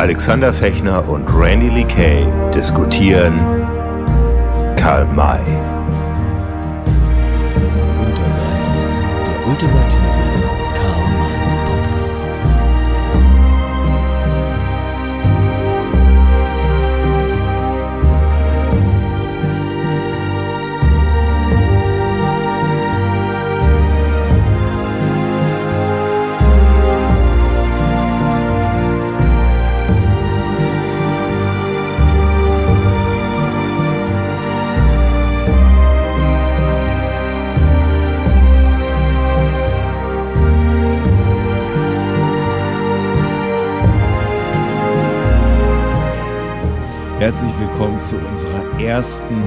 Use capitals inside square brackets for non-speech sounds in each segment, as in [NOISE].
Alexander Fechner und Randy Lee Kay diskutieren Karl May. Unter drei, der ultimative Herzlich willkommen zu unserer ersten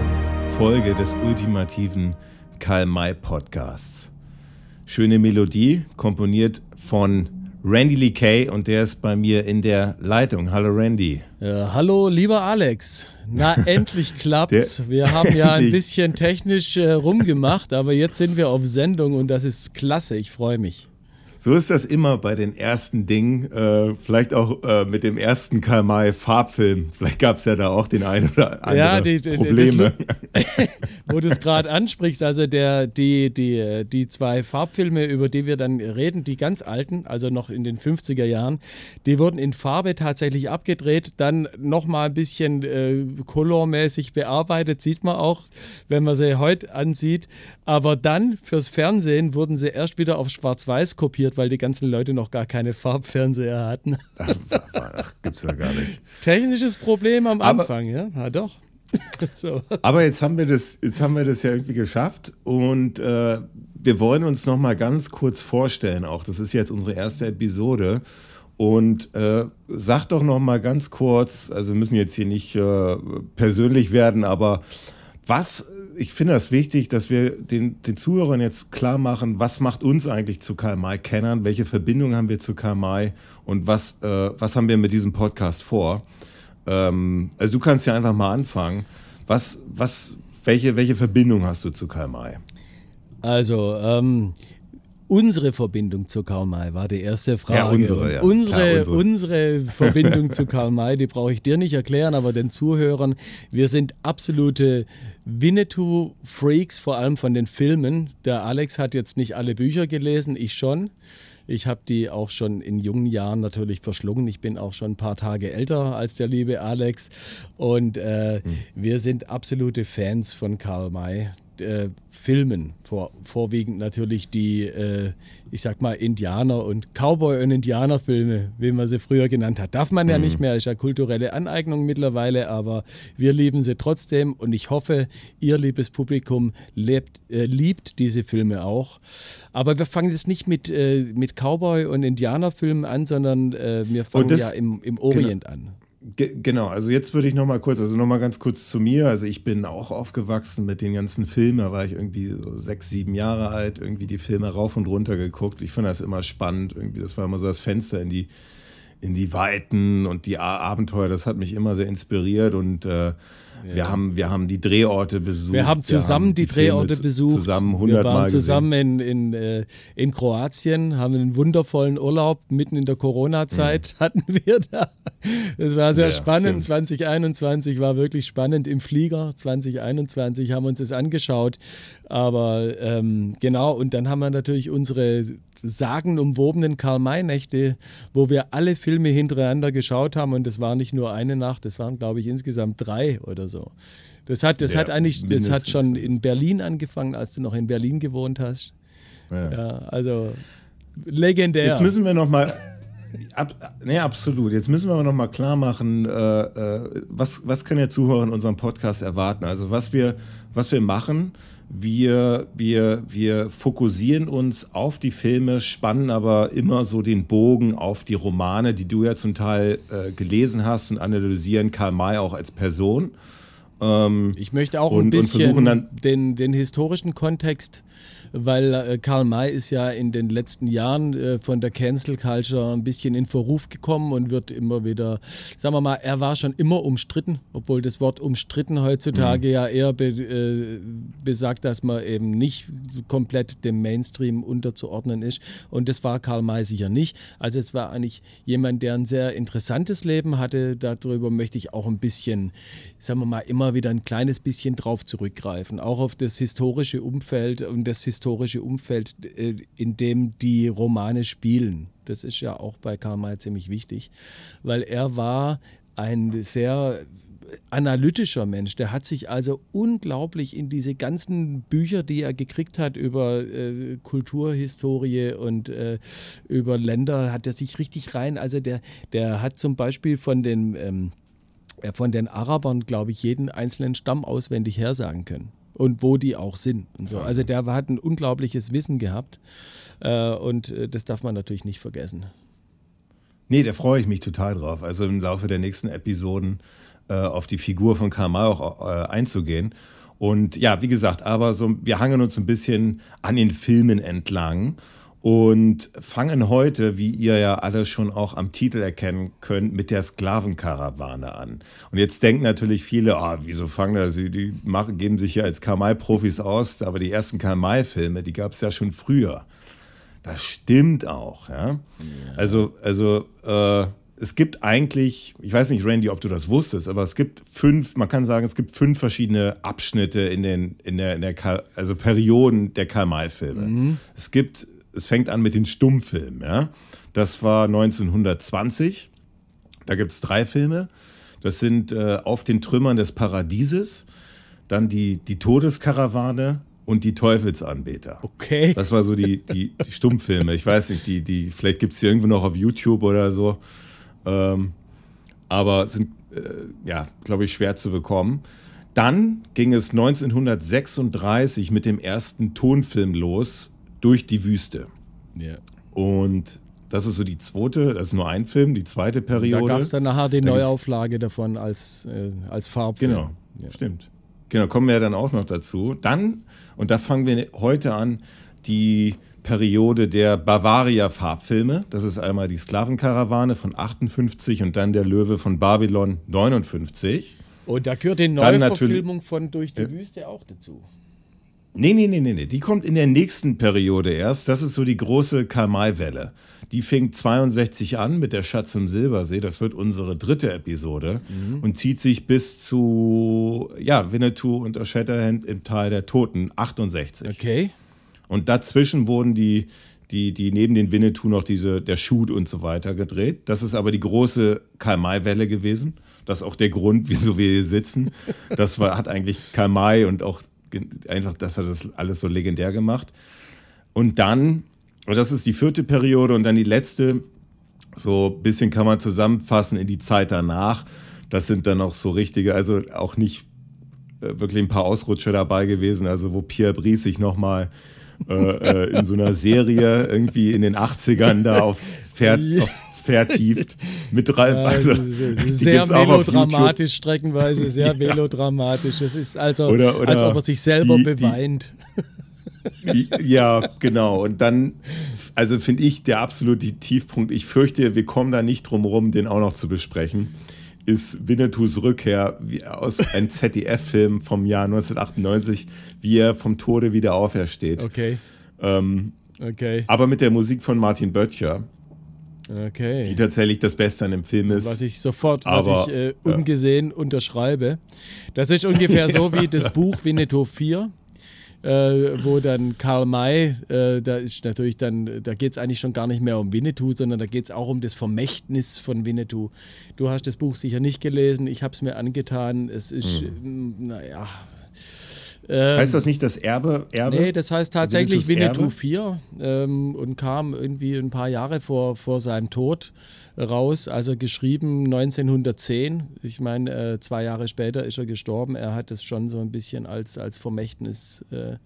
Folge des ultimativen Karl May Podcasts. Schöne Melodie, komponiert von Randy Lee Kay und der ist bei mir in der Leitung. Hallo Randy. Ja, hallo, lieber Alex. Na, [LAUGHS] endlich klappt's. Wir haben ja ein [LAUGHS] bisschen technisch äh, rumgemacht, aber jetzt sind wir auf Sendung und das ist klasse. Ich freue mich. So ist das immer bei den ersten Dingen, äh, vielleicht auch äh, mit dem ersten Karl May Farbfilm. Vielleicht gab es ja da auch den einen oder anderen Ja, die- die- Probleme. [LAUGHS] Wo du es gerade ansprichst, also der, die, die, die zwei Farbfilme, über die wir dann reden, die ganz alten, also noch in den 50er Jahren, die wurden in Farbe tatsächlich abgedreht, dann nochmal ein bisschen äh, colormäßig bearbeitet, sieht man auch, wenn man sie heute ansieht. Aber dann fürs Fernsehen wurden sie erst wieder auf Schwarz-Weiß kopiert, weil die ganzen Leute noch gar keine Farbfernseher hatten. Ach, gibt's ja gar nicht. Technisches Problem am Aber- Anfang, ja? Ja, doch. [LAUGHS] so. Aber jetzt haben wir das, jetzt haben wir das ja irgendwie geschafft und äh, wir wollen uns noch mal ganz kurz vorstellen. Auch das ist jetzt unsere erste Episode und äh, sag doch noch mal ganz kurz. Also wir müssen jetzt hier nicht äh, persönlich werden, aber was? Ich finde das wichtig, dass wir den, den Zuhörern jetzt klar machen, was macht uns eigentlich zu Karl May Kennern, welche Verbindung haben wir zu Karl May und was, äh, was haben wir mit diesem Podcast vor. Ähm, also du kannst ja einfach mal anfangen. Was, was, welche, welche Verbindung hast du zu Karl May? Also, ähm, unsere Verbindung zu Karl May war die erste Frage. Ja, unsere, ja. Unsere, Klar, unsere. unsere Verbindung zu Karl May, die brauche ich dir nicht erklären, aber den Zuhörern. Wir sind absolute Winnetou-Freaks, vor allem von den Filmen. Der Alex hat jetzt nicht alle Bücher gelesen, ich schon. Ich habe die auch schon in jungen Jahren natürlich verschlungen. Ich bin auch schon ein paar Tage älter als der liebe Alex. Und äh, wir sind absolute Fans von Karl May. Äh, Filmen, vor, vorwiegend natürlich die, äh, ich sag mal, Indianer- und Cowboy- und Indianerfilme, wie man sie früher genannt hat. Darf man ja nicht mehr, ist ja kulturelle Aneignung mittlerweile, aber wir lieben sie trotzdem und ich hoffe, ihr liebes Publikum lebt, äh, liebt diese Filme auch. Aber wir fangen jetzt nicht mit, äh, mit Cowboy- und Indianerfilmen an, sondern äh, wir fangen das- ja im, im Orient an. Ge genau, also jetzt würde ich noch mal kurz, also noch mal ganz kurz zu mir. Also ich bin auch aufgewachsen mit den ganzen Filmen. Da war ich irgendwie so sechs, sieben Jahre alt, irgendwie die Filme rauf und runter geguckt. Ich fand das immer spannend. Irgendwie, das war immer so das Fenster in die, in die Weiten und die Abenteuer. Das hat mich immer sehr inspiriert und äh, wir, haben, wir haben die Drehorte besucht. Wir haben zusammen die, Filme Drehorte zu- besucht. Zusammen wir hundertmal waren gesehen. zusammen in, in, äh, in Kroatien, haben einen wundervollen Urlaub mitten in der Corona-Zeit hatten wir da. Es war sehr Ja, spannend. stimmt. 2021 war wirklich spannend im Flieger. 2021 haben wir uns das angeschaut. Aber ähm, genau, und dann haben wir natürlich unsere sagenumwobenen Karl-May-Nächte, wo wir alle Filme hintereinander geschaut haben. Und das war nicht nur eine Nacht, das waren, glaube ich, insgesamt drei oder so. Das hat, das Ja, hat eigentlich, das hat schon in. Berlin angefangen, als du noch in Berlin gewohnt hast. Ja. Ja, also legendär. Jetzt müssen wir noch mal. Ab, nee, absolut. Jetzt müssen wir aber noch mal klar machen, äh, äh, was, was kann der Zuhörer in unserem Podcast erwarten? Also was wir, was wir machen, wir, wir, wir fokussieren uns auf die Filme, spannen aber immer so den Bogen auf die Romane, die du ja zum Teil äh, gelesen hast und analysieren Karl May auch als Person. Ähm, ich möchte auch und, ein bisschen den, den historischen Kontext weil äh, Karl May ist ja in den letzten Jahren äh, von der Cancel Culture ein bisschen in Verruf gekommen und wird immer wieder, sagen wir mal, er war schon immer umstritten, obwohl das Wort umstritten heutzutage mhm. ja eher be, äh, besagt, dass man eben nicht komplett dem Mainstream unterzuordnen ist. Und das war Karl May sicher nicht. Also es war eigentlich jemand, der ein sehr interessantes Leben hatte. Darüber möchte ich auch ein bisschen, sagen wir mal, immer wieder ein kleines bisschen drauf zurückgreifen. Auch auf das historische Umfeld und das historische historische Umfeld, äh, in dem die Romane spielen. Das ist ja auch bei Karl May ziemlich wichtig, weil er war ein sehr analytischer Mensch. Der hat sich also unglaublich in diese ganzen Bücher, die er gekriegt hat über äh, Kulturhistorie und äh, über Länder, hat er sich richtig rein. Also der, der hat zum Beispiel von den, ähm, von den Arabern, glaube ich, jeden einzelnen Stamm auswendig hersagen können und wo die auch sind. Und so. Also der hat ein unglaubliches Wissen gehabt äh, und äh, das darf man natürlich nicht vergessen. Nee, da freue ich mich total drauf. Also im Laufe der nächsten Episoden äh, auf die Figur von Karl May auch äh, einzugehen. Und ja, wie gesagt, aber so, wir hangen uns ein bisschen an den Filmen entlang und fangen heute, wie ihr ja alle schon auch am Titel erkennen könnt, mit der Sklavenkarawane an. Und jetzt denken natürlich viele, ah, wieso fangen da sie, die machen, geben sich ja als Kamai-Profis aus, aber die ersten Kamai-Filme, die gab es ja schon früher. Das stimmt auch, ja. ja. Also, also äh, es gibt eigentlich, ich weiß nicht, Randy, ob du das wusstest, aber es gibt fünf, man kann sagen, es gibt fünf verschiedene Abschnitte in den, in der, in der also Perioden der Karl-May-Filme. Mhm. Es gibt es fängt an mit den Stummfilmen. Ja? Das war 1920. Da gibt es drei Filme. Das sind äh, Auf den Trümmern des Paradieses, dann die, die Todeskarawane und die Teufelsanbeter. Okay. Das war so die, die, die Stummfilme. Ich weiß nicht, die, die, vielleicht gibt es die irgendwo noch auf YouTube oder so. Ähm, aber sind, äh, ja, glaube ich, schwer zu bekommen. Dann ging es 1936 mit dem ersten Tonfilm los, durch die Wüste. Ja. Und das ist so die zweite, das ist nur ein Film, die zweite Periode. Da gab es dann nachher die da Neuauflage davon als, äh, als Farbfilm. Genau, ja. stimmt. Genau, kommen wir ja dann auch noch dazu. Dann, und da fangen wir heute an, die Periode der Bavaria-Farbfilme. Das ist einmal die Sklavenkarawane von 58 und dann der Löwe von Babylon 59. Und da gehört die Neuverfilmung von Durch die Wüste auch dazu. Nee, nee, nee, nee, nee. Die kommt in der nächsten Periode erst. Das ist so die große Karl-May-Welle. Die fängt 62 an mit der Schatz im Silbersee. Das wird unsere dritte Episode mhm. und zieht sich bis zu ja, Winnetou und Shatterhand im Tal der Toten 68. Okay. Und dazwischen wurden die, die, die neben den Winnetou noch diese, der Shoot und so weiter gedreht. Das ist aber die große Karl-May-Welle gewesen. Das ist auch der Grund, [LAUGHS] wieso wir hier sitzen. Das war, hat eigentlich Karl May und auch einfach, das hat das alles so legendär gemacht. Und dann, das ist die vierte Periode und dann die letzte, so ein bisschen kann man zusammenfassen in die Zeit danach. Das sind dann auch so richtige, also auch nicht äh, wirklich ein paar Ausrutscher dabei gewesen, also wo Pierre Brice sich nochmal äh, äh, in so einer Serie irgendwie in den 80ern da aufs Pferd, [LAUGHS] aufs vertieft. Mit [LAUGHS] drei, also, sehr melodramatisch streckenweise, sehr [LAUGHS] ja. melodramatisch. Es ist also, oder, oder als ob er sich selber die, beweint. Die, ja, genau. Und dann, also finde ich der absolute Tiefpunkt. Ich fürchte, wir kommen da nicht drum rum, den auch noch zu besprechen. Ist Winnetous Rückkehr aus einem [LAUGHS] ZDF-Film vom Jahr 1998, wie er vom Tode wieder aufersteht. Okay. Ähm, okay. Aber mit der Musik von Martin Böttcher. Okay. Die tatsächlich das Beste an dem Film ist. Was ich sofort, aber, was ich äh, ungesehen ja. unterschreibe. Das ist ungefähr so wie das [LAUGHS] Buch Winnetou 4. Äh, wo dann Karl May, äh, da ist natürlich dann, da geht es eigentlich schon gar nicht mehr um Winnetou, sondern da geht es auch um das Vermächtnis von Winnetou. Du hast das Buch sicher nicht gelesen, ich habe es mir angetan. Es ist, mhm. naja, ähm, heißt das nicht das Erbe? Erbe? Nee, das heißt tatsächlich Winnetou 4 ähm, und kam irgendwie ein paar Jahre vor, vor seinem Tod raus. Also geschrieben 1910. Ich meine, äh, zwei Jahre später ist er gestorben. Er hat es schon so ein bisschen als, als Vermächtnis äh,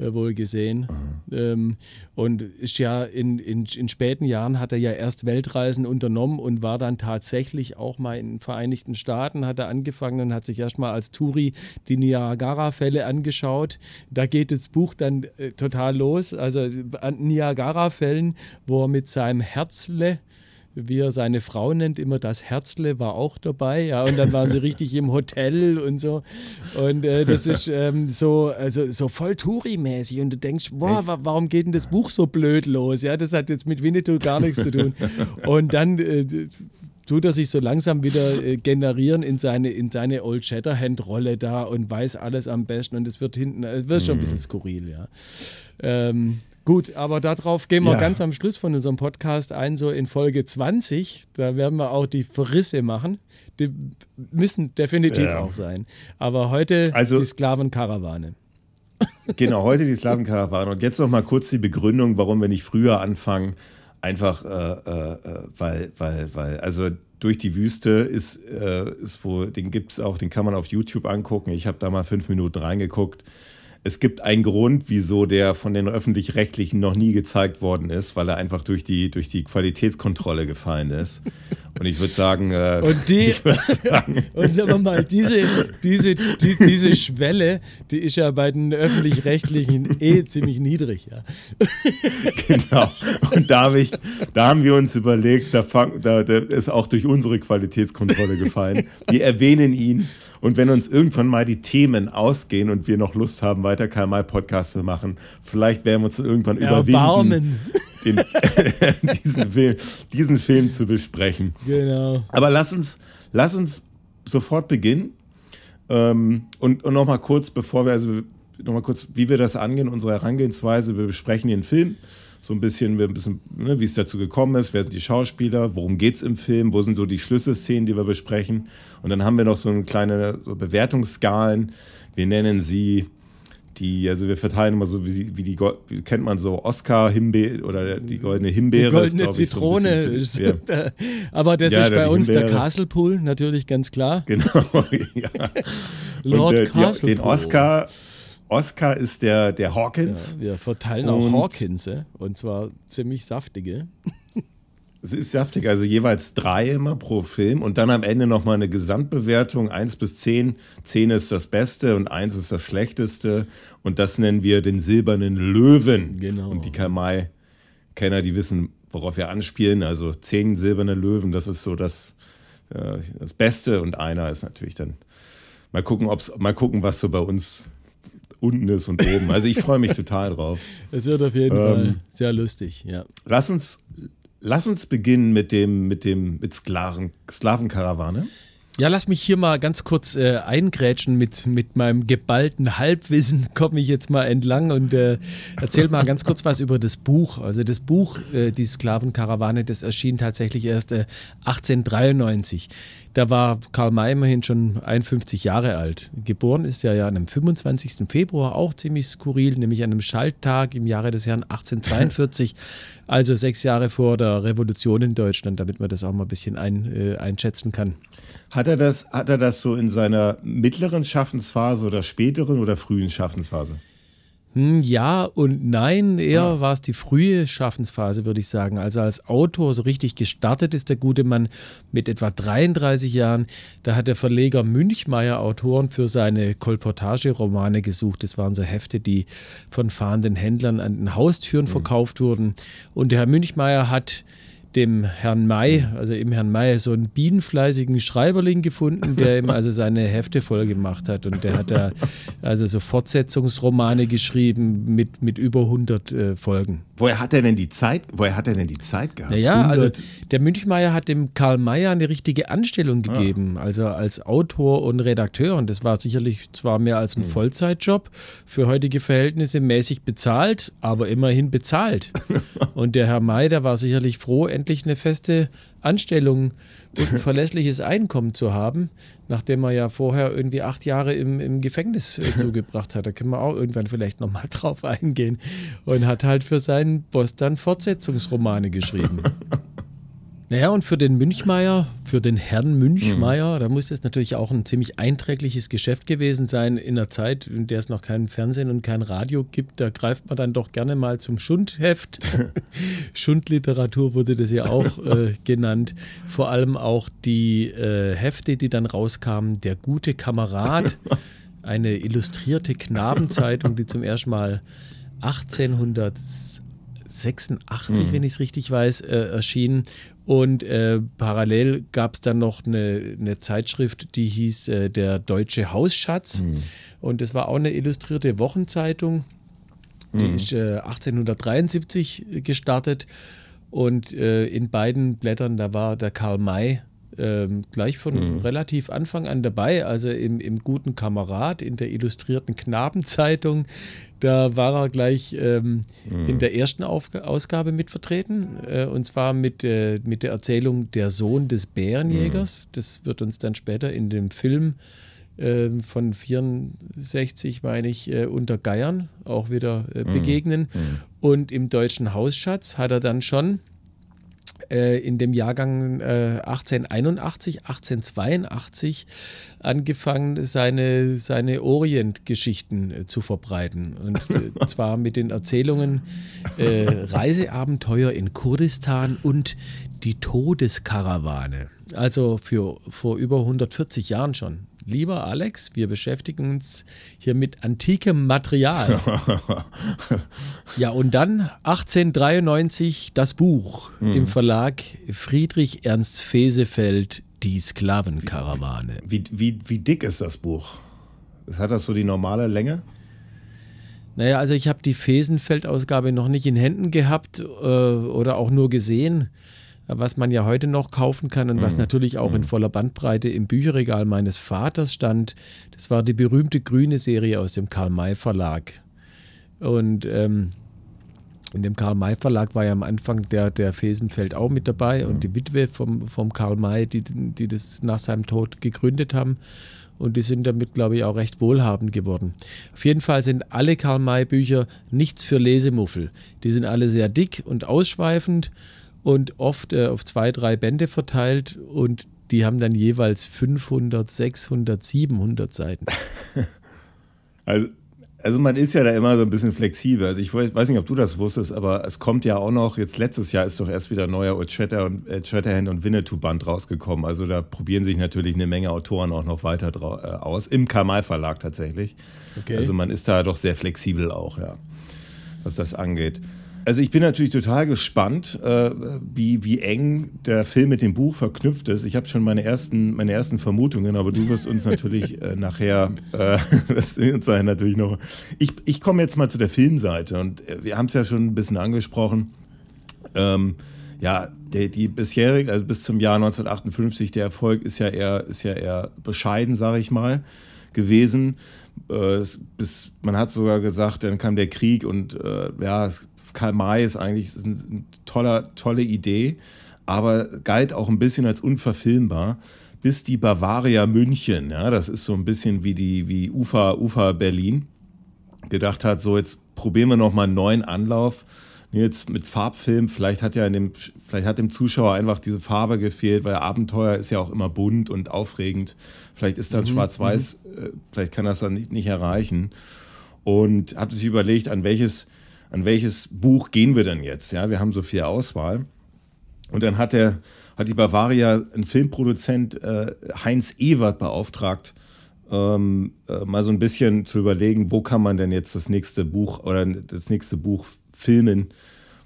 äh, wohl gesehen. Ähm, und ist ja in, in, in späten Jahren hat er ja erst Weltreisen unternommen und war dann tatsächlich auch mal in den Vereinigten Staaten, hat er angefangen und hat sich erstmal als Touri die Niagara-Fälle angeschaut. Da geht das Buch dann äh, total los. Also an Niagara-Fällen, wo er mit seinem Herzle wie er seine Frau nennt, immer das Herzle war auch dabei, ja, und dann waren sie [LAUGHS] richtig im Hotel und so. Und äh, das ist ähm, so, also so voll Touri-mäßig. Und du denkst, boah, wa warum geht denn das Buch so blöd los? Ja, das hat jetzt mit Winnetou gar nichts zu tun. [LAUGHS] Und dann äh, tut er sich so langsam wieder äh, generieren in seine, in seine Old Shatterhand-Rolle da und weiß alles am besten. Und es wird hinten, es wird schon ein bisschen skurril, ja. Ähm, Gut, aber darauf gehen wir Ja. ganz am Schluss von unserem Podcast ein, so in Folge 20. Da werden wir auch die Verrisse machen. Die müssen definitiv Ja. auch sein. Aber heute Also- die Sklavenkarawane. Genau, heute die Slavenkarawane. Und jetzt noch mal kurz die Begründung, warum wir nicht früher anfangen. Einfach, äh, äh, äh, weil, weil, weil, also durch die Wüste ist, äh, ist wo, den gibt es auch, den kann man auf YouTube angucken. Ich habe da mal fünf Minuten reingeguckt. Es gibt einen Grund, wieso der von den Öffentlich-Rechtlichen noch nie gezeigt worden ist, weil er einfach durch die, durch die Qualitätskontrolle gefallen ist. Und ich würde sagen, äh, [LAUGHS] Und die, [LAUGHS] sagen [LAUGHS] und sagen wir mal, diese, diese, die, diese Schwelle, die ist ja bei den Öffentlich-Rechtlichen eh ziemlich niedrig. Ja. Genau. Und da, hab ich, da haben wir uns überlegt, da, fang, da, da ist auch durch unsere Qualitätskontrolle gefallen. Wir erwähnen ihn. Und wenn uns irgendwann mal die Themen ausgehen und wir noch Lust haben, weiter KMI-Podcasts zu machen, vielleicht werden wir uns irgendwann überwinden, Erbarmen. [LAUGHS] den, [LAUGHS] diesen, Film, diesen Film zu besprechen. Genau. Aber lass uns, lass uns sofort beginnen. Ähm, und und nochmal kurz, bevor wir, also nochmal kurz, wie wir das angehen, unsere Herangehensweise. Wir besprechen den Film. So ein bisschen, ein bisschen ne, wie es dazu gekommen ist, wer sind die Schauspieler, worum geht es im Film, wo sind so die Schlüsselszenen, die wir besprechen. Und dann haben wir noch so eine kleine so Bewertungsskalen. Wir nennen sie die, also wir verteilen immer so, wie, sie, wie die, wie kennt man so, Oscar-Himbeere oder die goldene Die Himbeere. ist, goldene glaub ich, so Zitrone. bisschen ist die- [LAUGHS] da. Aber das Ja, ist der- bei die uns der Himbeere. Castle Pool, natürlich ganz klar. Genau, [LAUGHS] ja. Lord und äh, Castle die, den. Oscar, Oscar ist der, der Hawkins. Wir verteilen auch Und- Hawkins, äh, und zwar ziemlich saftige. [LAUGHS] Es ist saftig, also jeweils drei immer pro Film und dann am Ende nochmal eine Gesamtbewertung, 1 bis 10. 10 ist das Beste und 1 ist das Schlechteste. Und das nennen wir den silbernen Löwen. Genau. Und die Kamai-Kenner, die wissen, worauf wir anspielen. Also 10 silberne Löwen, das ist so das, äh, das Beste. Und einer ist natürlich dann, mal gucken, ob's, mal gucken, was so bei uns unten ist und oben. Also ich freue mich total drauf. [LAUGHS] Es wird auf jeden Ähm. Fall sehr lustig, ja. Lass uns, lass uns beginnen mit dem, mit dem, mit Sklaven, Sklavenkarawane. Ja, lass mich hier mal ganz kurz äh, eingrätschen mit, mit meinem geballten Halbwissen, [LAUGHS] komme ich jetzt mal entlang und äh, erzähl mal ganz kurz was über das Buch. Also das Buch, äh, die Sklavenkarawane, das erschien tatsächlich erst äh, 1893. Da war Karl May immerhin schon 51 Jahre alt. Geboren ist er ja an einem 25. Februar, auch ziemlich skurril, nämlich an einem Schalttag im Jahre des Herrn 1842, [LAUGHS] also sechs Jahre vor der Revolution in Deutschland, damit man das auch mal ein bisschen ein, äh, einschätzen kann. Hat er das, hat er das so in seiner mittleren Schaffensphase oder späteren oder frühen Schaffensphase? Hm, Ja und nein, eher Ah. war es die frühe Schaffensphase, würde ich sagen. Also als Autor so richtig gestartet ist der gute Mann mit etwa 33 Jahren. Da hat der Verleger Münchmeier Autoren für seine Kolportage-Romane gesucht. Das waren so Hefte, die von fahrenden Händlern an den Haustüren Mhm. verkauft wurden. Und der Herr Münchmeier hat dem Herrn May, also im Herrn May, so einen bienenfleißigen Schreiberling gefunden, der [LAUGHS] ihm also seine Hefte voll gemacht hat. Und der hat da also so Fortsetzungsromane geschrieben mit, mit über 100 äh, Folgen. Woher hat er denn die Zeit, woher hat er denn die Zeit gehabt? Naja, also 100 der Münchmeier hat dem Karl Mayer eine richtige Anstellung gegeben, also als Autor und Redakteur. Und das war sicherlich zwar mehr als ein Vollzeitjob, für heutige Verhältnisse mäßig bezahlt, aber immerhin bezahlt. [LAUGHS] und der Herr May, der war sicherlich froh, endlich eine feste Anstellung und ein [LAUGHS] verlässliches Einkommen zu haben, nachdem er ja vorher irgendwie acht Jahre im, im Gefängnis äh, [LAUGHS] zugebracht hat. Da können wir auch irgendwann vielleicht nochmal [LAUGHS] drauf eingehen. Und hat halt für seinen Boss dann Fortsetzungsromane geschrieben. Naja, und für den Münchmeier für den Herrn Münchmeier, mhm. da muss es natürlich auch ein ziemlich einträgliches Geschäft gewesen sein in einer Zeit, in der es noch kein Fernsehen und kein Radio gibt. Da greift man dann doch gerne mal zum Schundheft. [LAUGHS] Schundliteratur wurde das ja auch äh, [LAUGHS] genannt. Vor allem auch die äh, Hefte, die dann rauskamen, Der gute Kamerad, [LAUGHS] eine illustrierte Knabenzeitung, die zum ersten Mal 1886, mhm. wenn ich es richtig weiß, äh, erschien. Und äh, parallel gab es dann noch eine, eine, Zeitschrift, die hieß äh, Der Deutsche Hausschatz. Mhm. Und das war auch eine illustrierte Wochenzeitung. Die mhm. ist 1873 äh, gestartet. Und äh, in beiden Blättern, da war der Karl May ähm, gleich von mhm. relativ Anfang an dabei, also im, im guten Kamerad, in der illustrierten Knabenzeitung. Da war er gleich ähm, mhm. in der ersten Auf Ausgabe mit vertreten, äh, und zwar mit, äh, mit der Erzählung Der Sohn des Bärenjägers. Mhm. Das wird uns dann später in dem Film äh, von 64, meine ich, äh, unter Geiern auch wieder äh, mhm. begegnen. Mhm. Und im deutschen Hausschatz hat er dann schon äh, in dem Jahrgang äh, 1881, 1882 angefangen, seine, seine Orient-Geschichten äh, zu verbreiten. Und äh, [LAUGHS] zwar mit den Erzählungen äh, Reiseabenteuer in Kurdistan und die Todeskarawane. Also für vor über 140 Jahren schon lieber Alex, wir beschäftigen uns hier mit antikem Material. [LAUGHS] ja, und dann 1893 das Buch mhm. im Verlag Friedrich Ernst Fesefeld, Die Sklavenkarawane. Wie, wie, wie dick ist das Buch? Hat das so die normale Länge? Naja, also ich habe die Fesenfeld-Ausgabe noch nicht in Händen gehabt äh, oder auch nur gesehen was man ja heute noch kaufen kann und mhm. was natürlich auch mhm. in voller Bandbreite im Bücherregal meines Vaters stand. Das war die berühmte grüne Serie aus dem Karl-May Verlag. Und ähm, in dem Karl-May Verlag war ja am Anfang der, der Fesenfeld auch mit dabei mhm. und die Witwe vom, vom Karl May, die, die das nach seinem Tod gegründet haben. Und die sind damit, glaube ich, auch recht wohlhabend geworden. Auf jeden Fall sind alle Karl-May-Bücher nichts für Lesemuffel. Die sind alle sehr dick und ausschweifend und oft äh, auf zwei, drei Bände verteilt und die haben dann jeweils 500, 600, 700 Seiten. [LAUGHS] Also, also man ist ja da immer so ein bisschen flexibel. Also ich weiß nicht, ob du das wusstest, aber es kommt ja auch noch, jetzt letztes Jahr ist doch erst wieder ein neuer Old und, äh, Shatterhand und Winnetou-Band rausgekommen. Also da probieren sich natürlich eine Menge Autoren auch noch weiter äh, aus, im Kamal Verlag tatsächlich. Okay. Also man ist da doch sehr flexibel auch, ja, was das angeht. Also ich bin natürlich total gespannt, äh, wie, wie eng der Film mit dem Buch verknüpft ist. Ich habe schon meine ersten, meine ersten Vermutungen, aber du wirst uns natürlich äh, nachher, äh, [LAUGHS] das sein natürlich noch. Ich, ich komme jetzt mal zu der Filmseite und äh, wir haben es ja schon ein bisschen angesprochen. Ähm, ja, die, die bisherige, also bis zum Jahr 1958, der Erfolg ist ja eher, ist ja eher bescheiden, sage ich mal, gewesen. Äh, bis, man hat sogar gesagt, dann kam der Krieg und äh, ja, es Karl May ist eigentlich eine toller, tolle Idee, aber galt auch ein bisschen als unverfilmbar. Bis die Bavaria München, ja, das ist so ein bisschen wie die wie Ufa, Ufa Berlin, gedacht hat, so jetzt probieren wir noch mal einen neuen Anlauf. Jetzt mit Farbfilm, vielleicht hat ja in dem, vielleicht hat dem Zuschauer einfach diese Farbe gefehlt, weil Abenteuer ist ja auch immer bunt und aufregend. Vielleicht ist das mhm, Schwarz-Weiß, mhm. Äh, vielleicht kann das dann nicht, nicht erreichen. Und hat sich überlegt, an welches an welches Buch gehen wir denn jetzt? Ja, wir haben so viel Auswahl. Und dann hat, der, hat die Bavaria ein Filmproduzent äh, Heinz Ewert beauftragt, ähm, äh, mal so ein bisschen zu überlegen, wo kann man denn jetzt das nächste Buch oder das nächste Buch filmen?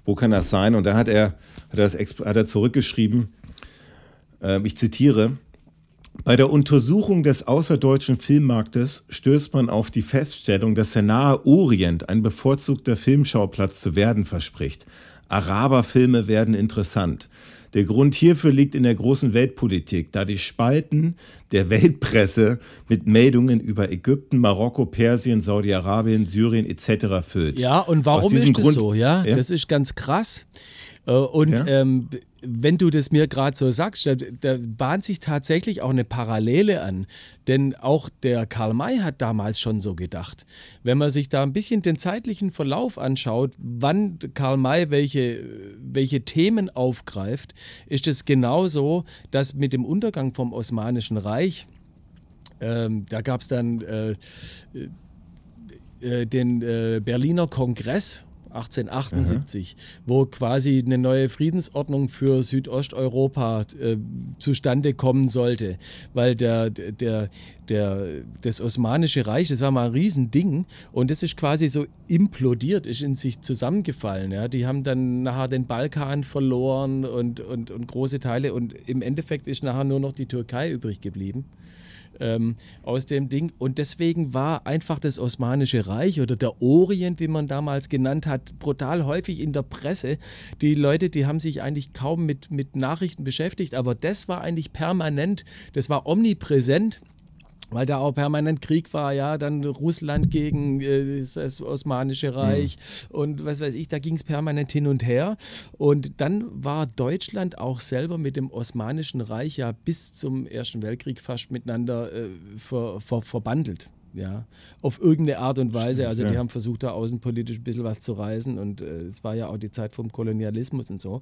Wo kann das sein? Und da hat er, hat er, das, hat er zurückgeschrieben, äh, ich zitiere, bei der Untersuchung des außerdeutschen Filmmarktes stößt man auf die Feststellung, dass der Nahe Orient ein bevorzugter Filmschauplatz zu werden verspricht. Araberfilme werden interessant. Der Grund hierfür liegt in der großen Weltpolitik, da die Spalten der Weltpresse mit Meldungen über Ägypten, Marokko, Persien, Saudi-Arabien, Syrien etc. füllt. Ja, und warum ist das Grund, so? Ja, ja, das ist ganz krass. Äh, und ja? ähm, wenn du das mir gerade so sagst, da, da, bahnt sich tatsächlich auch eine Parallele an. Denn auch der Karl May hat damals schon so gedacht. Wenn man sich da ein bisschen den zeitlichen Verlauf anschaut, wann Karl May welche, welche Themen aufgreift, ist es genauso, dass mit dem Untergang vom Osmanischen Reich, ähm, da gab es dann äh, äh, den äh, Berliner Kongress 1878, Aha. wo quasi eine neue Friedensordnung für Südosteuropa äh, zustande kommen sollte, weil der, der, der, das Osmanische Reich, das war mal ein Riesending und das ist quasi so implodiert, ist in sich zusammengefallen. Ja. Die haben dann nachher den Balkan verloren und, und, und große Teile und im Endeffekt ist nachher nur noch die Türkei übrig geblieben ähm, aus dem Ding. Und deswegen war einfach das Osmanische Reich oder der Orient, wie man damals genannt hat, brutal häufig in der Presse. Die Leute, die haben sich eigentlich kaum mit, mit Nachrichten beschäftigt, aber das war eigentlich permanent, das war omnipräsent weil da auch permanent Krieg war, ja, dann Russland gegen äh, das Osmanische Reich mhm. und was weiß ich, da ging es permanent hin und her. Und dann war Deutschland auch selber mit dem Osmanischen Reich ja bis zum Ersten Weltkrieg fast miteinander äh, ver, ver, verbandelt ja, auf irgendeine Art und Weise. Also ja. die haben versucht, da außenpolitisch ein bisschen was zu reißen und äh, es war ja auch die Zeit vom Kolonialismus und so.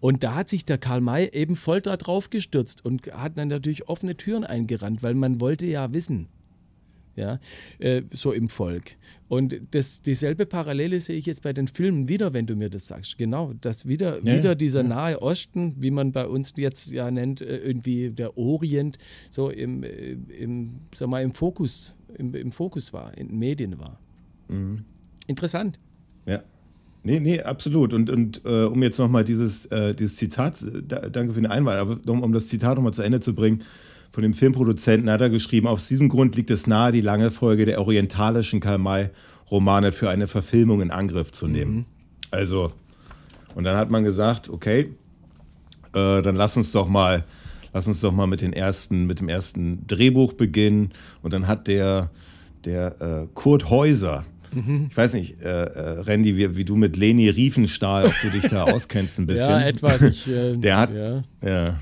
Und da hat sich der Karl May eben voll da drauf gestürzt und hat dann natürlich offene Türen eingerannt, weil man wollte ja wissen, ja, äh, so im Volk. Und das, dieselbe Parallele sehe ich jetzt bei den Filmen wieder, wenn du mir das sagst. Genau, dass wieder, ja, wieder dieser ja. Nahe Osten, wie man bei uns jetzt ja nennt, äh, irgendwie der Orient, so im, äh, im, sag mal, im Fokus, im, im Fokus war, in den Medien war. Mhm. Interessant. Ja. Nee, nee, absolut. Und, und äh, um jetzt nochmal dieses, äh, dieses Zitat, da, danke für den Einwand, aber um, um das Zitat nochmal zu Ende zu bringen, von dem Filmproduzenten hat er geschrieben, aus diesem Grund liegt es nahe, die lange Folge der orientalischen Karl-May-Romane für eine Verfilmung in Angriff zu nehmen. Mhm. Also, und dann hat man gesagt, okay, äh, dann lass uns doch mal, lass uns doch mal mit, den ersten, mit dem ersten Drehbuch beginnen. Und dann hat der, der äh, Kurt Häuser, mhm. ich weiß nicht, äh, äh, Randy, wie, wie, du mit Leni Riefenstahl, ob du dich da [LAUGHS] auskennst ein bisschen. ja, etwas. Ich, äh, der hat, ja. ja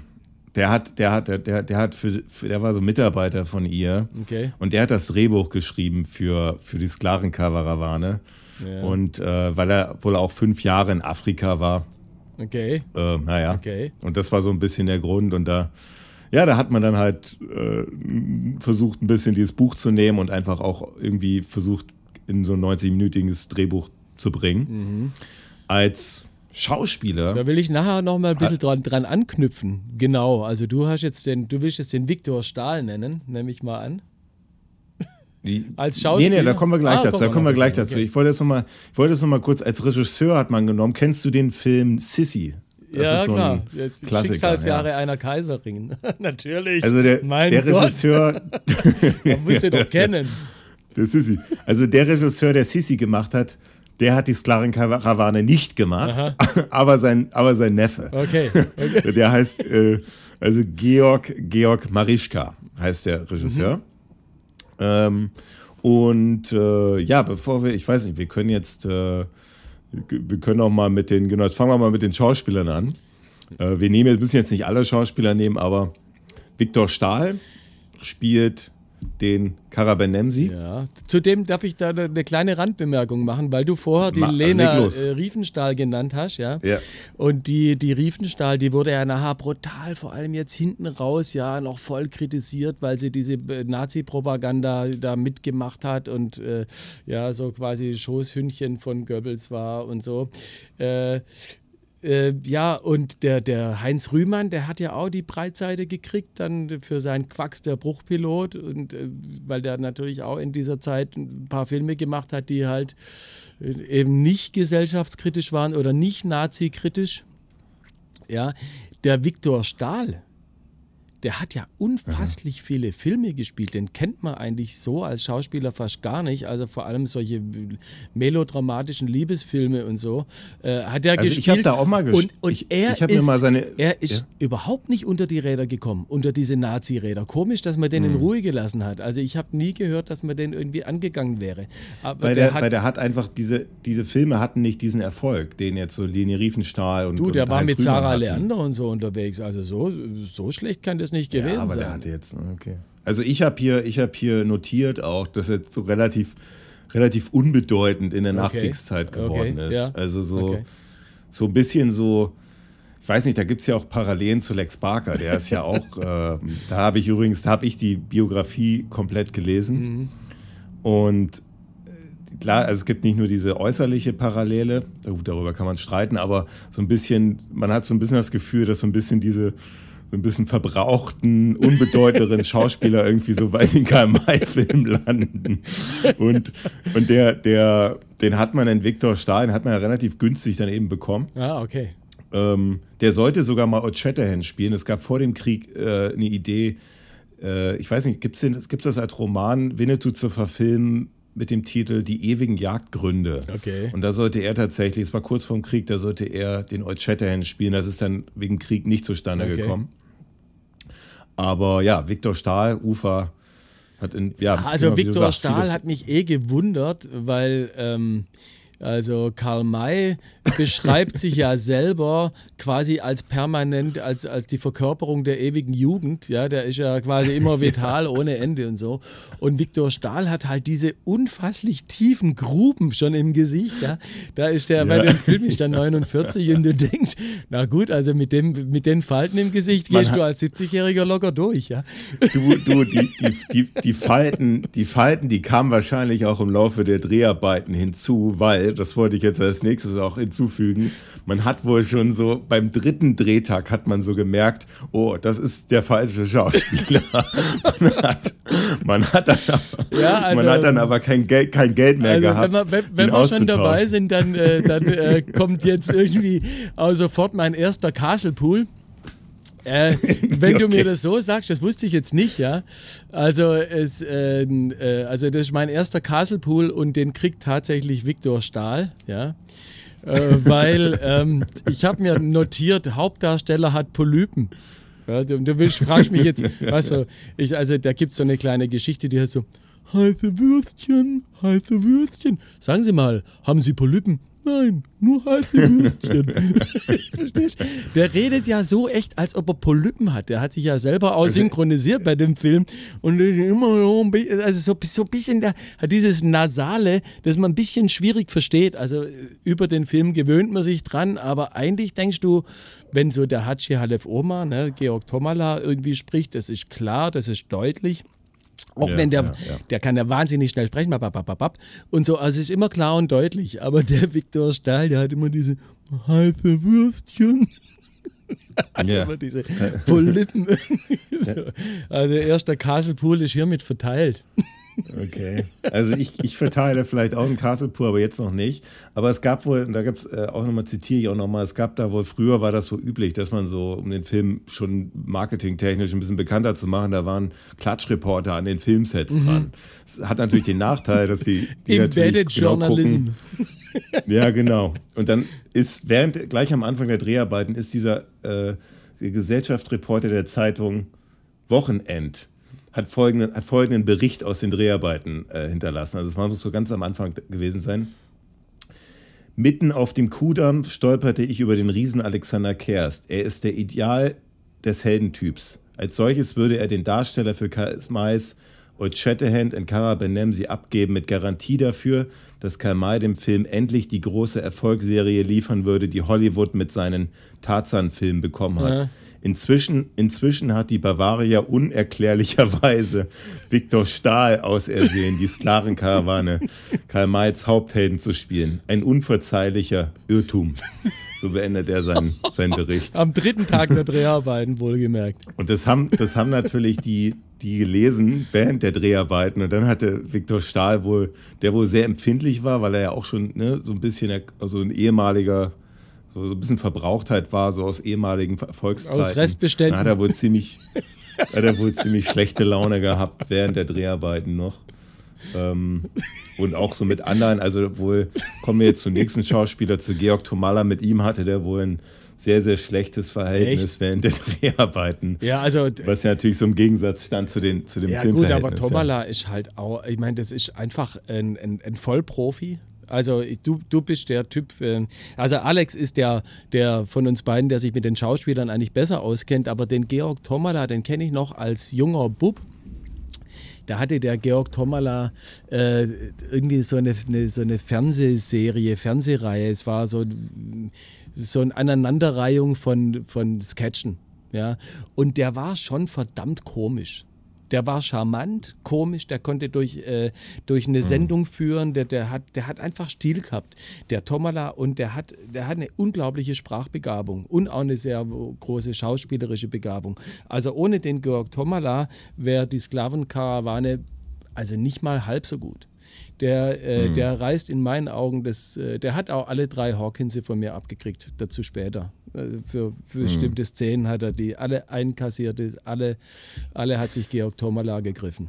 der hat, der hat, der, der hat für, für, der war so Mitarbeiter von ihr. Okay. Und der hat das Drehbuch geschrieben für, für die Sklavenkarawane. Ja. Und äh, weil er wohl auch fünf Jahre in Afrika war. Okay. Äh, naja. Okay. Und das war so ein bisschen der Grund. Und da, ja, da hat man dann halt äh, versucht, ein bisschen dieses Buch zu nehmen und einfach auch irgendwie versucht, in so ein 90-minütiges Drehbuch zu bringen. Mhm. Als Schauspieler. Da will ich nachher noch mal ein bisschen dran, dran anknüpfen. Genau, also du hast jetzt den, du willst jetzt den Viktor Stahl nennen, nehme ich mal an. [LAUGHS] Als Schauspieler? Nee, nee, da kommen wir gleich ah, dazu. Da kommen wir gleich dazu. Okay. Ich wollte jetzt noch mal, ich wollte jetzt noch mal kurz als Regisseur hat man genommen. Kennst du den Film Sissy? Das ja, so klar. Schicksalsjahre ja. einer Kaiserin. [LAUGHS] Natürlich. Also der, der Regisseur. [LAUGHS] man muss den doch kennen. Der Sissy. Also der Regisseur, der Sissy gemacht hat, der hat die Sklavenkarawane nicht gemacht, [LAUGHS] aber sein, aber sein Neffe. Okay. okay. [LAUGHS] Der heißt, äh, also Georg, Georg Marischka heißt der Regisseur. Mhm. Ähm, und äh, ja, bevor wir, ich weiß nicht, wir können jetzt, äh, wir können auch mal mit den, genau, jetzt fangen wir mal mit den Schauspielern an. Äh, wir nehmen, wir müssen jetzt nicht alle Schauspieler nehmen, aber Viktor Stahl spielt den Karabenemsi. Ja. Zudem darf ich da eine kleine Randbemerkung machen, weil du vorher die Ma Lena äh, Riefenstahl genannt hast, ja. ja. Und die, die Riefenstahl, die wurde ja nachher brutal, vor allem jetzt hinten raus, ja, noch voll kritisiert, weil sie diese äh, Nazi-Propaganda da mitgemacht hat und äh, ja, so quasi Schoßhündchen von Goebbels war und so. Äh, äh, ja, und der, der Heinz Rühmann, der hat ja auch die Breitseite gekriegt, dann für seinen Quacks der Bruchpilot. Und äh, weil der natürlich auch in dieser Zeit ein paar Filme gemacht hat, die halt äh, eben nicht gesellschaftskritisch waren oder nicht nazi-kritisch. Ja, der Viktor Stahl, der hat ja unfasslich viele Filme gespielt. Den kennt man eigentlich so als Schauspieler fast gar nicht. Also vor allem solche melodramatischen Liebesfilme und so äh, hat er also gespielt. Ich habe da auch mal gespielt. Und, und ich, er ich ist, mal seine, er ist ja. überhaupt nicht unter die Räder gekommen, unter diese Nazi-Räder. Komisch, dass man den hm. in Ruhe gelassen hat. Also ich habe nie gehört, dass man den irgendwie angegangen wäre. Aber weil, der, der hat, weil der hat einfach diese, diese Filme hatten nicht diesen Erfolg, den jetzt so Leni Riefenstahl und Du, der und war Heinz mit Sarah Leander und so unterwegs. Also so, so schlecht kann das nicht gewesen ja, aber sein. Der hatte jetzt, okay. Also ich habe hier, hab hier notiert auch, dass jetzt so relativ, relativ unbedeutend in der okay. Nachkriegszeit geworden okay. ist. Ja. Also so, okay. so ein bisschen so, ich weiß nicht, da gibt es ja auch Parallelen zu Lex Barker, der ist ja [LAUGHS] auch, äh, da habe ich übrigens, da habe ich die Biografie komplett gelesen. Mhm. Und äh, klar, also es gibt nicht nur diese äußerliche Parallele, darüber kann man streiten, aber so ein bisschen, man hat so ein bisschen das Gefühl, dass so ein bisschen diese so ein bisschen verbrauchten, unbedeutenderen [LAUGHS] Schauspieler irgendwie so bei den KMI-Filmen landen. Und, und der, der, den hat man in Victor Stahl, den hat man ja relativ günstig dann eben bekommen. Ah, okay. Ähm, der sollte sogar mal O'Chatterhand spielen. Es gab vor dem Krieg äh, eine Idee, äh, ich weiß nicht, gibt es das als Roman Winnetou zu verfilmen mit dem Titel Die ewigen Jagdgründe. Okay. Und da sollte er tatsächlich, es war kurz vorm Krieg, da sollte er den Old Shatterhand spielen. Das ist dann wegen Krieg nicht zustande okay. gekommen. Aber ja, Viktor Stahl, Ufer, hat in, ja. Also Viktor Stahl hat mich eh gewundert, weil ähm, also Karl May beschreibt [LAUGHS] sich ja selber quasi als permanent, als, als die Verkörperung der ewigen Jugend. Ja, der ist ja quasi immer [LAUGHS] vital ohne Ende und so. Und Viktor Stahl hat halt diese unfasslich tiefen Gruben schon im Gesicht. Ja. Da ist der, ja. bei dem Film ist der [LAUGHS] 49 und du denkst, na gut, also mit, dem, mit den Falten im Gesicht gehst du als 70-Jähriger locker durch. Ja. Du, du die, die, die, die, Falten, die Falten, die kamen wahrscheinlich auch im Laufe der Dreharbeiten hinzu, weil das wollte ich jetzt als nächstes auch hinzufügen, man hat wohl schon so beim dritten Drehtag hat man so gemerkt, oh, das ist der falsche Schauspieler. [LAUGHS] man, hat, man, hat dann, ja, also, man hat dann aber kein Geld, kein Geld mehr also gehabt. Wenn, wir, wenn, wenn wir schon dabei sind, dann, äh, dann äh, kommt jetzt irgendwie auch sofort mein erster Castle Pool. Äh, [LAUGHS] wenn okay. du mir das so sagst, das wusste ich jetzt nicht, ja. Also, es, äh, äh, also das ist mein erster Castle Pool und den kriegt tatsächlich Viktor Stahl, ja. Äh, [LAUGHS] weil ähm, ich habe mir notiert, Hauptdarsteller hat Polypen. Ja, du, du willst, fragst mich jetzt, [LAUGHS] weißt du, ich, also da gibt es so eine kleine Geschichte, die heißt so, heiße Würstchen, heiße Würstchen. Sagen Sie mal, haben Sie Polypen? Nein, nur heiße Würstchen. [LAUGHS] Verstehst Der redet ja so echt, als ob er Polypen hat. Der hat sich ja selber auch also, synchronisiert bei dem Film. Und immer also so, so ein bisschen, der hat dieses Nasale, das man ein bisschen schwierig versteht. Also über den Film gewöhnt man sich dran, aber eigentlich denkst du, wenn so der Hatschi Halef Oma, ne, Georg Tomala irgendwie spricht, das ist klar, das ist deutlich. Auch ja, wenn der, ja, ja. der kann ja wahnsinnig schnell sprechen, und so, also es ist immer klar und deutlich. Aber der [LAUGHS] Viktor Stahl, der hat immer diese heiße Würstchen. [LAUGHS] hat ja. immer diese Polypen. [LAUGHS] so. Also erst der Kaselpool ist hiermit verteilt. Okay. Also ich, ich verteile vielleicht auch einen Castle Pur, aber jetzt noch nicht. Aber es gab wohl, und da gibt es äh, auch nochmal, zitiere ich auch nochmal, es gab da wohl, früher war das so üblich, dass man so, um den Film schon marketingtechnisch ein bisschen bekannter zu machen, da waren Klatschreporter an den Filmsets mhm. dran. Das hat natürlich den Nachteil, dass die, die Embedded genau Journalism. Gucken. [LAUGHS] Ja, genau. Und dann ist, während, gleich am Anfang der Dreharbeiten, ist dieser äh, Gesellschaftsreporter der Zeitung Wochenend hat folgenden, hat folgenden Bericht aus den Dreharbeiten äh, hinterlassen. Also es muss so ganz am Anfang gewesen sein. Mitten auf dem Kudamm stolperte ich über den Riesen Alexander Kerst. Er ist der Ideal des Heldentyps. Als solches würde er den Darsteller für Karl-Mais Old Shatterhand und Cara Benemsi abgeben mit Garantie dafür, dass Karl May dem Film endlich die große Erfolgsserie liefern würde, die Hollywood mit seinen Tarzan-Filmen bekommen hat. Ja. Inzwischen, inzwischen hat die Bavaria unerklärlicherweise Viktor Stahl ausersehen, die Sklavenkarawane Karl Mays Haupthelden zu spielen. Ein unverzeihlicher Irrtum. So beendet er seinen, seinen Bericht. Am dritten Tag der Dreharbeiten, wohlgemerkt. Und das haben, das haben natürlich die, die gelesen während der Dreharbeiten. Und dann hatte Viktor Stahl wohl, der wohl sehr empfindlich war, weil er ja auch schon ne, so ein bisschen, also ein ehemaliger so, so ein bisschen Verbrauchtheit war, so aus ehemaligen Volkszeiten. Aus Restbeständen. Da hat er wohl ziemlich, hat er wohl ziemlich schlechte Laune gehabt während der Dreharbeiten noch. Ähm, und auch so mit anderen, also wohl kommen wir jetzt zum nächsten Schauspieler, zu Georg Tomalla. Mit ihm hatte der wohl ein sehr, sehr schlechtes Verhältnis Echt? während der Dreharbeiten. Ja, also. Was ja natürlich so im Gegensatz stand zu, den, zu dem ja, Film. Ja, gut, aber Tomala ja. ist halt auch, ich meine, das ist einfach ein, ein, ein Vollprofi. Also du, du bist der Typ, äh, also Alex ist der, der von uns beiden, der sich mit den Schauspielern eigentlich besser auskennt, aber den Georg Tomala, den kenne ich noch als junger Bub. Da hatte der Georg Tomala äh, irgendwie so eine, eine, so eine Fernsehserie, Fernsehreihe. Es war so, so eine Aneinanderreihung von, von Sketchen. Ja? Und der war schon verdammt komisch der war charmant, komisch, der konnte durch, äh, durch eine mhm. Sendung führen, der, der, hat, der hat einfach Stil gehabt, der Tomala, und der hat, der hat eine unglaubliche Sprachbegabung und auch eine sehr große schauspielerische Begabung. Also ohne den Georg Tomala wäre die Sklavenkarawane also nicht mal halb so gut. Der, äh, mhm. der reißt in meinen Augen das, äh, der hat auch alle drei Hawkinse von mir abgekriegt, dazu später. Für, für mhm. bestimmte Szenen hat er die alle einkassiert, alle, alle hat sich Georg Tomala gegriffen.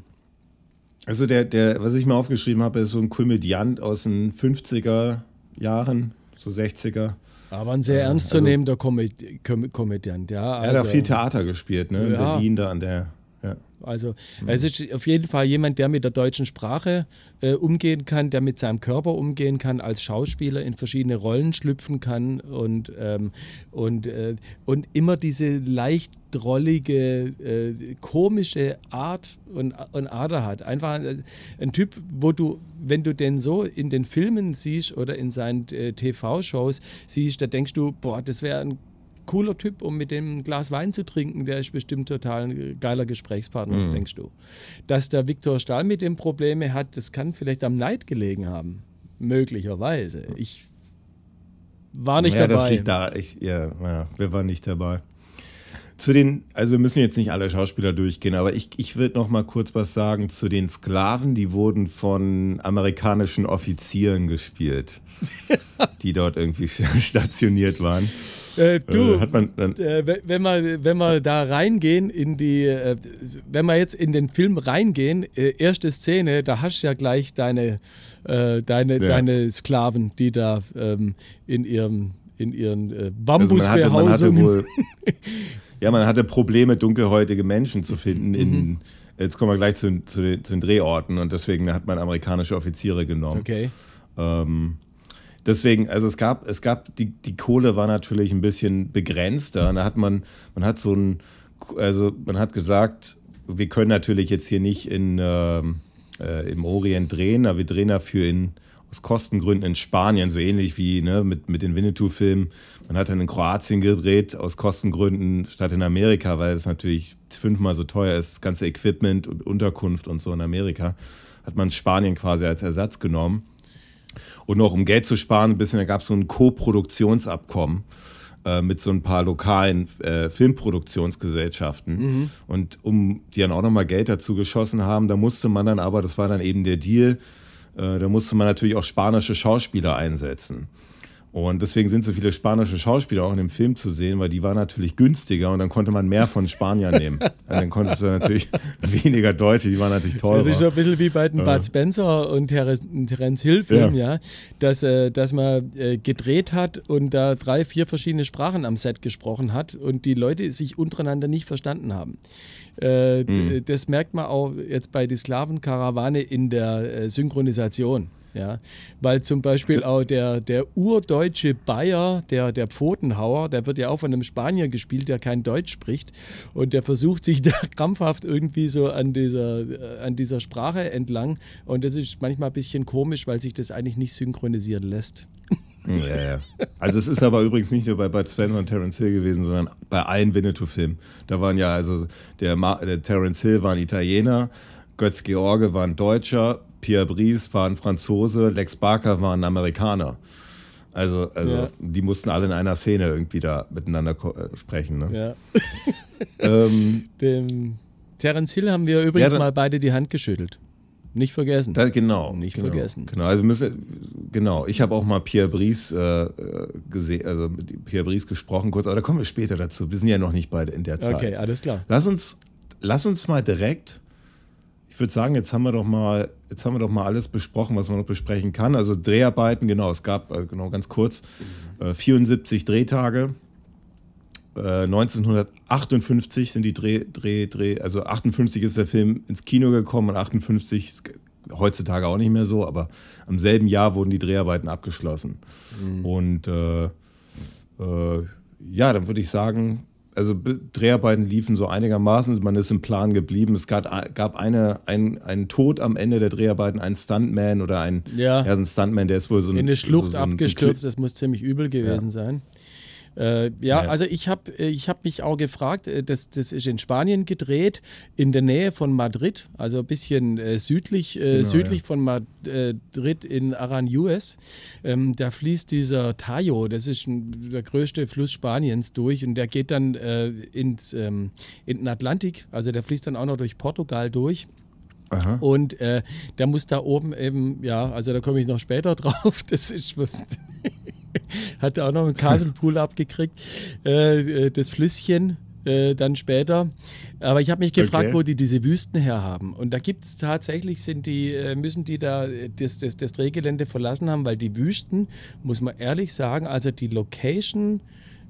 Also der, der, was ich mir aufgeschrieben habe, ist so ein Komödiant aus den 50er Jahren, so 60er. Aber ein sehr ernstzunehmender also, Komödiant, ja. Also, er hat auch also viel Theater gespielt, ne? In ja. Berlin da an der also mhm. es ist auf jeden Fall jemand, der mit der deutschen Sprache äh, umgehen kann, der mit seinem Körper umgehen kann, als Schauspieler in verschiedene Rollen schlüpfen kann und, ähm, und, äh, und immer diese leicht drollige, äh, komische Art und, und Ader hat. Einfach ein, ein, Typ, wo du, wenn du den so in den Filmen siehst oder in seinen äh, TV-Shows siehst, da denkst du, boah, das wäre ein cooler Typ, um mit dem ein Glas Wein zu trinken. Der ist bestimmt total ein geiler Gesprächspartner, mhm. denkst du. Dass der Viktor Stahl mit dem Probleme hat, das kann vielleicht am Neid gelegen haben. Möglicherweise. Ich war nicht ja, dabei. Das liegt da. Ich, ja, ja, wir waren nicht dabei. Zu den, also wir müssen jetzt nicht alle Schauspieler durchgehen, aber ich, ich würde noch mal kurz was sagen zu den Sklaven, die wurden von amerikanischen Offizieren gespielt, [LAUGHS] die dort irgendwie [LAUGHS] stationiert waren. Äh, du, äh, man, äh, wenn, wir, wenn wir da reingehen in die, äh, wenn wir jetzt in den Film reingehen, äh, erste Szene, da hast du ja gleich deine, äh, deine, ja. deine Sklaven, die da ähm, in ihrem in ihren äh, Bambusbehausungen. Also man wohl, [LAUGHS] ja, man hatte Probleme, dunkelhäutige Menschen zu finden. In, mhm. Jetzt kommen wir gleich zu, zu, den, zu, den, Drehorten und deswegen hat man amerikanische Offiziere genommen. Okay. Ähm, deswegen, also es gab, es gab, die, die Kohle war natürlich ein bisschen begrenzter. Und da hat man, man hat so ein, also man hat gesagt, wir können natürlich jetzt hier nicht in, äh, äh, im Orient drehen, aber wir drehen dafür in, aus Kostengründen in Spanien, so ähnlich wie ne, mit, mit den Winnetou-Filmen. Man hat dann in Kroatien gedreht, aus Kostengründen statt in Amerika, weil es natürlich fünfmal so teuer ist, das ganze Equipment und Unterkunft und so in Amerika. Hat man Spanien quasi als Ersatz genommen. Und noch um Geld zu sparen, ein bisschen, da gab es so ein Co-Produktionsabkommen äh, mit so ein paar lokalen äh, Filmproduktionsgesellschaften. Mhm. Und um die dann auch nochmal Geld dazu geschossen haben, da musste man dann aber, das war dann eben der Deal, äh, da musste man natürlich auch spanische Schauspieler einsetzen. Und deswegen sind so viele spanische Schauspieler auch in dem Film zu sehen, weil die waren natürlich günstiger und dann konnte man mehr von Spaniern nehmen. [LAUGHS] Und dann konntest du natürlich weniger Deutsche, die waren natürlich teurer. Das ist so ein bisschen wie bei den Bud Spencer und Terence Hill Filmen, ja. ja, dass, äh, dass man äh, gedreht hat und da drei, vier verschiedene Sprachen am Set gesprochen hat und die Leute sich untereinander nicht verstanden haben. Äh, mhm. Das merkt man auch jetzt bei die Sklavenkarawane in der Synchronisation. Ja, weil zum Beispiel auch der, der urdeutsche Bayer, der, der Pfotenhauer, der wird ja auch von einem Spanier gespielt, der kein Deutsch spricht. Und der versucht sich [LAUGHS] da krampfhaft irgendwie so an dieser, äh, an dieser Sprache entlang. Und das ist manchmal ein bisschen komisch, weil sich das eigentlich nicht synchronisieren lässt. Ja, ja. Also es ist aber übrigens nicht nur bei Bud Spencer und Terence Hill gewesen, sondern bei allen Winnetou-Filmen. Da waren ja also der, der Terence Hill war ein Italiener, Götz George war ein Deutscher, Pierre Brice war ein Franzose, Lex Barker war ein Amerikaner. Also, also ja. die mussten alle in einer Szene irgendwie da miteinander äh, sprechen. Ne? Ja. [LAUGHS] ähm, Dem Terence Hill haben wir übrigens ja, mal beide die Hand geschüttelt. Nicht vergessen. Da, genau. Nicht genau, vergessen. Genau, also müssen, genau. Ich habe auch mal Pierre Brice äh, gesehen, also mit Pierre Brice gesprochen kurz, aber da kommen wir später dazu. Wir sind ja noch nicht beide in der Zeit. Okay, alles klar. Lass uns, lass uns mal direkt. Ich würde sagen, jetzt haben wir doch mal, jetzt haben wir doch mal alles besprochen, was man noch besprechen kann. Also Dreharbeiten, genau. Es gab äh, genau ganz kurz äh, 74 Drehtage. Äh, 1958 sind die Dreh, Dreh, Dreh, also 58 ist der Film ins Kino gekommen und 58 ist heutzutage auch nicht mehr so, aber am selben Jahr wurden die Dreharbeiten abgeschlossen. Und äh, äh, ja, dann würde ich sagen, also Be- Dreharbeiten liefen so einigermaßen, man ist im Plan geblieben. Es gab, gab eine, ein, einen Tod am Ende der Dreharbeiten, ein Stuntman oder ein, Ja. so ein Stuntman, der ist wohl so ein, In eine Schlucht so, so ein, abgestürzt, das muss ziemlich übel gewesen sein. Äh, ja, also ich habe ich hab mich auch gefragt, äh, das, das ist in Spanien gedreht, in der Nähe von Madrid, also ein bisschen äh, südlich, äh, Genau, südlich ja. von Madrid in Aranjuez. Ähm, da fließt dieser Tajo, das ist ein, der größte Fluss Spaniens durch und der geht dann äh, ins, ähm, in den Atlantik, also der fließt dann auch noch durch Portugal durch. Aha. Und äh, der muss da oben eben, ja, also da komme ich noch später [LAUGHS] drauf. Das ist. [LAUGHS] hat er auch noch einen Kaselpool abgekriegt, äh, äh, das Flüsschen. Äh, dann später. Aber ich habe mich gefragt, Okay. wo die diese Wüsten herhaben. Und da gibt es tatsächlich, sind die, äh, müssen die da äh, das, das, das Drehgelände verlassen haben, weil die Wüsten, muss man ehrlich sagen, also die Location,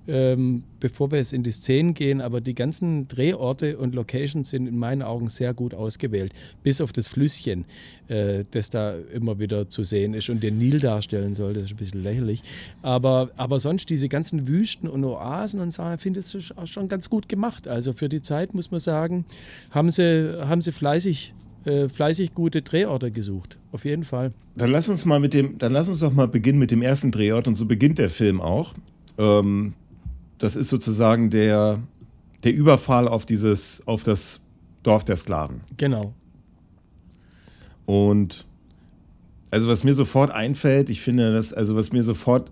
ähm, bevor wir jetzt in die Szenen gehen, aber die ganzen Drehorte und Locations sind in meinen Augen sehr gut ausgewählt. Bis auf das Flüsschen, äh, das da immer wieder zu sehen ist und den Nil darstellen soll. Das ist ein bisschen lächerlich. Aber, aber sonst diese ganzen Wüsten und Oasen und so, ich finde es schon ganz gut gemacht. Also für die Zeit, muss man sagen, haben sie, haben sie fleißig, äh, fleißig gute Drehorte gesucht. Auf jeden Fall. Dann lass uns mal mit dem, dann lass uns doch mal beginnen mit dem ersten Drehort und so beginnt der Film auch. Ähm, das ist sozusagen der, der Überfall auf dieses, auf das Dorf der Sklaven. Genau. Und also was mir sofort einfällt, ich finde das, also was mir sofort,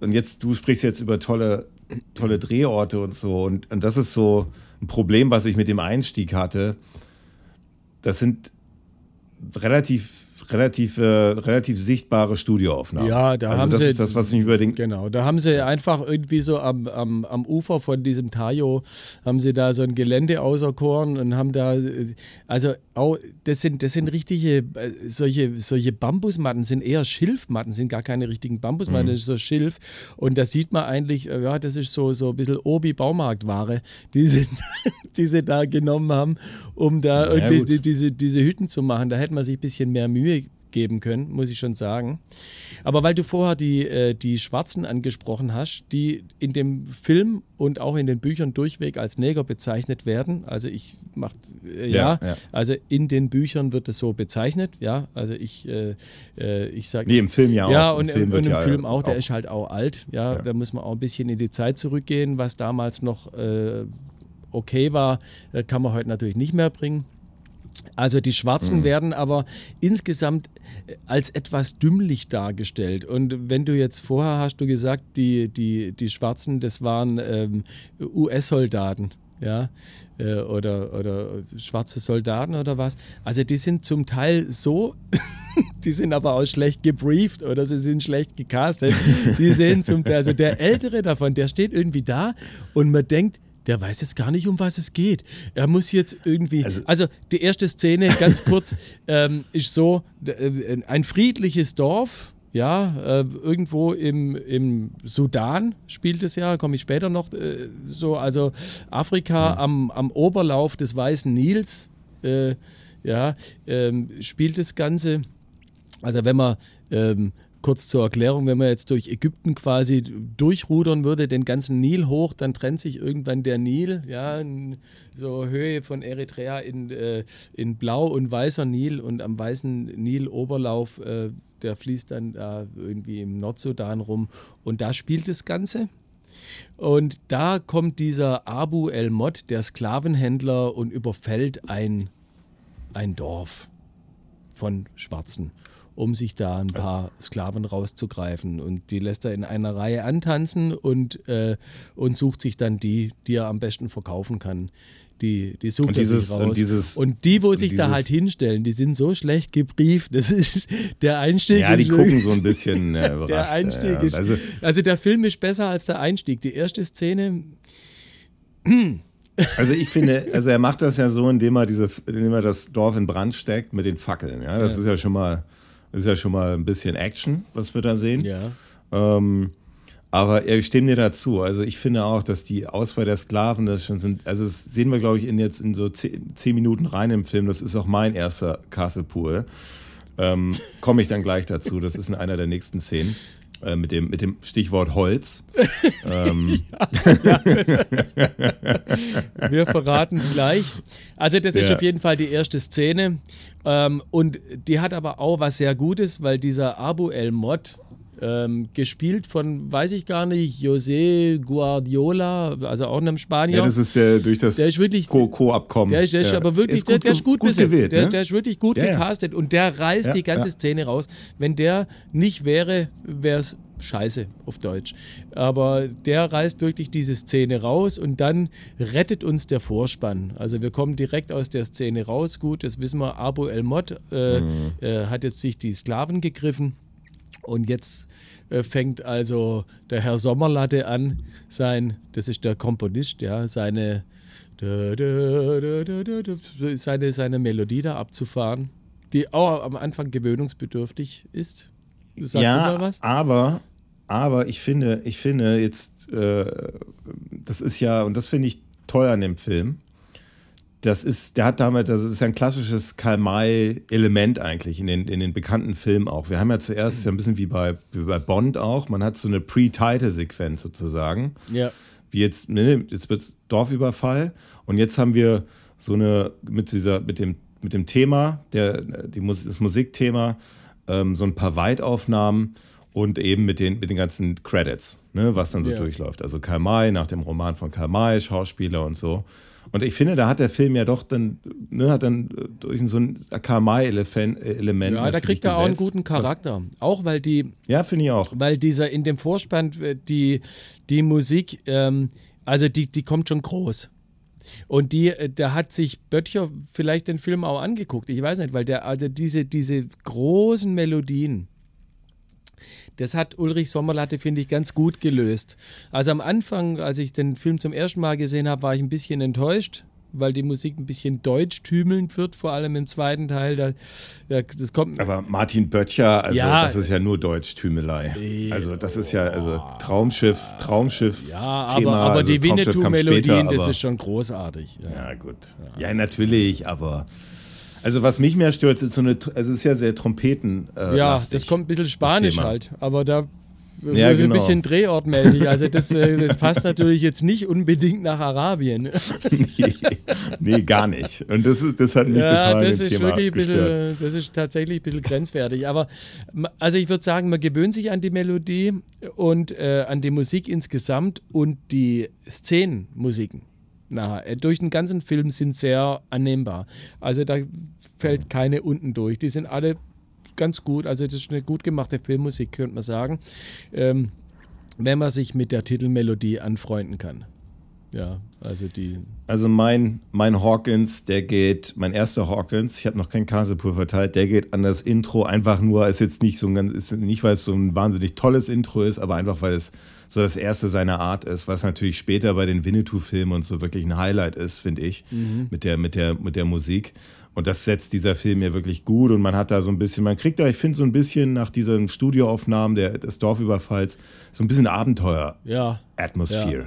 und jetzt, du sprichst jetzt über tolle, tolle Drehorte und so, und, und das ist so ein Problem, was ich mit dem Einstieg hatte. Das sind relativ, relativ, äh, relativ sichtbare Studioaufnahmen. Ja, da also haben das sie- ist das, was mich über den, Genau, da haben sie einfach irgendwie so am, am, am Ufer von diesem Tajo, haben sie da so ein Gelände auserkoren und haben da, äh, also auch, das sind, das sind richtige, äh, solche, solche Bambusmatten, sind eher Schilfmatten, sind gar keine richtigen Bambusmatten, das ist so Schilf und da sieht man eigentlich, äh, ja, das ist so, so ein bisschen Obi-Baumarktware, die sie, [LAUGHS] die sie da genommen haben, um da Ja, irgendwie gut. die, diese, diese Hütten zu machen. Da hätte man sich ein bisschen mehr Mühe geben können, muss ich schon sagen. Aber weil du vorher die, äh, die Schwarzen angesprochen hast, die in dem Film und auch in den Büchern durchweg als Neger bezeichnet werden, also ich mach äh, ja, Ja, ja. also in den Büchern wird es so bezeichnet, ja, also ich, äh, äh, ich sage nee, im Film ja auch. ja, Im und, Film und, im ja Film auch, der ist halt auch alt. Ja, Ja. da muss man auch ein bisschen in die Zeit zurückgehen, was damals noch äh, okay war, äh, kann man heute natürlich nicht mehr bringen. Also die Schwarzen werden aber insgesamt äh, als etwas dümmlich dargestellt. Und wenn du jetzt vorher hast du gesagt, die, die, die Schwarzen, das waren ähm, US-Soldaten, ja, äh, oder, oder schwarze Soldaten oder was. Also die sind zum Teil so, [LAUGHS] die sind aber auch schlecht gebrieft oder sie sind schlecht gecastet. Die [LAUGHS] sehen zum Teil, also der Ältere davon, der steht irgendwie da und man denkt, der weiß jetzt gar nicht, um was es geht. Er muss jetzt irgendwie. Also, die erste Szene, ganz kurz, [LAUGHS] ähm, ist so: äh, ein friedliches Dorf. Ja, äh, irgendwo im, im Sudan spielt es ja, komme ich später noch äh, so, also Afrika am, am Oberlauf des Weißen Nils, äh, ja, ähm, spielt das Ganze. Also wenn man ähm, kurz zur Erklärung, wenn man jetzt durch Ägypten quasi durchrudern würde, den ganzen Nil hoch, dann trennt sich irgendwann der Nil, ja, so Höhe von Eritrea in, äh, in blau und weißer Nil und am weißen Nil-Oberlauf, äh, der fließt dann da irgendwie im Nordsudan rum und da spielt das Ganze. Und da kommt dieser Abu el-Mod, der Sklavenhändler, und überfällt ein, ein Dorf von Schwarzen. Um sich da ein paar Sklaven rauszugreifen. Und die lässt er in einer Reihe antanzen und, äh, und sucht sich dann die, die er am besten verkaufen kann. Die, die sucht Und er dieses- sich raus. und dieses- und die, wo sich da dieses- halt hinstellen, die sind so schlecht gebrieft. Das ist der Einstieg. Ja, die ist gucken so ein bisschen äh, [LAUGHS] überrascht. der Einstieg ja. ist. Also, Also, der Film ist besser als der Einstieg. Die erste Szene, also ich finde, also er macht das ja so, indem er diese, indem er das Dorf in Brand steckt mit den Fackeln. Ja, das ist ja schon mal, das ist ja schon mal ein bisschen Action, was wir da sehen. ja. Ähm, aber ich stimme dir dazu. Also ich finde auch, dass die Auswahl der Sklaven, das schon sind, also das sehen wir, glaube ich, in jetzt in so zehn, zehn Minuten rein im Film. Das ist auch mein erster Castle Pool. Ähm, Komme ich dann gleich dazu. Das ist in einer der nächsten Szenen. Äh, mit, dem, mit dem Stichwort Holz. [LAUGHS] ähm, [LAUGHS] Wir verraten es gleich. Also, das ist Ja. auf jeden Fall die erste Szene. Ähm, und die hat aber auch was sehr Gutes, weil dieser Abu El Mod, ähm, gespielt von, weiß ich gar nicht, José Guardiola, also auch einem Spanier. ja, das ist ja durch das Co-Abkommen. Der ist, der ist aber wirklich, der, ist gut, besetzt. gewählt. der, ne? der ist wirklich gut Ja, ja. gecastet und der reißt Ja, die ganze ja. Szene raus. Wenn der nicht wäre, wäre es scheiße auf Deutsch. Aber der reißt wirklich diese Szene raus und dann rettet uns der Vorspann. Also wir kommen direkt aus der Szene raus. Gut, das wissen wir, Abu El Mod äh, Mhm. äh, hat jetzt sich die Sklaven gegriffen und jetzt äh, fängt also der Herr Sommerlatte an, sein, das ist der Komponist, ja, seine, seine, seine Melodie da abzufahren, die auch am Anfang gewöhnungsbedürftig ist. Sag ja, aber, aber ich finde, ich finde jetzt, äh, das ist ja, und das finde ich toll an dem Film. Das ist, der hat damit, das ist ja ein klassisches Karl-May-Element eigentlich in den, in den bekannten Filmen auch. Wir haben ja zuerst ja ein bisschen wie bei, wie bei Bond auch, man hat so eine Pre-Title-Sequenz sozusagen Ja. wie jetzt, ne, jetzt wird Dorfüberfall und jetzt haben wir so eine, mit dieser, mit dem, mit dem Thema, der, die, Mus- das Musikthema, ähm, so ein paar Weitaufnahmen und eben mit den, mit den ganzen Credits, ne, was dann so Ja. durchläuft. Also Karl May nach dem Roman von Karl May, Schauspieler und so. Und ich finde, da hat der Film ja doch dann, ne, hat dann äh, durch so ein Karl May-Element. Ja, da kriegt er auch einen guten Charakter. Auch weil die, Ja, finde ich auch. weil dieser in dem Vorspann äh, die, die Musik, ähm, also die, die kommt schon groß. Und die, äh, der hat sich Böttcher vielleicht den Film auch angeguckt. Ich weiß nicht, weil der, also diese, diese großen Melodien, das hat Ulrich Sommerlatte, finde ich, ganz gut gelöst. Also am Anfang, als ich den Film zum ersten Mal gesehen habe, war ich ein bisschen enttäuscht, weil die Musik ein bisschen deutsch-tümelnd wird, vor allem im zweiten Teil. Da, ja, das kommt, Aber Martin Böttcher, also Ja. das ist ja nur Deutschtümelei. Also das ist ja also Traumschiff, Traumschiff. ja, Thema, aber, aber also die Winnetou-Melodien, das ist schon großartig. Ja. Ja, gut. Ja, natürlich, aber. Also was mich mehr stört, ist so eine, also es ist ja sehr Trompeten. Äh, Ja, lastig, das kommt ein bisschen Spanisch halt, aber da so Ja, ein genau. bisschen drehortmäßig. Also das, äh, das passt natürlich jetzt nicht unbedingt nach Arabien. [LAUGHS] nee, nee, gar nicht. Und das, ist, das hat mich Ja, total das ist Thema wirklich ein gestört. bisschen, das ist tatsächlich ein bisschen grenzwertig. Aber also ich würde sagen, man gewöhnt sich an die Melodie und äh, an die Musik insgesamt und die Szenenmusiken. Na, äh, durch den ganzen Film sind sehr annehmbar. Also da fällt keine unten durch. Die sind alle ganz gut. Also das ist eine gut gemachte Filmmusik, könnte man sagen. Ähm, wenn man sich mit der Titelmelodie anfreunden kann. Ja, also die. Also mein, mein Hawkins, der geht, mein erster Hawkins, ich habe noch kein Kasepur verteilt, der geht an das Intro einfach nur, ist jetzt nicht so ein ganz, ist nicht, weil es so ein wahnsinnig tolles Intro ist, aber einfach, weil es so das erste seiner Art ist, was natürlich später bei den Winnetou-Filmen und so wirklich ein Highlight ist, finde ich, mit, der, mit, der, mit der Musik. Und das setzt dieser Film ja wirklich gut und man hat da so ein bisschen, man kriegt da, ich finde, so ein bisschen nach diesen Studioaufnahmen der, des Dorfüberfalls so ein bisschen Abenteuer. Ja.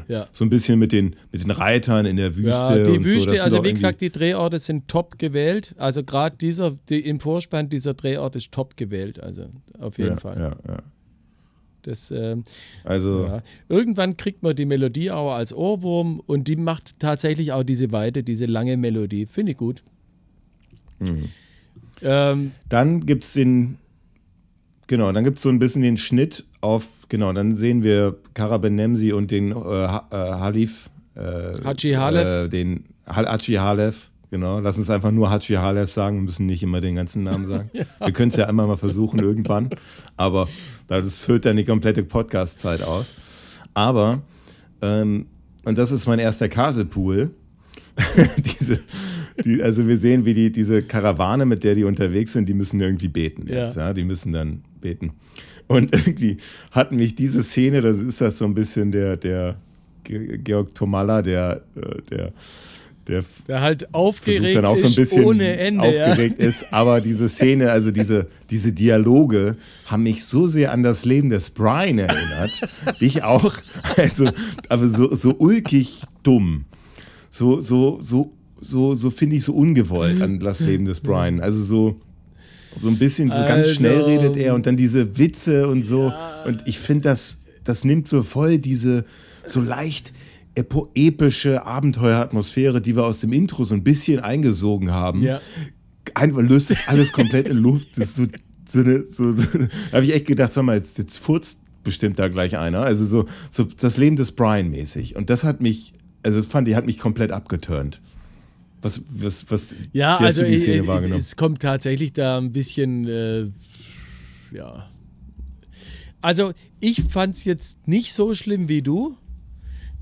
Ja. So ein bisschen mit den, mit den Reitern in der Wüste. Ja, die und so. Wüste, sind also wie gesagt, die Drehorte sind top gewählt. Also gerade dieser, die, im Vorspann dieser Drehort ist top gewählt. Also auf jeden Fall. Ja, ja. Das, ähm, Also, ja. Irgendwann kriegt man die Melodie auch als Ohrwurm und die macht tatsächlich auch diese Weite, diese lange Melodie. Finde ich gut. Mhm. Ähm, dann gibt es den, genau, dann gibt es so ein bisschen den Schnitt auf, genau, dann sehen wir Karabenemsi und den äh, äh, Halif. Äh, Haji Halef. Äh, den Hal Haji Halef, Genau, lass uns einfach nur Hachi Halef sagen, wir müssen nicht immer den ganzen Namen sagen. [LAUGHS] ja. Wir können es ja einmal mal versuchen irgendwann, aber das füllt dann die komplette Podcast-Zeit aus. Aber, ähm, und das ist mein erster Kaselpool, [LAUGHS] diese, die, also wir sehen, wie die, diese Karawane, mit der die unterwegs sind, die müssen irgendwie beten jetzt, ja. ja die müssen dann beten. Und irgendwie hat mich diese Szene, das ist das so ein bisschen der, der Georg Tomalla, der, äh, der der, der halt aufgeregt dann auch so ein bisschen ohne Ende, aufgeregt ja. ist. Aber diese Szene, also diese, diese Dialoge haben mich so sehr an das Leben des Brian erinnert. ich auch. Also, aber so, so ulkig dumm. So, so, so, so, so finde ich so ungewollt an das Leben des Brian. Also so. So ein bisschen, so also, ganz schnell redet er und dann diese Witze und so. Ja. Und ich finde, das, das nimmt so voll diese, so leicht epische Abenteueratmosphäre, die wir aus dem Intro so ein bisschen eingesogen haben. Ja. Einfach löst das alles komplett in Luft. Das ist so, so, eine, so, so da habe ich echt gedacht, sag mal, jetzt, jetzt furzt bestimmt da gleich einer. Also so, so das Leben des Brian mäßig. Und das hat mich, also fand ich, hat mich komplett abgeturnt. Was, was, was, ja, also ich, es kommt tatsächlich da ein bisschen, äh, ja. Also ich fand es jetzt nicht so schlimm wie du.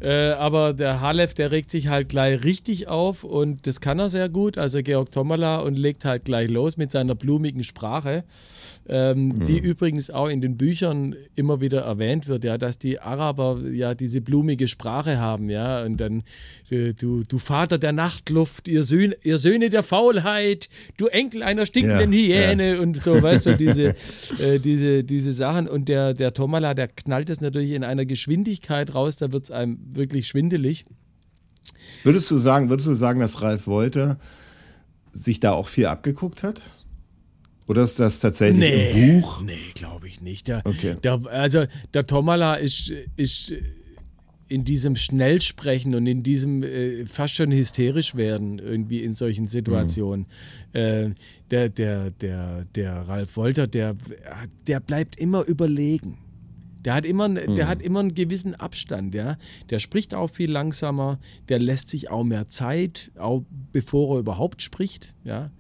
Äh, aber der Halef, der regt sich halt gleich richtig auf und das kann er sehr gut. Also Georg Tomala und legt halt gleich los mit seiner blumigen Sprache ähm, mhm. die übrigens auch in den Büchern immer wieder erwähnt wird, ja, dass die Araber ja diese blumige Sprache haben, ja, und dann äh, du, du Vater der Nachtluft, ihr Söhne, ihr Söhne der Faulheit, du Enkel einer stinkenden ja, Hyäne ja. und so, weißt du, diese, [LAUGHS] äh, diese, diese Sachen. Und der, der Tomala, der knallt es natürlich in einer Geschwindigkeit raus, da wird es einem wirklich schwindelig. Würdest du sagen, würdest du sagen, dass Ralf Wolter sich da auch viel abgeguckt hat? Oder ist das tatsächlich nee, im Buch? Nee, glaube ich nicht. Der, okay. Der, also der Tomala ist, ist in diesem Schnellsprechen und in diesem äh, fast schon hysterisch werden irgendwie in solchen Situationen. Mhm. Äh, der, der, der, der Ralf Wolter, der, der bleibt immer überlegen. Der hat immer, mhm. der hat immer einen gewissen Abstand, ja. Der spricht auch viel langsamer, der lässt sich auch mehr Zeit, auch bevor er überhaupt spricht, ja.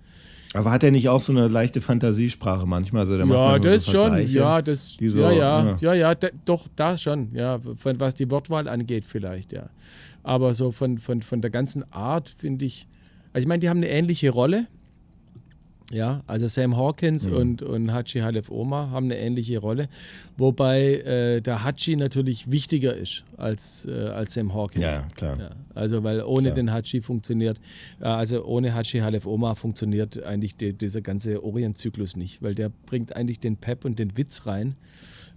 Aber hat er nicht auch so eine leichte Fantasiesprache manchmal? Also, ja, das so schon. Ja, das, so, ja, ja, ja, ja, ja, da, doch, da schon. Ja, von, was die Wortwahl angeht vielleicht, ja. Aber so von, von, von der ganzen Art finde ich, also ich meine, die haben eine ähnliche Rolle, ja, also Sam Hawkins mhm. und, und Hachi Halef Oma haben eine ähnliche Rolle, wobei äh, der Hachi natürlich wichtiger ist als, äh, als Sam Hawkins. Ja, klar. Ja, also weil ohne klar. den Hachi funktioniert, äh, also ohne Hachi Halef Oma funktioniert eigentlich die, dieser ganze Orientzyklus nicht, weil der bringt eigentlich den Pep und den Witz rein.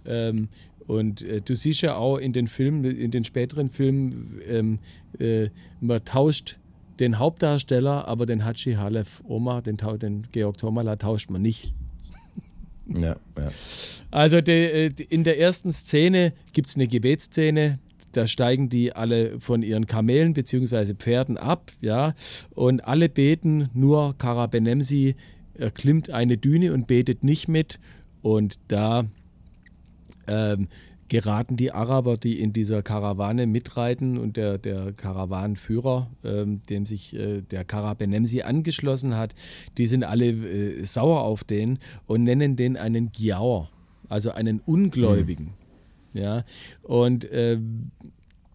Ähm, und äh, du siehst ja auch in den Filmen, in den späteren Filmen, ähm, äh, man tauscht den Hauptdarsteller, aber den Hachi Halef Oma, den, den Georg Tomala, tauscht man nicht. Ja, ja. Also die, äh, in der ersten Szene gibt es eine Gebetsszene, da steigen die alle von ihren Kamelen bzw. Pferden ab, ja, und alle beten, nur Karabenemsi erklimmt eine Düne und betet nicht mit. Und da ähm, geraten die Araber, die in dieser Karawane mitreiten und der, der Karawanenführer, ähm, dem sich äh, der Karabenemsi angeschlossen hat, die sind alle äh, sauer auf den und nennen den einen Giaur, also einen Ungläubigen. Mhm. Ja, und äh,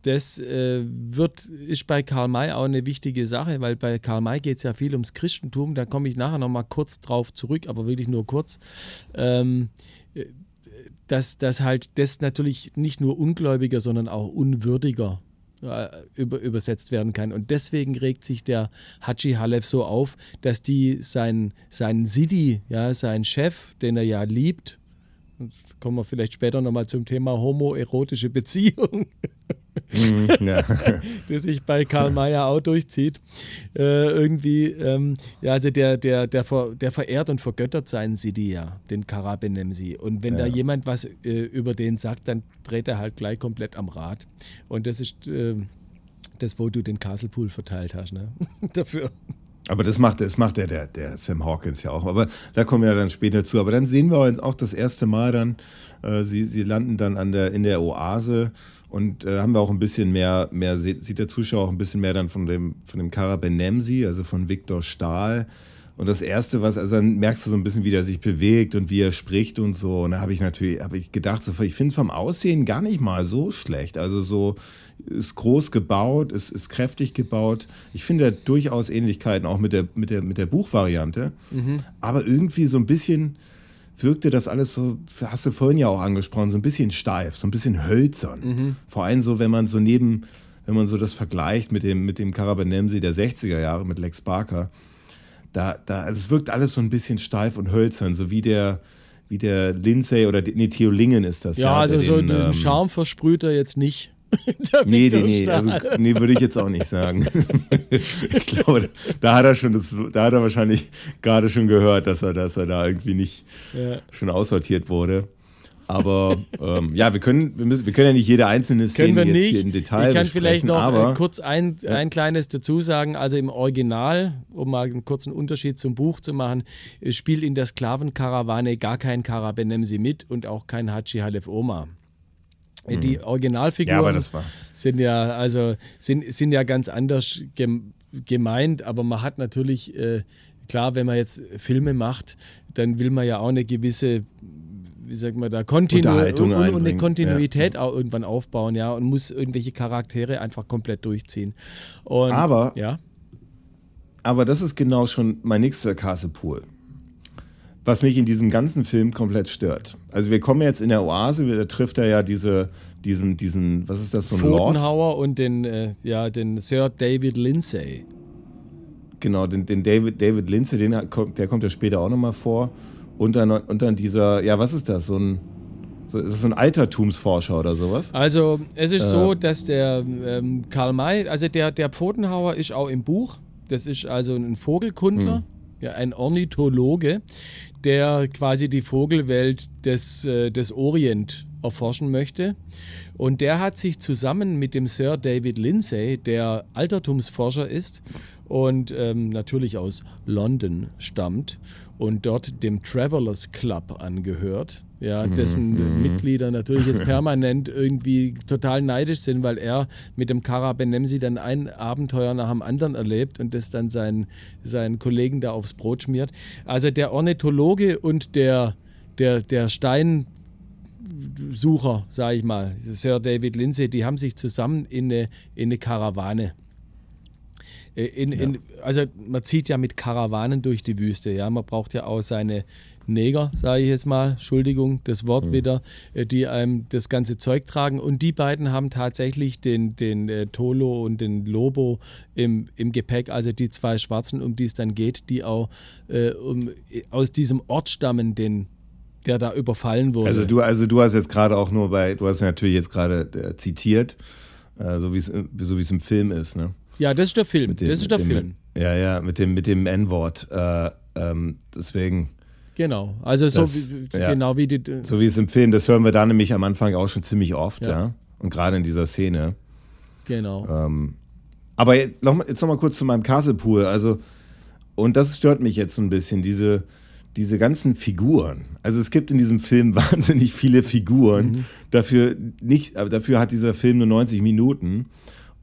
das äh, wird, ist bei Karl May auch eine wichtige Sache, weil bei Karl May geht es ja viel ums Christentum. Da komme ich nachher nochmal kurz drauf zurück, aber wirklich nur kurz. Ähm, dass, dass halt das natürlich nicht nur ungläubiger, sondern auch unwürdiger äh, über, übersetzt werden kann. Und deswegen regt sich der Haji Halef so auf, dass die seinen, seinen Sidi, ja, seinen Chef, den er ja liebt, kommen wir vielleicht später nochmal zum Thema homoerotische Beziehung. Mhm, ja. [LAUGHS] der sich bei Karl Mayer auch durchzieht. Äh, irgendwie, ähm, ja, also der, der, der, ver, der verehrt und vergöttert seinen Sidi ja, den Karabenemsi. Und wenn ja. da jemand was äh, über den sagt, dann dreht er halt gleich komplett am Rad. Und das ist äh, das, wo du den Castlepool verteilt hast, ne? [LAUGHS] Dafür. Aber das macht, das macht der, der, der Sam Hawkins ja auch. Aber da kommen wir dann später zu. Aber dann sehen wir uns auch das erste Mal dann, äh, sie, sie landen dann an der, in der Oase und äh, haben wir auch ein bisschen mehr, mehr sieht der Zuschauer auch ein bisschen mehr dann von dem, von dem Kara Benemsi, also von Viktor Stahl. Und das Erste, was, also dann merkst du so ein bisschen, wie der sich bewegt und wie er spricht und so. Und da habe ich natürlich, habe ich gedacht, so, ich finde es vom Aussehen gar nicht mal so schlecht. Also so, ist groß gebaut, ist, ist kräftig gebaut. Ich finde durchaus Ähnlichkeiten auch mit der, mit der, mit der Buchvariante. Mhm. Aber irgendwie so ein bisschen wirkte das alles so, hast du vorhin ja auch angesprochen, so ein bisschen steif, so ein bisschen hölzern. Mhm. Vor allem so, wenn man so neben, wenn man so das vergleicht mit dem, mit dem Karabanemsi der 60er Jahre, mit Lex Barker, da, da, also es wirkt alles so ein bisschen steif und hölzern, so wie der, wie der Lindsay oder nee, Theo Lingen ist das. Ja, ja also so den, ähm, Charme versprüht er jetzt nicht. [LAUGHS] nee, nee, nee, also, nee, würde ich jetzt auch nicht sagen. [LAUGHS] ich glaube, da hat er schon, das, da hat er wahrscheinlich gerade schon gehört, dass er, dass er da irgendwie nicht ja. schon aussortiert wurde. Aber ähm, ja, wir können, wir, müssen, wir können ja nicht jede einzelne Szene jetzt hier im Detail Ich kann vielleicht noch aber, kurz ein, ja. ein kleines dazu sagen. Also im Original, um mal einen kurzen Unterschied zum Buch zu machen, spielt in der Sklavenkarawane gar kein Karabenemsi mit und auch kein Hachi Halef Oma. Die mhm. Originalfiguren ja, sind ja also sind, sind ja ganz anders gemeint, aber man hat natürlich äh, klar, wenn man jetzt Filme macht, dann will man ja auch eine gewisse wie sagt man da, Kontinu und, und, eine Kontinuität ja. auch irgendwann aufbauen, ja, und muss irgendwelche Charaktere einfach komplett durchziehen. Und, aber, ja. aber das ist genau schon mein nächster Cassepool was mich in diesem ganzen Film komplett stört. Also wir kommen jetzt in der Oase, da trifft er ja diese, diesen, diesen, was ist das, so ein Lord? und den, äh, ja, den Sir David Lindsay. Genau, den, den David, David Lindsay, den, der kommt ja später auch nochmal vor. Und dann, und dann dieser, ja, was ist das, so ein, so, das ist ein Altertumsforscher oder sowas? Also es ist äh. so, dass der ähm, Karl May, also der, der Pfotenhauer ist auch im Buch. Das ist also ein Vogelkundler. Hm. Ja, ein Ornithologe, der quasi die Vogelwelt des, äh, des Orient erforschen möchte. Und der hat sich zusammen mit dem Sir David Lindsay, der Altertumsforscher ist und ähm, natürlich aus London stammt und dort dem Travelers Club angehört, ja, mhm, dessen mhm. Mitglieder natürlich jetzt [LAUGHS] permanent irgendwie total neidisch sind, weil er mit dem Kara Benemsi dann ein Abenteuer nach dem anderen erlebt und das dann seinen, seinen Kollegen da aufs Brot schmiert. Also der Ornithologe und der, der, der Steinsucher, sage ich mal, Sir David Lindsay, die haben sich zusammen in eine, in eine Karawane äh, in, in, ja. also man zieht ja mit Karawanen durch die Wüste, ja. Man braucht ja auch seine Neger, sage ich jetzt mal, Entschuldigung, das Wort mhm. wieder, äh, die einem das ganze Zeug tragen. Und die beiden haben tatsächlich den, den äh, Tolo und den Lobo im, im Gepäck, also die zwei Schwarzen, um die es dann geht, die auch äh, um, aus diesem Ort stammen, den der da überfallen wurde. Also du, also du hast jetzt gerade auch nur bei, du hast natürlich jetzt gerade äh, zitiert, äh, so wie es so es im Film ist, ne? Ja, das ist der Film. Dem, das ist der dem, Film. Ja, ja, mit dem, mit dem N-Wort. Äh, ähm, deswegen. Genau, also so das, wie, ja, genau wie die. So wie es im Film, das hören wir da nämlich am Anfang auch schon ziemlich oft, ja. ja? Und gerade in dieser Szene. Genau. Ähm, aber jetzt noch, jetzt noch kurz zu meinem Castle-Pool. Also, und das stört mich jetzt so ein bisschen, diese, diese ganzen Figuren. Also es gibt in diesem Film [LAUGHS] wahnsinnig viele Figuren. Mhm. Dafür, nicht, dafür hat dieser Film nur 90 Minuten.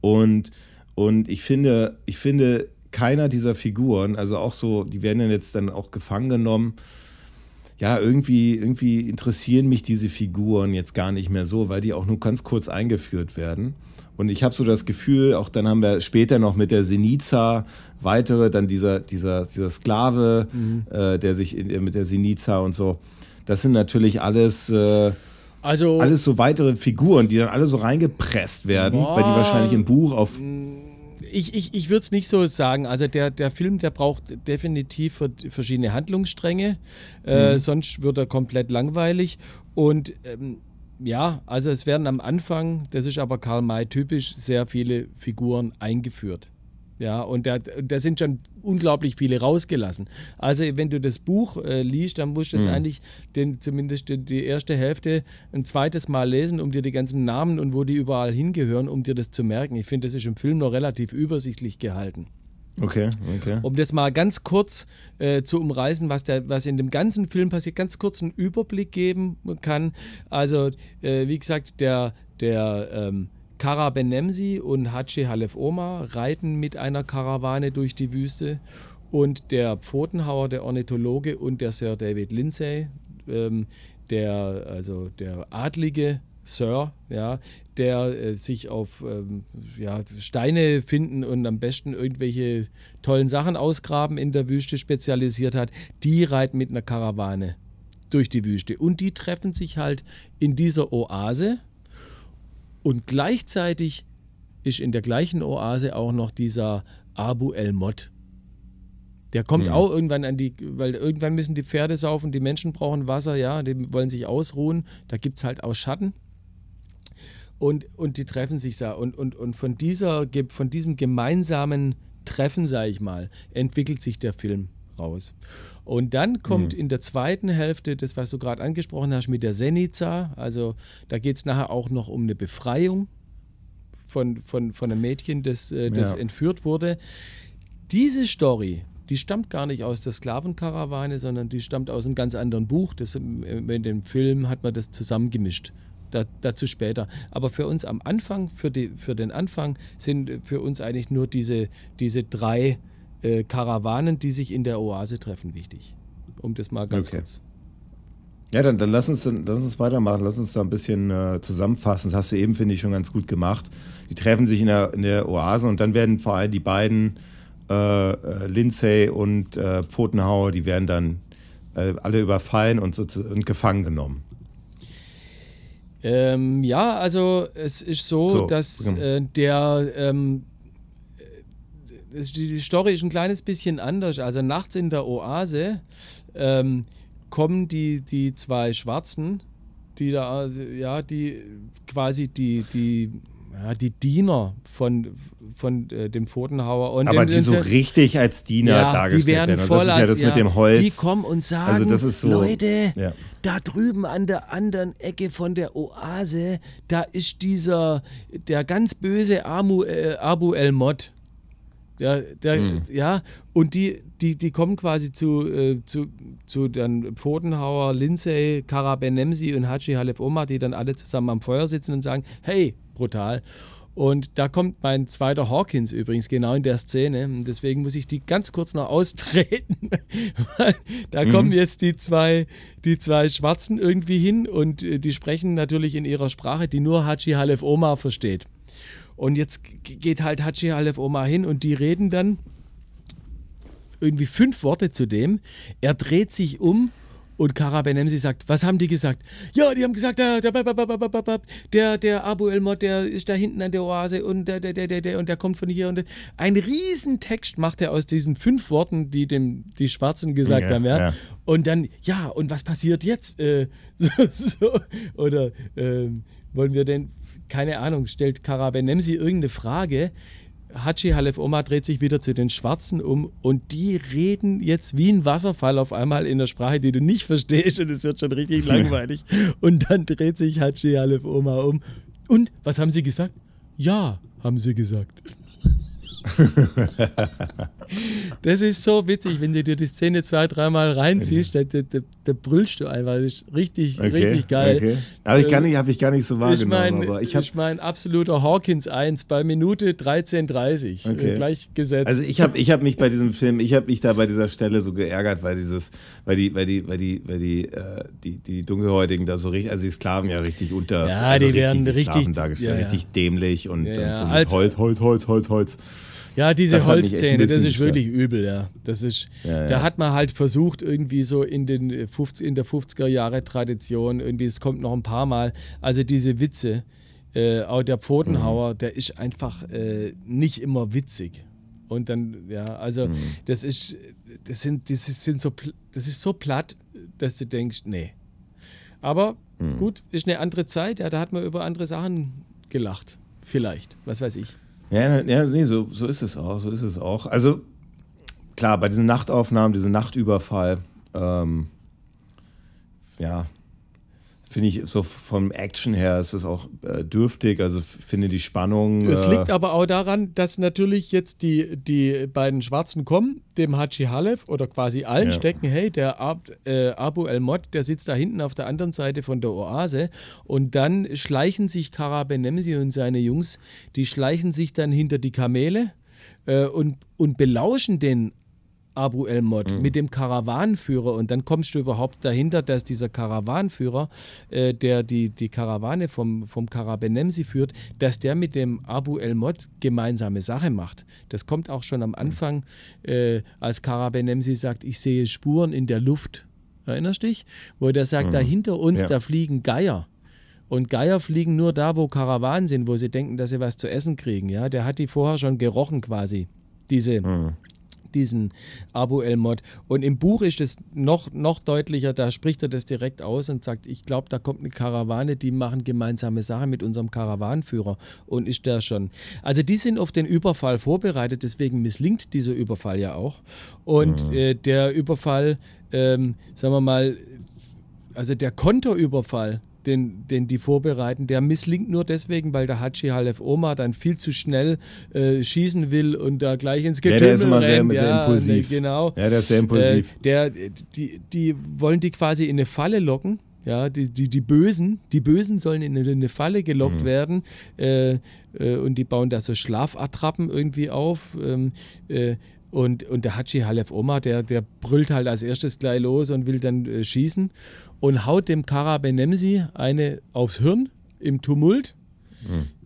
Und und ich finde, ich finde, keiner dieser Figuren, also auch so, die werden dann jetzt dann auch gefangen genommen. Ja, irgendwie, irgendwie interessieren mich diese Figuren jetzt gar nicht mehr so, weil die auch nur ganz kurz eingeführt werden. Und ich habe so das Gefühl, auch dann haben wir später noch mit der Senica weitere, dann dieser, dieser, dieser Sklave, mhm. äh, der sich in, mit der Senica und so. Das sind natürlich alles. Äh, also, alles so weitere Figuren, die dann alle so reingepresst werden, boah, weil die wahrscheinlich im Buch auf ich, ich, ich würde es nicht so sagen. Also der, der Film, der braucht definitiv verschiedene Handlungsstränge, äh, mhm. sonst wird er komplett langweilig. Und ähm, ja, also es werden am Anfang, das ist aber Karl May typisch, sehr viele Figuren eingeführt. Ja, und da, da sind schon unglaublich viele rausgelassen. Also, wenn du das Buch äh, liest, dann musst du es mhm. eigentlich den, zumindest die, die, erste Hälfte ein zweites Mal lesen, um dir die ganzen Namen und wo die überall hingehören, um dir das zu merken. Ich finde, das ist im Film noch relativ übersichtlich gehalten. Okay, okay. Um das mal ganz kurz äh, zu umreißen, was, der, was in dem ganzen Film passiert, ganz kurz einen Überblick geben kann. Also, äh, wie gesagt, der, der ähm, Kara Benemsi und Hachi Halef Omar reiten mit einer Karawane durch die Wüste und der Pfotenhauer, der Ornithologe und der Sir David Lindsay, ähm, der, also der adlige Sir, ja, der äh, sich auf ähm, ja, Steine finden und am besten irgendwelche tollen Sachen ausgraben in der Wüste spezialisiert hat, die reiten mit einer Karawane durch die Wüste. Und die treffen sich halt in dieser Oase. Und gleichzeitig ist in der gleichen Oase auch noch dieser Abu El Mod. Der kommt mhm. auch irgendwann an die, weil irgendwann müssen die Pferde saufen, die Menschen brauchen Wasser, ja, die wollen sich ausruhen. Da gibt es halt auch Schatten. Und, und die treffen sich da. Und, und, und von, dieser, von diesem gemeinsamen Treffen, sage ich mal, entwickelt sich der Film raus. Und dann kommt mhm. in der zweiten Hälfte das, was du gerade angesprochen hast, mit der Senica. Also da geht es nachher auch noch um eine Befreiung von, von, von einem Mädchen, das, äh, das ja. entführt wurde. Diese Story, die stammt gar nicht aus der Sklavenkarawane, sondern die stammt aus einem ganz anderen Buch. Das, in dem Film hat man das zusammengemischt da, dazu später. Aber für uns am Anfang, für, die, für den Anfang, sind für uns eigentlich nur diese, diese drei äh, Karawanen, die sich in der Oase treffen, wichtig. Um das mal ganz okay. kurz. Ja, dann, dann lass, uns, dann lass uns weitermachen. Lass uns da ein bisschen äh, zusammenfassen. Das hast du eben, finde ich, schon ganz gut gemacht. Die treffen sich in der, in der Oase und dann werden vor allem die beiden, äh, äh Lindsay und äh, Pfotenhauer, die werden dann äh, alle überfallen und, und gefangen genommen. Ähm, ja, also es ist so, so dass genau. äh, der ähm, die Story ist ein kleines bisschen anders. Also nachts in der Oase ähm, kommen die, die zwei Schwarzen, die da, ja, die quasi die, die ja, die Diener von, von äh, dem Pfotenhauer. Und Aber die so richtig als Diener ja, dargestellt die werden. werden. Also das ist ja das mit dem Holz. Die kommen und sagen, also das ist so, Leute, ja. da drüben an der anderen Ecke von der Oase, da ist dieser, der ganz böse Amu, äh, Abu El Mod. Der, der, hm. Ja, und die, die, die kommen quasi zu, äh, zu, zu dann Pfotenhauer, Lindsay, Karabenemsi und Haji Halef Omar, die dann alle zusammen am Feuer sitzen und sagen, hey, brutal. Und da kommt mein zweiter Hawkins übrigens genau in der Szene. Und deswegen muss ich die ganz kurz noch austreten. [LAUGHS] da mhm. kommen jetzt die zwei, die zwei Schwarzen irgendwie hin und äh, die sprechen natürlich in ihrer Sprache, die nur Haji Halef Omar versteht. Und jetzt geht halt Haji Halef Omar hin und die reden dann irgendwie fünf Worte zu dem. Er dreht sich um und Kara Benemsi sagt, was haben die gesagt? Ja, die haben gesagt, der, der, der, der Abu El Mod, der ist da hinten an der Oase und der, der, der, der, und der kommt von hier. Und ein Riesentext macht er aus diesen fünf Worten, die dem die Schwarzen gesagt ja, haben. Ja? ja? Und dann, ja, und was passiert jetzt? Äh, so, so, oder äh, wollen wir denn, keine Ahnung, stellt Kara Benemsi irgendeine Frage Hachi Halef Omar dreht sich wieder zu den Schwarzen um und die reden jetzt wie ein Wasserfall auf einmal in der Sprache, die du nicht verstehst und es wird schon richtig [LAUGHS] langweilig. Und dann dreht sich Hachi Halef Omar um. Und was haben sie gesagt? Ja, haben sie gesagt. [LAUGHS] das ist so witzig, wenn du dir die Szene zwei, dreimal reinziehst, da, da, da, da brüllst du einfach. Das ist richtig, okay, richtig geil. Okay. Aber ich äh, habe ich gar nicht so wahrgenommen. Ich mein, ich, ich mein absoluter Hawkins 1 bei Minute 13.30 okay. gleich gesetzt. Also ich habe ich hab mich bei diesem Film, ich habe mich da bei dieser Stelle so geärgert, weil dieses, weil die, weil die, weil die, weil die, äh, die, die Dunkelhäutigen da so richtig, also die Sklaven ja richtig unter, ja, also die werden richtig, dargestellt, ja, ja. richtig dämlich und, ja, und so mit Holz, Holz, Holz, Holz, Holz. Ja, diese Holzszene, das ist wirklich übel, ja. Das ist, ja, ja. da hat man halt versucht, irgendwie so in, den 50, in der 50er Jahre Tradition, irgendwie, es kommt noch ein paar Mal, also diese Witze, äh, auch der Pfotenhauer, mhm. der ist einfach äh, nicht immer witzig. Und dann, ja, also mhm. das ist, das sind, das sind so, das ist so platt, dass du denkst, nee. Aber mhm. gut, ist eine andere Zeit, ja, da hat man über andere Sachen gelacht. Vielleicht, was weiß ich. Ja, ja nee, so, so ist es auch, so ist es auch. Also klar, bei diesen Nachtaufnahmen, diesem Nachtüberfall, ähm, ja, finde ich, so vom Action her ist es auch äh, dürftig. Also finde die Spannung. Es äh, liegt aber auch daran, dass natürlich jetzt die, die beiden Schwarzen kommen, dem Haji Halef oder quasi allen Ja. stecken, hey, der Ab, äh, Abu El Mod, der sitzt da hinten auf der anderen Seite von der Oase und dann schleichen sich Kara Benemsi und seine Jungs, die schleichen sich dann hinter die Kamele äh, und, und belauschen den Abu El Mod Mhm. mit dem Karawanenführer und dann kommst du überhaupt dahinter, dass dieser Karawanenführer, äh, der die, die Karawane vom, vom Karabenemsi führt, dass der mit dem Abu El Mod gemeinsame Sache macht. Das kommt auch schon am Anfang, äh, als Karabenemsi sagt, ich sehe Spuren in der Luft. Erinnerst dich? Wo der sagt, da hinter uns, Mhm. Ja. da fliegen Geier. Und Geier fliegen nur da, wo Karawanen sind, wo sie denken, dass sie was zu essen kriegen. Ja, der hat die vorher schon gerochen quasi. Diese, diesen Abu El Mod. Und im Buch ist es noch, noch deutlicher, da spricht er das direkt aus und sagt, ich glaube, da kommt eine Karawane, die machen gemeinsame Sache mit unserem Karawanenführer. Und ist der schon. Also die sind auf den Überfall vorbereitet, deswegen misslingt dieser Überfall ja auch. Und äh, der Überfall, ähm, sagen wir mal, also der Konterüberfall, den, den die vorbereiten, der misslingt nur deswegen, weil der Haji Halef Omar dann viel zu schnell äh, schießen will und da gleich ins Ja, Getümmel der ist immer sehr, rennt. sehr ja, impulsiv. Ne, genau. Ja, der ist sehr impulsiv. Äh, der, die, die wollen die quasi in eine Falle locken. Ja, die, die, die Bösen, die Bösen sollen in eine, eine Falle gelockt Mhm. werden äh, äh, und die bauen da so Schlafattrappen irgendwie auf. Ähm, äh, und, und der Haji Halef Omar, der, der brüllt halt als erstes gleich los und will dann äh, schießen und haut dem Kara Benemsi eine aufs Hirn im Tumult.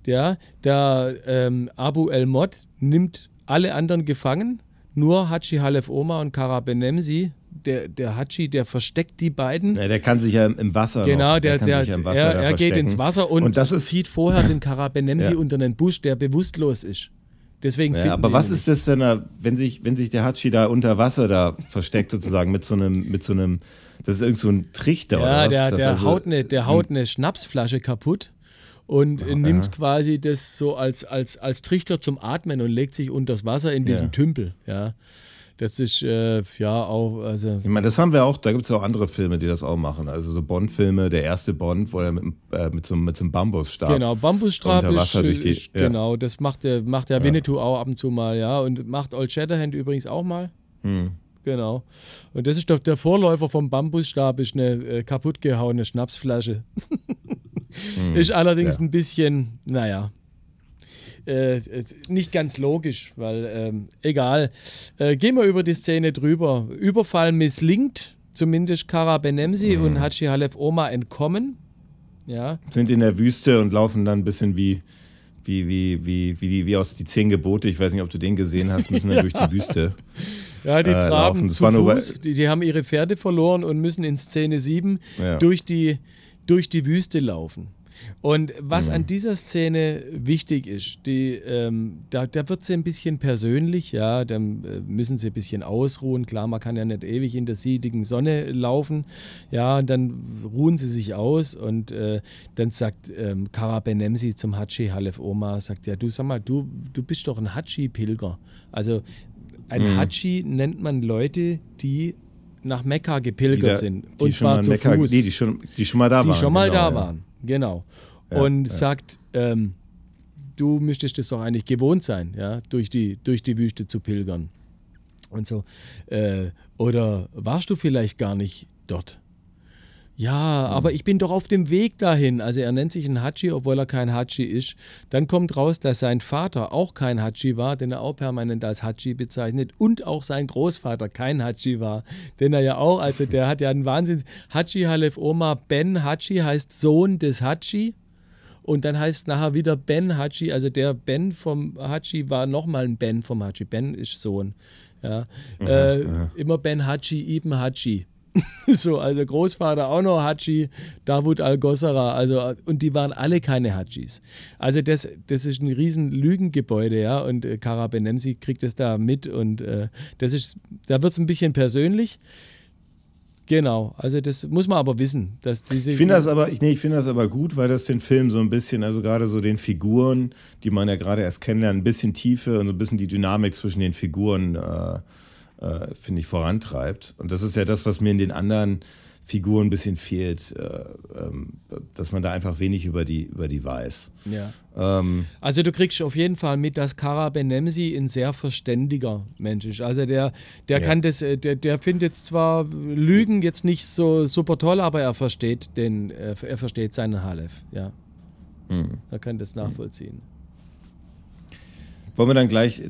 Ja, der ähm, Abu El Mod nimmt alle anderen gefangen, nur Haji Halef Omar und Kara Benemsi. Der, der Haji, der versteckt die beiden. Ja, der kann sich ja im Wasser Genau, noch, der, kann der, sich ja im Wasser er, er geht ins Wasser und, und das ist sieht vorher [LAUGHS] den Karabenemsi Ja. unter einen Busch, der bewusstlos ist. Deswegen Ja, aber was ist das denn, wenn sich, wenn sich der Hachi da unter Wasser da versteckt sozusagen mit so einem, mit so einem, das ist irgend so ein Trichter Ja, oder was? der, der, also- haut eine, der haut eine Schnapsflasche kaputt und äh, nimmt quasi das so als, als, als Trichter zum Atmen und legt sich unter das Wasser in diesen Ja. Tümpel. Ja. Das ist äh, ja auch, also Ich meine, das haben wir auch, da gibt es auch andere Filme, die das auch machen. Also so Bond-Filme, der erste Bond, wo er mit, äh, mit, so, mit so einem Bambusstab. Genau, Bambusstraf unter ist, Wasser durch die- ist ja. genau, das macht der, macht der Winnetou auch ab und zu mal, ja. Und macht Old Shatterhand übrigens auch mal. Hm. Genau. Und das ist doch der Vorläufer vom Bambusstab, ist eine äh, kaputtgehauene Schnapsflasche. [LAUGHS] ist allerdings Hm. ja. ein bisschen, naja. Äh, nicht ganz logisch, weil ähm, egal. Äh, gehen wir über die Szene drüber. Überfall misslingt, zumindest Kara Benemsi Hm. und Haji Halef Oma entkommen. Ja, Sind in der Wüste und laufen dann ein bisschen wie, wie, wie, wie, wie, die, wie aus die Zehn Gebote. Ich weiß nicht, ob du den gesehen hast, müssen dann [LAUGHS] durch die Wüste. Ja, die äh, traben zu Fuß, die, die haben ihre Pferde verloren und müssen in Szene 7 Ja. durch, die, durch die Wüste laufen. Und was Mhm. an dieser Szene wichtig ist, die, ähm, da, da wird sie ein bisschen persönlich, ja, dann äh, müssen sie ein bisschen ausruhen. Klar, man kann ja nicht ewig in der siedigen Sonne laufen, ja, und dann ruhen sie sich aus und äh, dann sagt ähm, Kara Benemsi zum Haji Halef Omar, sagt ja, du sag mal, du, du bist doch ein Haji-Pilger. Also ein Mhm. Haji nennt man Leute, die nach Mekka gepilgert Die da- sind. die und zwar zu Mekka- Fuß Nee, die schon, die schon mal da die waren. schon mal genau, da ja. waren. Genau. Ja, und ja. sagt, ähm, du müsstest es doch eigentlich gewohnt sein, ja, durch die, durch die Wüste zu pilgern. Und so. Äh, oder warst du vielleicht gar nicht dort? Ja, Hm. aber ich bin doch auf dem Weg dahin. Also er nennt sich ein Haji, obwohl er kein Haji ist. Dann kommt raus, dass sein Vater auch kein Haji war, den er auch permanent als Haji bezeichnet. Und auch sein Großvater kein Haji war, den er ja auch, also der hat ja einen Wahnsinn. Haji Halef Omar Ben Haji heißt Sohn des Haji. Und dann heißt nachher wieder Ben Haji, also der Ben vom Haji war nochmal ein Ben vom Haji. Ben ist Sohn. Ja. äh, Immer Ben Haji, Ibn Haji. [LAUGHS] so, also Großvater auch noch Haji, Davud Al-Gossara, also und die waren alle keine Hajis. Also das, das ist ein riesen Lügengebäude, ja, und äh, Kara Benemsi kriegt es da mit und äh, das ist, da wird es ein bisschen persönlich. Genau, also das muss man aber wissen, dass diese Ich finde das aber, nee, ich das aber gut, weil das den Film so ein bisschen, also gerade so den Figuren, die man ja gerade erst kennenlernt, ein bisschen Tiefe und so ein bisschen die Dynamik zwischen den Figuren, äh, äh, finde ich, vorantreibt. Und das ist ja das, was mir in den anderen Figur ein bisschen fehlt, äh, ähm, dass man da einfach wenig über die, über die weiß. Ja. Ähm, also du kriegst auf jeden Fall mit, dass Kara Benemsi ein sehr verständiger Mensch ist. Also der, der ja. kann das, äh, der, der findet zwar Lügen jetzt nicht so super toll, aber er versteht den, er, versteht seinen Halef, ja. Mhm. Er kann das nachvollziehen. Wollen wir dann gleich,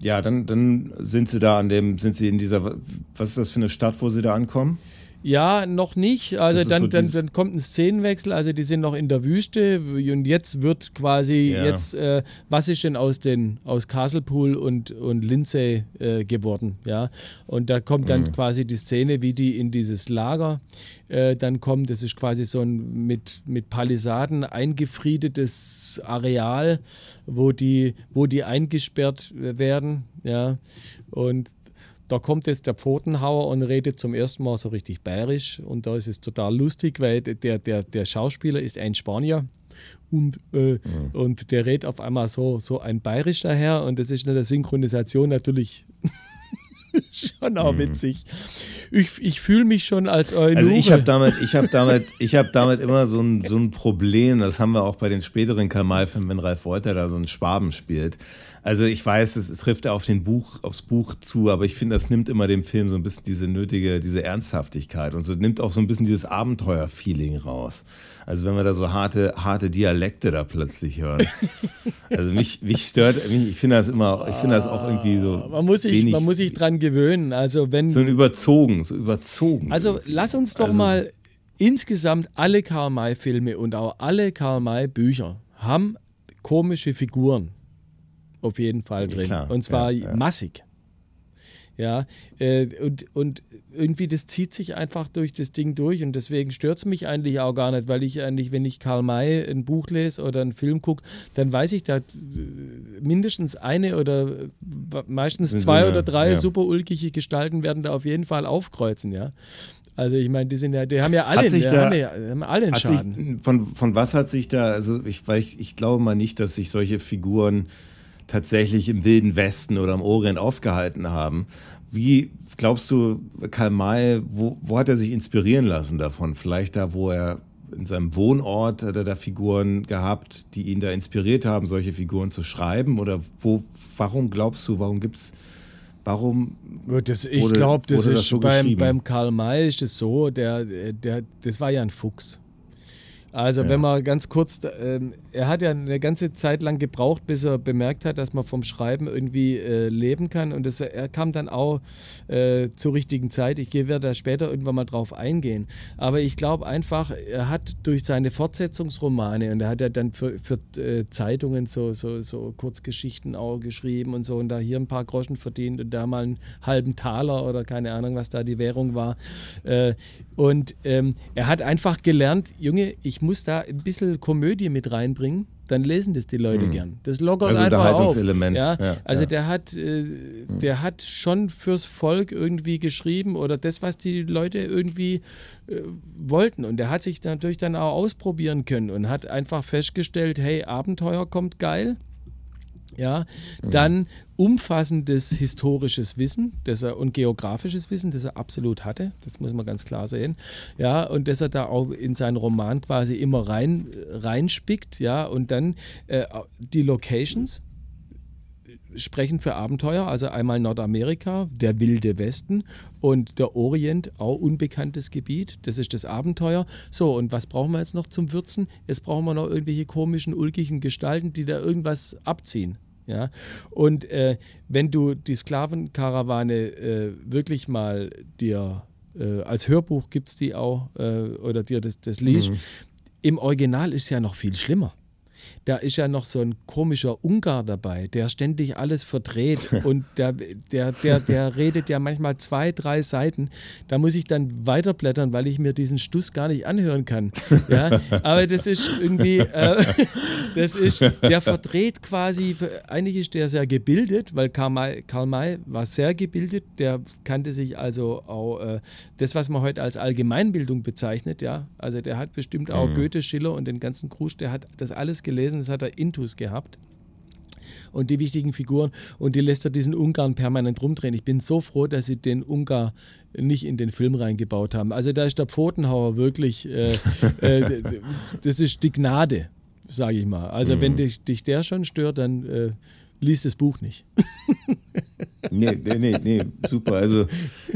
ja, dann, dann sind sie da an dem, sind sie in dieser, was ist das für eine Stadt, wo sie da ankommen? Ja, noch nicht. Also dann, so dann, dann kommt ein Szenenwechsel. Also die sind noch in der Wüste und jetzt wird quasi ja. jetzt, äh, was ist denn aus den aus Castlepool und, und Lindsay äh, geworden? Ja. Und da kommt dann mhm. quasi die Szene, wie die in dieses Lager äh, dann kommen. Das ist quasi so ein mit, mit Palisaden eingefriedetes Areal, wo die, wo die eingesperrt werden. Ja. Und da kommt jetzt der Pfotenhauer und redet zum ersten Mal so richtig bayerisch. Und da ist es total lustig, weil der, der, der Schauspieler ist ein Spanier. Und, äh, mhm. und der redet auf einmal so, so ein bayerisch daher. Und das ist in der Synchronisation natürlich [LAUGHS] schon auch mhm. witzig. Ich, ich fühle mich schon als Eunuche. Also ich habe damit, ich damit, hab damit immer so ein, so ein Problem, das haben wir auch bei den späteren Kamal-Filmen, wenn Ralf Reuter da so einen Schwaben spielt. Also ich weiß, es, es trifft auf den Buch, aufs Buch zu, aber ich finde, das nimmt immer dem Film so ein bisschen diese nötige, diese Ernsthaftigkeit und so nimmt auch so ein bisschen dieses Abenteuer-Feeling raus. Also wenn wir da so harte, harte Dialekte da plötzlich hören. [LAUGHS] Also mich, mich stört, mich, ich finde das immer, ich finde das auch irgendwie so. Man muss sich, wenig, man muss sich dran gewöhnen. Also wenn. So ein überzogen, so überzogen. Also irgendwie. lass uns doch also mal insgesamt alle Karl May-Filme und auch alle Karl May-Bücher haben komische Figuren auf jeden Fall drin. Klar, und zwar ja, ja. massig. Ja, äh, und, und irgendwie das zieht sich einfach durch das Ding durch und deswegen stört es mich eigentlich auch gar nicht, weil ich eigentlich, wenn ich Karl May ein Buch lese oder einen Film gucke, dann weiß ich, dass mindestens eine oder meistens zwei Sinne, oder drei ja. super ulkige Gestalten werden da auf jeden Fall aufkreuzen, ja. Also ich meine, die sind ja, die haben ja alle, hat sich da, haben ja, haben alle einen Schaden. Sich, von, von was hat sich da, also ich, weil ich, ich glaube mal nicht, dass sich solche Figuren tatsächlich im Wilden Westen oder im Orient aufgehalten haben. Wie glaubst du, Karl May, wo, wo hat er sich inspirieren lassen davon? Vielleicht da, wo er in seinem Wohnort hat er da Figuren gehabt, die ihn da inspiriert haben, solche Figuren zu schreiben? Oder wo, warum glaubst du, warum gibt es, warum? Das, ich glaube, das ist das so beim, beim Karl May ist es so, der, der, das war ja ein Fuchs. Also ja. wenn man ganz kurz, ähm, er hat ja eine ganze Zeit lang gebraucht, bis er bemerkt hat, dass man vom Schreiben irgendwie äh, leben kann. Und das, er kam dann auch äh, zur richtigen Zeit. Ich werde da später irgendwann mal drauf eingehen. Aber ich glaube einfach, er hat durch seine Fortsetzungsromane und er hat ja dann für, für äh, Zeitungen so, so, so Kurzgeschichten auch geschrieben und so und da hier ein paar Groschen verdient und da mal einen halben Taler oder keine Ahnung, was da die Währung war. Äh, und ähm, er hat einfach gelernt, Junge, ich muss da ein bisschen Komödie mit reinbringen, dann lesen das die Leute mhm. gern. Das lockert also einfach auf. Ja? ja also ja. der hat, äh, der hat schon fürs Volk irgendwie geschrieben oder das, was die Leute irgendwie äh, wollten. Und der hat sich natürlich dann auch ausprobieren können und hat einfach festgestellt, hey, Abenteuer kommt geil. Ja, dann umfassendes historisches Wissen das er, und geografisches Wissen, das er absolut hatte, das muss man ganz klar sehen, ja, und das er da auch in seinen Roman quasi immer rein, reinspickt, ja, und dann äh, die Locations sprechen für Abenteuer, also einmal Nordamerika, der wilde Westen und der Orient, auch unbekanntes Gebiet, das ist das Abenteuer. So, und was brauchen wir jetzt noch zum Würzen? Jetzt brauchen wir noch irgendwelche komischen, ulkigen Gestalten, die da irgendwas abziehen. Ja? Und äh, wenn du die Sklavenkarawane äh, wirklich mal dir äh, als Hörbuch gibt es die auch äh, oder dir das, das liest, mhm. im Original ist es ja noch viel schlimmer da ist ja noch so ein komischer Ungar dabei, der ständig alles verdreht [LAUGHS] und der, der, der, der redet ja manchmal zwei, drei Seiten. Da muss ich dann weiterblättern, weil ich mir diesen Stuss gar nicht anhören kann. Ja? Aber das ist irgendwie, äh, [LAUGHS] das ist, der verdreht quasi, eigentlich ist der sehr gebildet, weil Karl May, Karl May war sehr gebildet, der kannte sich also auch äh, das, was man heute als Allgemeinbildung bezeichnet, ja, also der hat bestimmt auch mhm. Goethe, Schiller und den ganzen Krusch, der hat das alles gelesen gelesen, das hat er Intus gehabt. und die wichtigen Figuren und die lässt er diesen Ungarn permanent rumdrehen. Ich bin so froh, dass sie den Ungar nicht in den Film reingebaut haben. Also da ist der Pfotenhauer wirklich, äh, äh, [LAUGHS] das ist die Gnade, sage ich mal. Also mhm. wenn dich, dich, der schon stört, dann äh, liest das Buch nicht. [LAUGHS] nee, nee, nee, super. Also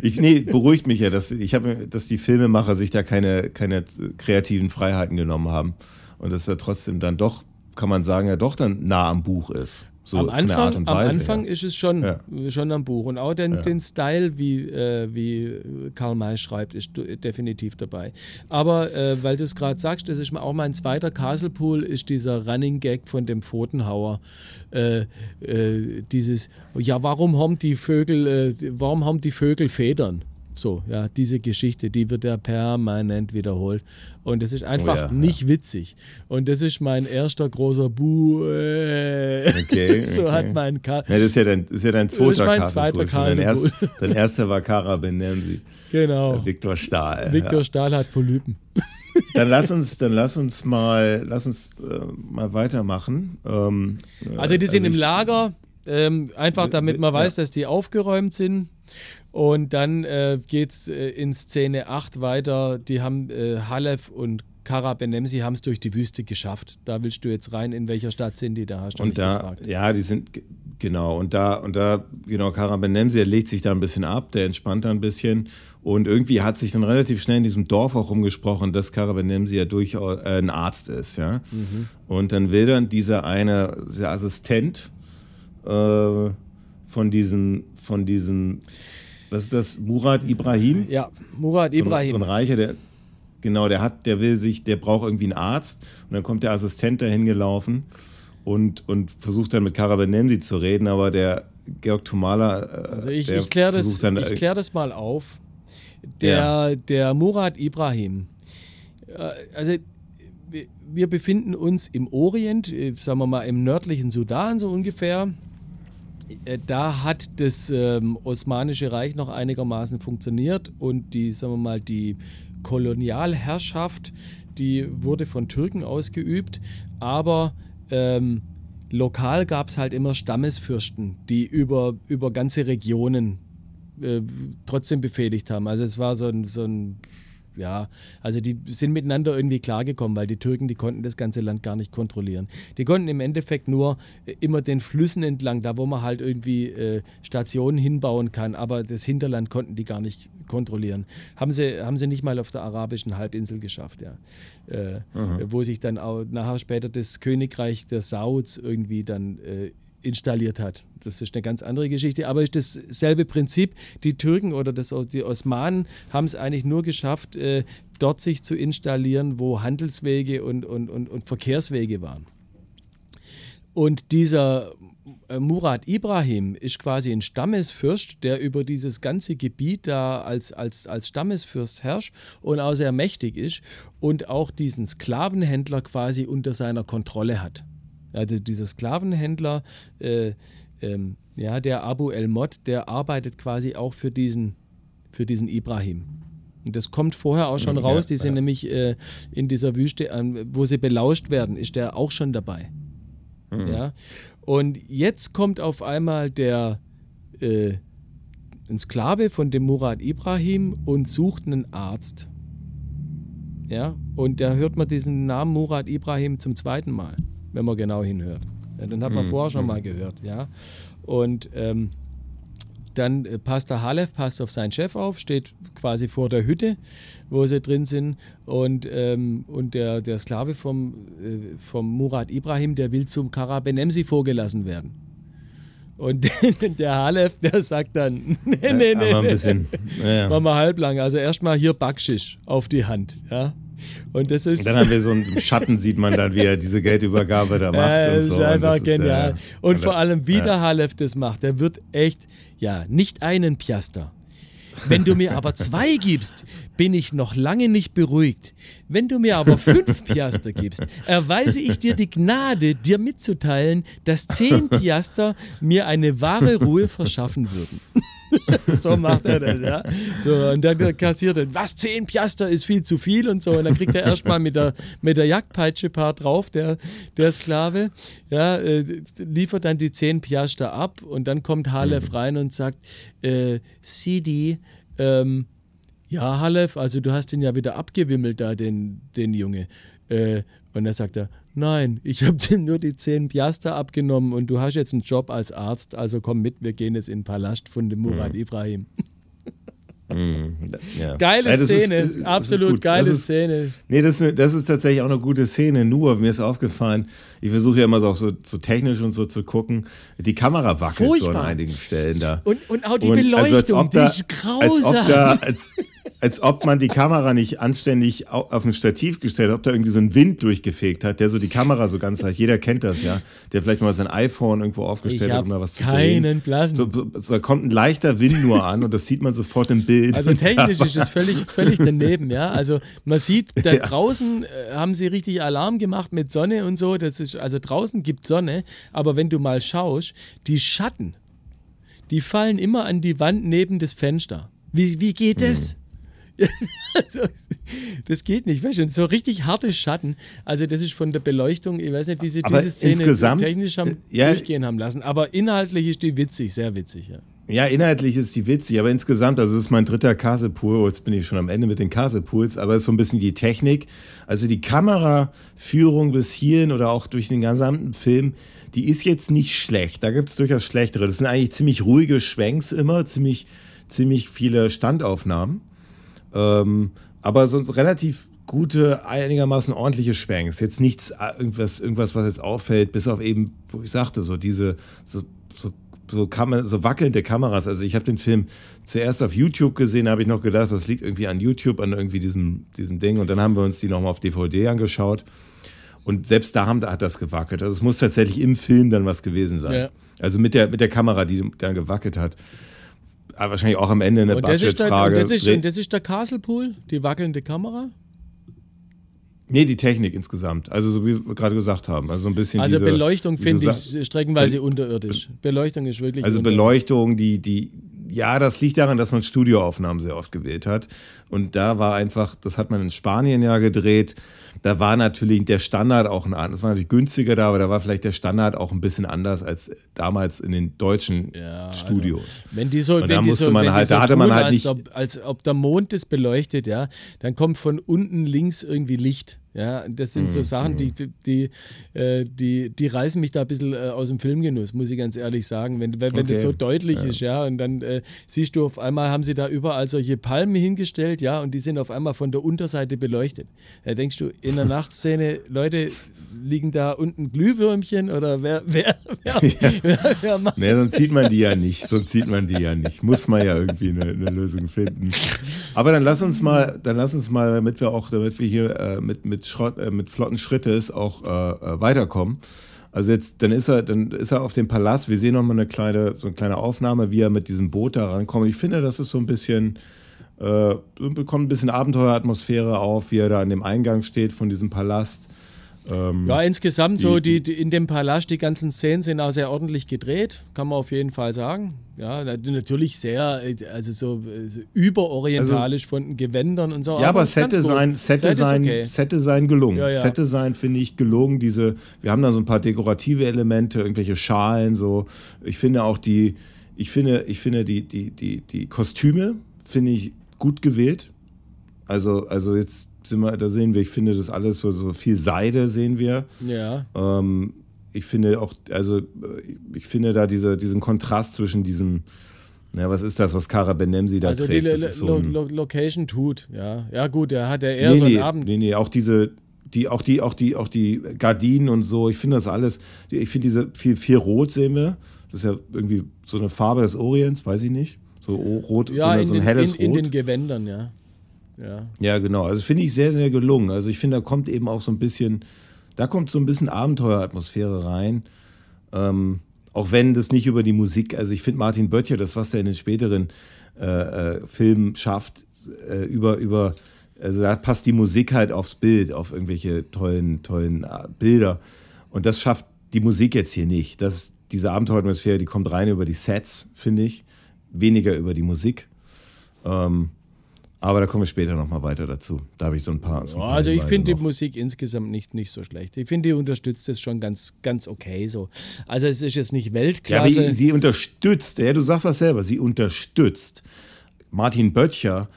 ich, nee, beruhigt mich ja, dass ich habe, dass die Filmemacher sich da keine, keine kreativen Freiheiten genommen haben und dass er trotzdem dann doch, kann man sagen, ja doch dann nah am Buch ist. So am Anfang, am Anfang ja. ist es schon, ja. schon am Buch. Und auch den, ja. den Style, wie, äh, wie Karl May schreibt, ist definitiv dabei. Aber äh, weil du es gerade sagst, das ist auch mein zweiter Castlepool, ist dieser Running Gag von dem Pfotenhauer. Äh, äh dieses, ja, warum haben die Vögel, äh, warum haben die Vögel Federn? So, ja, diese Geschichte, die wird ja permanent wiederholt. Und das ist einfach oh ja, nicht ja. witzig. Und das ist mein erster großer Bu. Okay, [LAUGHS] so okay. hat mein Ka ja, das, ist ja dein, ist ja dein zweiter das ist mein zweiter dein, erst, dein erster war Kara Benemsi. Genau. Viktor Stahl. Viktor Stahl hat Polypen. [LAUGHS] Dann lass uns, dann lass uns mal, lass uns äh, mal weitermachen. Ähm, also die sind also im Lager, ähm, einfach damit man weiß, dass die aufgeräumt sind. Und dann äh, geht es äh, in Szene 8 weiter. Die haben äh, Halef und Kara Benemsi haben es durch die Wüste geschafft. Da willst du jetzt rein, in welcher Stadt sind die da? Hast du und da, gefragt. ja, die sind genau und da und da genau Kara Benemsi, der legt sich da ein bisschen ab, der entspannt da ein bisschen und irgendwie hat sich dann relativ schnell in diesem Dorf auch rumgesprochen, dass Kara Benemsi ja durchaus äh, ein Arzt ist, ja. Mhm. Und dann will dann dieser eine der Assistent äh, von diesem von diesem was ist das? Murat Ibrahim? Ja, Murat Ibrahim. So ein, so ein Reicher, der, genau, der hat, der will sich, der braucht irgendwie einen Arzt und dann kommt der Assistent dahin gelaufen und, und versucht dann mit Karabenemsi zu reden, aber der Georg Tumala. Äh, also ich, ich kläre das, dann, ich klär das mal auf. Der, ja. der Murat Ibrahim, äh, also wir befinden uns im Orient, äh, sagen wir mal im nördlichen Sudan so ungefähr. Äh, da hat das ähm, Osmanische Reich noch einigermaßen funktioniert und die, sagen wir mal, die Kolonialherrschaft, die wurde von Türken ausgeübt, aber ähm, lokal gab es halt immer Stammesfürsten, die über, über ganze Regionen äh, trotzdem befehligt haben. Also es war so ein, so ein ja, also die sind miteinander irgendwie klargekommen, weil die Türken, die konnten das ganze Land gar nicht kontrollieren. Die konnten im Endeffekt nur äh, immer den Flüssen entlang, da wo man halt irgendwie äh, Stationen hinbauen kann, aber das Hinterland konnten die gar nicht kontrollieren. Haben sie, haben sie nicht mal auf der arabischen Halbinsel geschafft, ja. Äh, wo sich dann auch nachher später das Königreich der Sauds irgendwie dann äh, installiert hat. Das ist eine ganz andere Geschichte, aber ist dasselbe Prinzip. Die Türken oder das, die Osmanen haben es eigentlich nur geschafft, äh, dort sich zu installieren, wo Handelswege und, und, und, und Verkehrswege waren. Und dieser äh, Murat Ibrahim ist quasi ein Stammesfürst, der über dieses ganze Gebiet da als, als, als Stammesfürst herrscht und auch sehr mächtig ist und auch diesen Sklavenhändler quasi unter seiner Kontrolle hat. Also dieser Sklavenhändler, äh, ähm, ja, der Abu El-Mod, der arbeitet quasi auch für diesen, für diesen Ibrahim. Und das kommt vorher auch schon ja, raus. Die sind ja. nämlich äh, in dieser Wüste, äh, wo sie belauscht werden, ist der auch schon dabei. Mhm. Ja. Und jetzt kommt auf einmal der äh, ein Sklave von dem Murat Ibrahim und sucht einen Arzt. Ja, und da hört man diesen Namen Murat Ibrahim zum zweiten Mal wenn man genau hinhört. Ja, den hat man mhm. vorher schon mhm. mal gehört, ja. Und ähm, dann äh, passt der Halef, passt auf seinen Chef auf, steht quasi vor der Hütte, wo sie drin sind. Und, ähm, und der, der Sklave vom, äh, vom Murat Ibrahim, der will zum Kara Benemsi vorgelassen werden. Und [LAUGHS] der Halef, der sagt dann, nee, [LAUGHS] nee, nee, ja, ein bisschen, ja, ja. machen wir halblang. Also erstmal hier Backschisch auf die Hand, ja. Und das ist. Und dann haben wir so einen [LAUGHS] Schatten, sieht man dann, wie er diese Geldübergabe da macht. Ja, das und so. ist einfach und genial. Ist, äh, und vor allem, wie ja. der Halef das macht, der wird echt, ja, nicht einen Piaster. Wenn du mir aber zwei gibst, bin ich noch lange nicht beruhigt. Wenn du mir aber fünf Piaster gibst, erweise ich dir die Gnade, dir mitzuteilen, dass zehn Piaster mir eine wahre Ruhe verschaffen würden. [LAUGHS] so macht er das, ja. So, und dann kassiert er, was, 10 Piaster ist viel zu viel und so. Und dann kriegt er erstmal mit der, mit der Jagdpeitsche paar drauf, der, der Sklave, ja, äh, liefert dann die 10 Piaster ab und dann kommt Halef mhm. rein und sagt, äh, Sidi, ähm, ja, Halef, also du hast den ja wieder abgewimmelt da, den, den Junge. Äh, und dann sagt er, nein, ich habe dir nur die 10 Piaster abgenommen und du hast jetzt einen Job als Arzt, also komm mit, wir gehen jetzt in den Palast von dem Murat mhm. Ibrahim. Mm, ja. Geile ja, Szene, ist, absolut geile ist, Szene. Nee, das ist, das ist tatsächlich auch eine gute Szene. Nur, mir ist aufgefallen, ich versuche ja immer so, so, so, technisch und so zu gucken, die Kamera wackelt Furchtbar. so an einigen Stellen da. Und, und auch die und Beleuchtung, also die ist grausam. Als ob, da, als, als ob man die Kamera nicht anständig auf ein Stativ gestellt hat, ob da irgendwie so ein Wind durchgefegt hat, der so die Kamera so ganz leicht, jeder kennt das ja, der vielleicht mal sein iPhone irgendwo aufgestellt hat, um da was zu drehen. keinen Blasen. So, so, da kommt ein leichter Wind nur an und das sieht man sofort im Bild. Also technisch ist [LAUGHS] es völlig, völlig daneben, ja. Also man sieht, da ja. draußen äh, haben sie richtig Alarm gemacht mit Sonne und so, das ist, also draußen gibt Sonne, aber wenn du mal schaust, die Schatten, die fallen immer an die Wand neben das Fenster. Wie, wie geht das? Hm. Also, das geht nicht, weißt du, so richtig harte Schatten. Also das ist von der Beleuchtung, ich weiß nicht, diese, diese Szene technisch haben, ja, durchgehen haben lassen. Aber inhaltlich ist die witzig, sehr witzig, ja. Ja, inhaltlich ist die witzig, aber insgesamt, also das ist mein dritter Casepool, jetzt bin ich schon am Ende mit den Casepools, aber es ist so ein bisschen die Technik. Also die Kameraführung bis hierhin oder auch durch den gesamten Film, die ist jetzt nicht schlecht. Da gibt es durchaus schlechtere. Das sind eigentlich ziemlich ruhige Schwenks immer, ziemlich, ziemlich viele Standaufnahmen. Ähm, aber sonst relativ gute, einigermaßen ordentliche Schwenks. Jetzt nichts, äh, irgendwas, irgendwas, was jetzt auffällt, bis auf eben, wo ich sagte, so diese, so, so, so, Kamer so wackelnde Kameras. Also ich habe den Film zuerst auf YouTube gesehen, habe ich noch gedacht, das liegt irgendwie an YouTube, an irgendwie diesem, diesem Ding. Und dann haben wir uns die nochmal auf DVD angeschaut. Und selbst da haben, hat das gewackelt. Also es muss tatsächlich im Film dann was gewesen sein. Ja. Also mit der, mit der Kamera, die dann gewackelt hat. Ah, wahrscheinlich auch am Ende eine Budgetfrage. Das, ist, das ist der Castle Pool, die wackelnde Kamera? Nee, die Technik insgesamt. Also, so wie wir gerade gesagt haben. Also, so ein bisschen. Also, diese, Beleuchtung finde ich streckenweise unterirdisch. Beleuchtung ist wirklich. Also, Beleuchtung, die, die, ja, das liegt daran, dass man Studioaufnahmen sehr oft gewählt hat. Und da war einfach, das hat man in Spanien ja gedreht da war natürlich der Standard auch ein anderes. Das war natürlich günstiger da, aber da war vielleicht der Standard auch ein bisschen anders als damals in den deutschen ja, also Studios. Also, wenn die so, und da musste so, man halt, so da hatte man halt nicht. Als ob, als ob der Mond das beleuchtet, ja, dann kommt von unten links irgendwie Licht. Ja, das sind so mhm, Sachen, die, mhm. die, äh, die, die reißen mich da ein bisschen äh, aus dem Filmgenuss, muss ich ganz ehrlich sagen. Wenn, wenn, wenn okay. das so deutlich ja. ist, ja, und dann äh, siehst du auf einmal, haben sie da überall solche Palmen hingestellt, ja, und die sind auf einmal von der Unterseite beleuchtet. Da denkst du, in der [LAUGHS] Nachtszene, Leute, liegen da unten Glühwürmchen oder wer, wer, wer, [LAUGHS] ja. wer, wer macht Nee, sonst sieht man die ja nicht, sonst sieht man die ja nicht. Muss man ja irgendwie eine, eine Lösung finden. Aber dann lass uns mal, dann lass uns mal, damit wir auch, damit wir hier äh, mit, mit Schrott, äh, mit flotten Schrittes auch äh, äh, weiterkommen. Also jetzt, dann ist er, dann ist er auf dem Palast. Wir sehen nochmal eine kleine, so eine kleine Aufnahme, wie er mit diesem Boot da rankommt. Ich finde, das ist so ein bisschen, äh, bekommt ein bisschen Abenteueratmosphäre auf, wie er da an dem Eingang steht von diesem Palast. Ähm, ja, insgesamt die, so, die, die, in dem Palast, die ganzen Szenen sind auch sehr ordentlich gedreht, kann man auf jeden Fall sagen. Ja, natürlich sehr, also so, so überorientalisch also, von Gewändern und so. Ja, aber, aber Sette sein, Sette sein, okay. Sette sein gelungen. Ja, ja. Sette sein finde ich gelungen. Diese, wir haben da so ein paar dekorative Elemente, irgendwelche Schalen, so. Ich finde auch die, ich finde, ich finde die, die, die, die Kostüme finde ich gut gewählt. Also, also jetzt sind wir, da sehen wir, ich finde das alles so, so viel Seide sehen wir. Ja. Ähm, ich finde auch, also ich finde da diese, diesen Kontrast zwischen diesem, na, was ist das, was Kara Benemsi da also trägt? Also die so Lo Lo Location tut, ja. Ja gut, er hat ja eher nee, so einen nee, Abend. Nee, nee, auch diese, die, auch die, auch die, auch die Gardinen und so, ich finde das alles, ich finde diese viel, viel Rot sehen wir. Das ist ja irgendwie so eine Farbe des Orients, weiß ich nicht. So rot, ja, so, eine, so ein den, helles in, Rot. In den Gewändern, ja. Ja, ja genau. Also finde ich sehr, sehr gelungen. Also ich finde, da kommt eben auch so ein bisschen, da kommt so ein bisschen Abenteueratmosphäre rein. Ähm, auch wenn das nicht über die Musik, also ich finde Martin Böttcher, das, was er in den späteren äh, äh, Filmen schafft, äh, über, über, also da passt die Musik halt aufs Bild, auf irgendwelche tollen, tollen äh, Bilder. Und das schafft die Musik jetzt hier nicht. Das, diese Abenteueratmosphäre, die kommt rein über die Sets, finde ich. weniger über die Musik. Ähm, aber da kommen wir später nochmal weiter dazu. Da habe ich so ein paar. So ein paar also ich finde die. Musik insgesamt nicht, nicht so schlecht. Ich finde, die unterstützt es schon ganz, ganz okay so. Also es ist jetzt nicht Ja, Weltklasse. aber sie unterstützt, ja, du sagst das selber, sie unterstützt. Martin Böttcher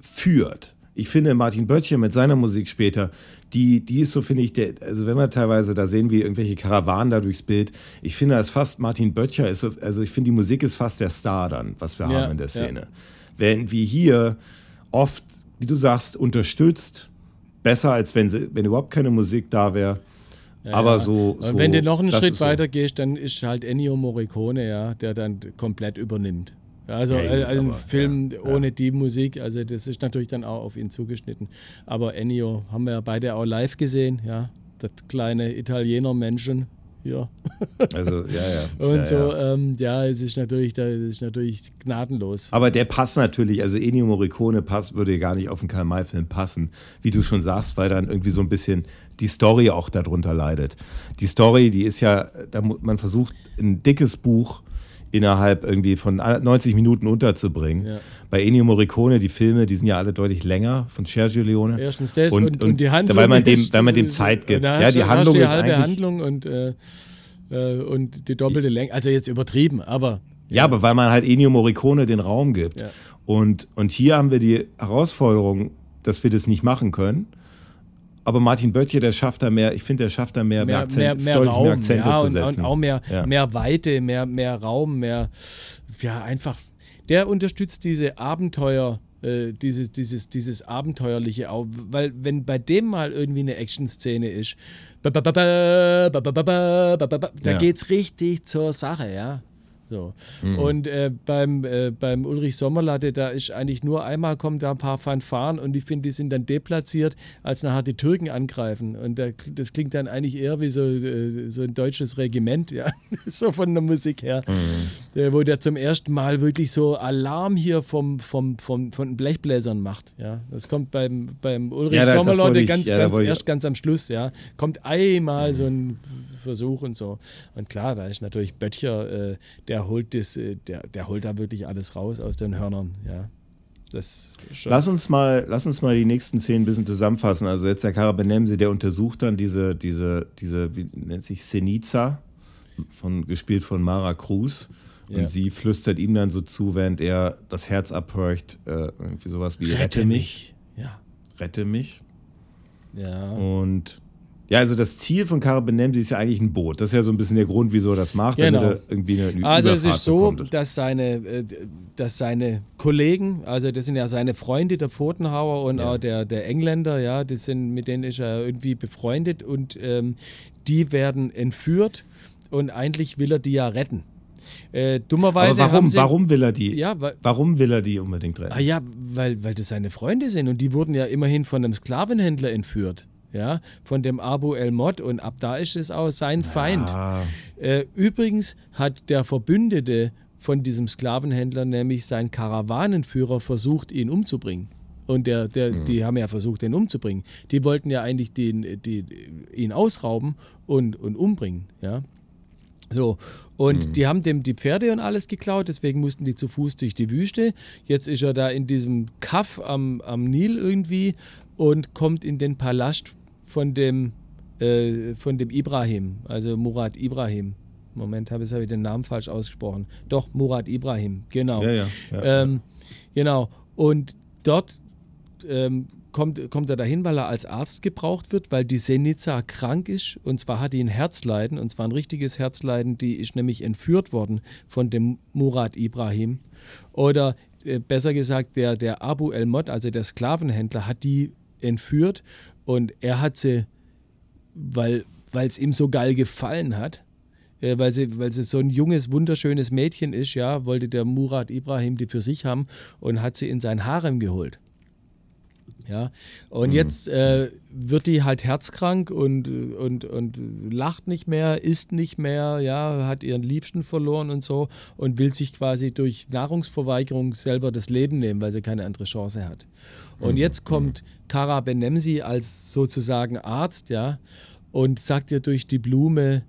führt. Ich finde, Martin Böttcher mit seiner Musik später, die, die ist so, finde ich, der, also wenn wir teilweise da sehen, wie irgendwelche Karawanen da durchs Bild, ich finde, das fast Martin Böttcher ist, so, also ich finde, die Musik ist fast der Star dann, was wir Ja, haben in der ja. Szene. Während wie hier oft, wie du sagst, unterstützt, besser als wenn, sie, wenn überhaupt keine Musik da wäre. aber so, Und so. wenn du noch einen Schritt ist so. weiter gehst, dann ist halt Ennio Morricone, ja, der dann komplett übernimmt. Ja, Also Ja, gut, äh, ein aber, Film ja, ja. ohne die Musik, also das ist natürlich dann auch auf ihn zugeschnitten. Aber Ennio haben wir ja beide auch live gesehen, ja, das kleine Italiener-Menschen, ja. Also, ja, ja. [LAUGHS] Und ja, so, Ja. ähm, ja, es ist natürlich, da es ist natürlich gnadenlos. Aber der passt natürlich, also Ennio Morricone passt, würde gar nicht auf einen Karl-May-Film passen, wie du schon sagst, weil dann irgendwie so ein bisschen die Story auch darunter leidet. Die Story, die ist ja, da, man versucht ein dickes Buch innerhalb irgendwie von 90 Minuten unterzubringen. Ja. Bei Ennio Morricone, die Filme, die sind ja alle deutlich länger, von Sergio Leone. Erstens das und, und, die Handlung. Weil man dem, weil man dem Zeit und gibt. Ja, die Handlung die ist eigentlich... Handlung und, äh, äh, und die doppelte Länge. Also jetzt übertrieben, aber Ja, aber weil man halt Ennio Morricone den Raum gibt. Ja. Und, und hier haben wir die Herausforderung, dass wir das nicht machen können aber Martin Böttcher, der schafft da mehr, ich finde, der schafft da mehr, mehr, mehr, mehr deutlich Raum, mehr Akzente ja, zu setzen. Und auch mehr, ja. mehr Weite, mehr, mehr Raum, mehr, ja, einfach. Der unterstützt diese Abenteuer, äh, dieses, dieses, dieses Abenteuerliche auch, weil wenn bei dem mal irgendwie eine Action-Szene ist, da geht's richtig zur Sache, ja. So. Mhm. Und äh, beim, äh, beim Ulrich Sommerlatte, da ist eigentlich nur einmal kommen da ein paar Fanfaren und ich finde, die sind dann deplatziert, als nachher die Türken angreifen. Und da, das klingt dann eigentlich eher wie so, äh, so ein deutsches Regiment, ja, [LAUGHS] so von der Musik her. Äh, wo der zum ersten Mal wirklich so Alarm hier vom, vom, vom, von Blechbläsern macht. Ja. Das kommt beim, beim Ulrich Ja, da- Sommerlatte ich- ganz, ja, ganz erst ganz am Schluss, ja. Kommt einmal so ein Versuch und so. Und klar, da ist natürlich Böttcher, äh, der holt das, äh, der, der holt da wirklich alles raus aus den Hörnern, ja. Lass uns mal, lass uns mal die nächsten zehn ein bisschen zusammenfassen. Also jetzt der Karabenemse, der untersucht dann diese, diese, diese, wie nennt sich Senica, von, gespielt von Mara Cruz. Und Ja. sie flüstert ihm dann so zu, während er das Herz abhorcht, äh, irgendwie sowas wie Rette mich, Ja. rette mich. Ja. Und ja, also das Ziel von Karabenemse ist ja eigentlich ein Boot. Das ist ja so ein bisschen der Grund, wieso er das macht, Genau. damit er irgendwie eine Ü- Also es Überfahrt ist so, bekommt. dass seine, äh, dass seine Kollegen, also das sind ja seine Freunde, der Pfotenhauer und Ja. auch der, der Engländer, ja, das sind, mit denen ist er irgendwie befreundet und ähm, die werden entführt und eigentlich will er die ja retten. Äh, Aber dummerweise haben warum, sie, warum will er die? Ja, weil, Warum will er die unbedingt retten? Ah ja, weil, weil das seine Freunde sind und die wurden ja immerhin von einem Sklavenhändler entführt. Ja, von dem Abu El Mod und ab da ist es auch sein Feind. Ah, Äh, übrigens hat der Verbündete von diesem Sklavenhändler, nämlich sein Karawanenführer, versucht, ihn umzubringen. Und der, der, die haben ja versucht, ihn umzubringen. Die wollten ja eigentlich den, die, ihn ausrauben und, und umbringen. Ja. So, und die haben dem die Pferde und alles geklaut, deswegen mussten die zu Fuß durch die Wüste. Jetzt ist er da in diesem Kaff am, am Nil irgendwie und kommt in den Palast von dem, äh, von dem Ibrahim, also Murat Ibrahim. Moment, habe ich hab ich den Namen falsch ausgesprochen. Doch, Murat Ibrahim, genau. ja, ja. ja. Ähm, genau. Und dort ähm, kommt, kommt er dahin, weil er als Arzt gebraucht wird, weil die Senica krank ist. Und zwar hat die ein Herzleiden, und zwar ein richtiges Herzleiden. Die ist nämlich entführt worden von dem Murat Ibrahim. Oder äh, besser gesagt, der, der Abu El Mod, also der Sklavenhändler, hat die entführt. Und er hat sie, weil es ihm so geil gefallen hat, äh, weil sie, weil sie so ein junges, wunderschönes Mädchen ist, ja, wollte der Murat Ibrahim die für sich haben und hat sie in sein Harem geholt. Ja, und jetzt äh, wird die halt herzkrank und, und, und lacht nicht mehr, isst nicht mehr, ja, hat ihren Liebsten verloren und so und will sich quasi durch Nahrungsverweigerung selber das Leben nehmen, weil sie keine andere Chance hat. Und jetzt kommt Kara Benemsi als sozusagen Arzt, ja, und sagt ihr durch die Blume,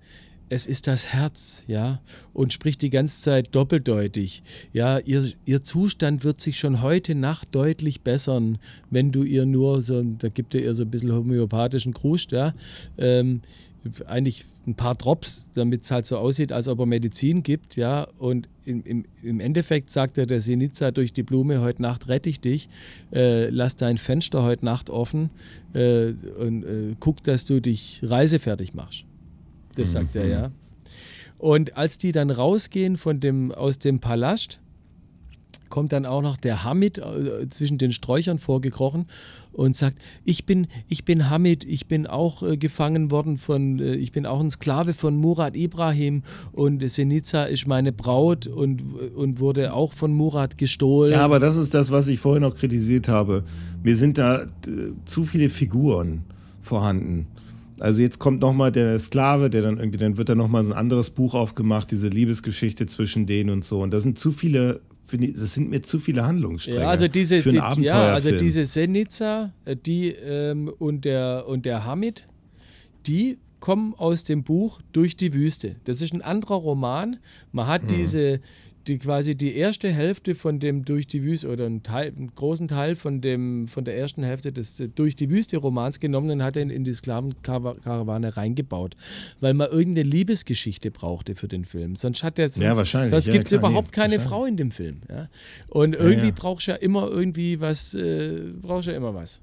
es ist das Herz, ja, und spricht die ganze Zeit doppeldeutig. Ja, ihr, ihr Zustand wird sich schon heute Nacht deutlich bessern, wenn du ihr nur so, da gibt er ihr so ein bisschen homöopathischen Krust, ja, ähm, eigentlich ein paar Drops, damit es halt so aussieht, als ob er Medizin gibt, ja. Und im, im, im Endeffekt sagt er der Sinica durch die Blume, heute Nacht rette ich dich, äh, lass dein Fenster heute Nacht offen äh, und äh, guck, dass du dich reisefertig machst. Das sagt er, ja. Und als die dann rausgehen von dem, aus dem Palast, kommt dann auch noch der Hamid äh, zwischen den Sträuchern vorgekrochen und sagt, ich bin, ich bin Hamid, ich bin auch äh, gefangen worden von, äh, ich bin auch ein Sklave von Murat Ibrahim und Senica ist meine Braut und, und wurde auch von Murat gestohlen. Ja, aber das ist das, was ich vorhin noch kritisiert habe. Mir sind da äh, zu viele Figuren vorhanden. Also jetzt kommt nochmal der Sklave, der dann irgendwie, dann wird da nochmal so ein anderes Buch aufgemacht, diese Liebesgeschichte zwischen denen und so. Und da sind zu viele, das sind mir zu viele Handlungsstränge. Ja, also diese, für einen die, ja, also diese Senica, äh, die ähm, und der und der Hamid, die kommen aus dem Buch Durch die Wüste. Das ist ein anderer Roman. Man hat diese die quasi die erste Hälfte von dem Durch die Wüste oder einen, Teil, einen großen Teil von, dem, von der ersten Hälfte des äh, Durch die Wüste Romans genommen und hat ihn in die Sklavenkarawane reingebaut, weil man irgendeine Liebesgeschichte brauchte für den Film. Sonst hat der Ja, wahrscheinlich. sonst Ja, gibt es klar, überhaupt keine. Frau in dem Film. Ja? Und irgendwie ja. brauchst du ja immer irgendwie was, äh, brauchst ja immer was.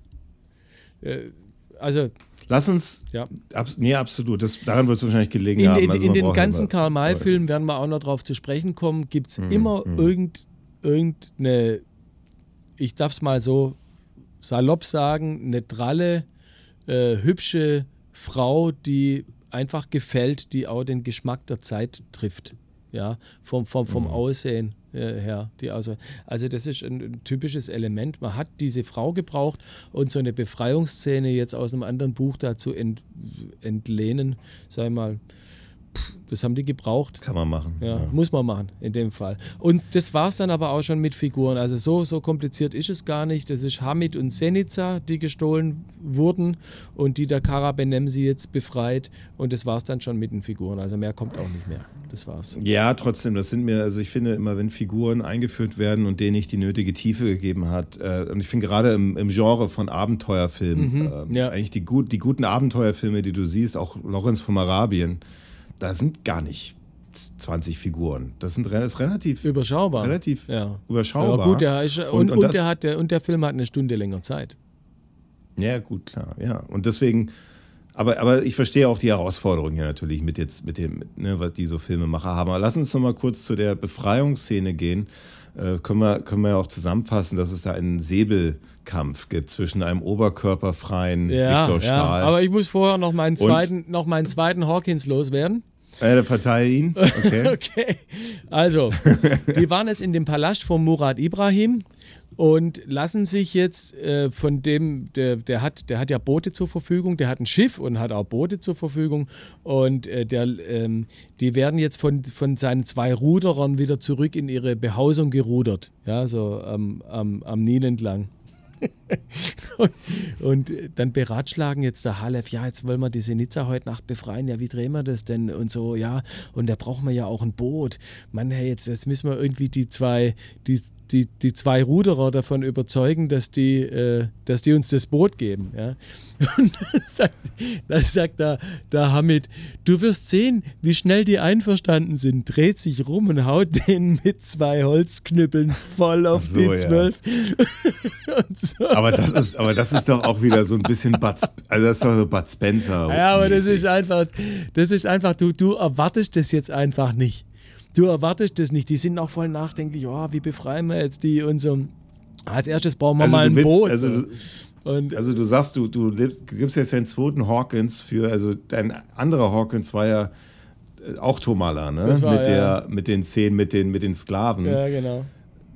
Äh, also Lass uns, Ja. abs nee, absolut, das, daran wird es wahrscheinlich gelegen in, haben. in, Also in den ganzen Karl-May-Filmen werden wir auch noch drauf zu sprechen kommen, gibt Mhm, es immer irgend, irgendeine, ich darf es mal so salopp sagen, eine dralle, äh, hübsche Frau, die einfach gefällt, die auch den Geschmack der Zeit trifft. Ja, vom, vom, vom Mhm. Aussehen her. Die also, also das ist ein, typisches Element. Man hat diese Frau gebraucht und so eine Befreiungsszene jetzt aus einem anderen Buch dazu ent, entlehnen, ich mal, pff, das haben die gebraucht. Kann man machen. Ja, muss man machen in dem Fall. Und das war es dann aber auch schon mit Figuren. Also so, so kompliziert ist es gar nicht. Das ist Hamid und Senica, die gestohlen wurden und die der Kara Benemsi jetzt befreit. Und das war es dann schon mit den Figuren. Also mehr kommt auch nicht mehr. Das war's. Ja, trotzdem, das sind mir, also ich finde immer, wenn Figuren eingeführt werden und denen nicht die nötige Tiefe gegeben hat, äh, und ich finde gerade im, im Genre von Abenteuerfilmen, äh, ja. eigentlich die, gut, die guten Abenteuerfilme, die du siehst, auch Lorenz von Arabien, da sind gar nicht 20 Figuren. Das sind das ist relativ, Überschaubar. relativ ja. überschaubar. Ja, gut, der ist, und, Und- und, das- der hat, der, und der Film hat eine Stunde länger Zeit. Ja, gut, klar, ja. Und deswegen, aber, aber ich verstehe auch die Herausforderung hier natürlich mit jetzt, mit dem, ne, was die so Filmemacher haben. Aber lass uns noch mal kurz zu der Befreiungsszene gehen. Äh, können, wir, können wir ja auch zusammenfassen, dass es da einen Säbelkampf gibt zwischen einem oberkörperfreien Ja, Viktor ja. Stahl. aber ich muss vorher noch meinen zweiten, noch meinen zweiten Hawkins loswerden. äh, verteile ihn. [LAUGHS] Okay. Okay, also, die waren jetzt in dem Palast von Murat Ibrahim und lassen sich jetzt äh, von dem, der, der, hat, der hat ja Boote zur Verfügung, der hat ein Schiff und hat auch Boote zur Verfügung und äh, der, ähm, die werden jetzt von, von seinen zwei Ruderern wieder zurück in ihre Behausung gerudert, ja, so am, am, am Nil entlang. [LAUGHS] und, und dann beratschlagen jetzt der Halef, ja, jetzt wollen wir die Senica heute Nacht befreien, ja, wie drehen wir das denn? Und so, ja, und da brauchen wir ja auch ein Boot. Mann, hey, jetzt, jetzt müssen wir irgendwie die zwei, die, die, die zwei Ruderer davon überzeugen, dass die, äh, dass die uns das Boot geben. Ja? [LAUGHS] Und dann sagt, dann sagt der, der Hamid, du wirst sehen, wie schnell die einverstanden sind, dreht sich rum und haut denen mit zwei Holzknüppeln voll auf so, die ja. zwölf. [LAUGHS] und so. Aber das ist, aber das ist doch auch wieder so ein bisschen Bud, also das ist doch so Bud Spencer. Ja, aber das ist einfach, das ist einfach, du, du erwartest das jetzt einfach nicht. Du erwartest das nicht. Die sind auch voll nachdenklich, oh, wie befreien wir jetzt die und so. Als erstes brauchen wir Also mal ein willst- Boot. also so. du- und Also du sagst, du, du gibst jetzt den zweiten Hawkins für, also dein anderer Hawkins war ja äh, auch Tomala, ne? War, mit, ja. der, mit den Szenen, mit den, mit den Sklaven. ja, genau.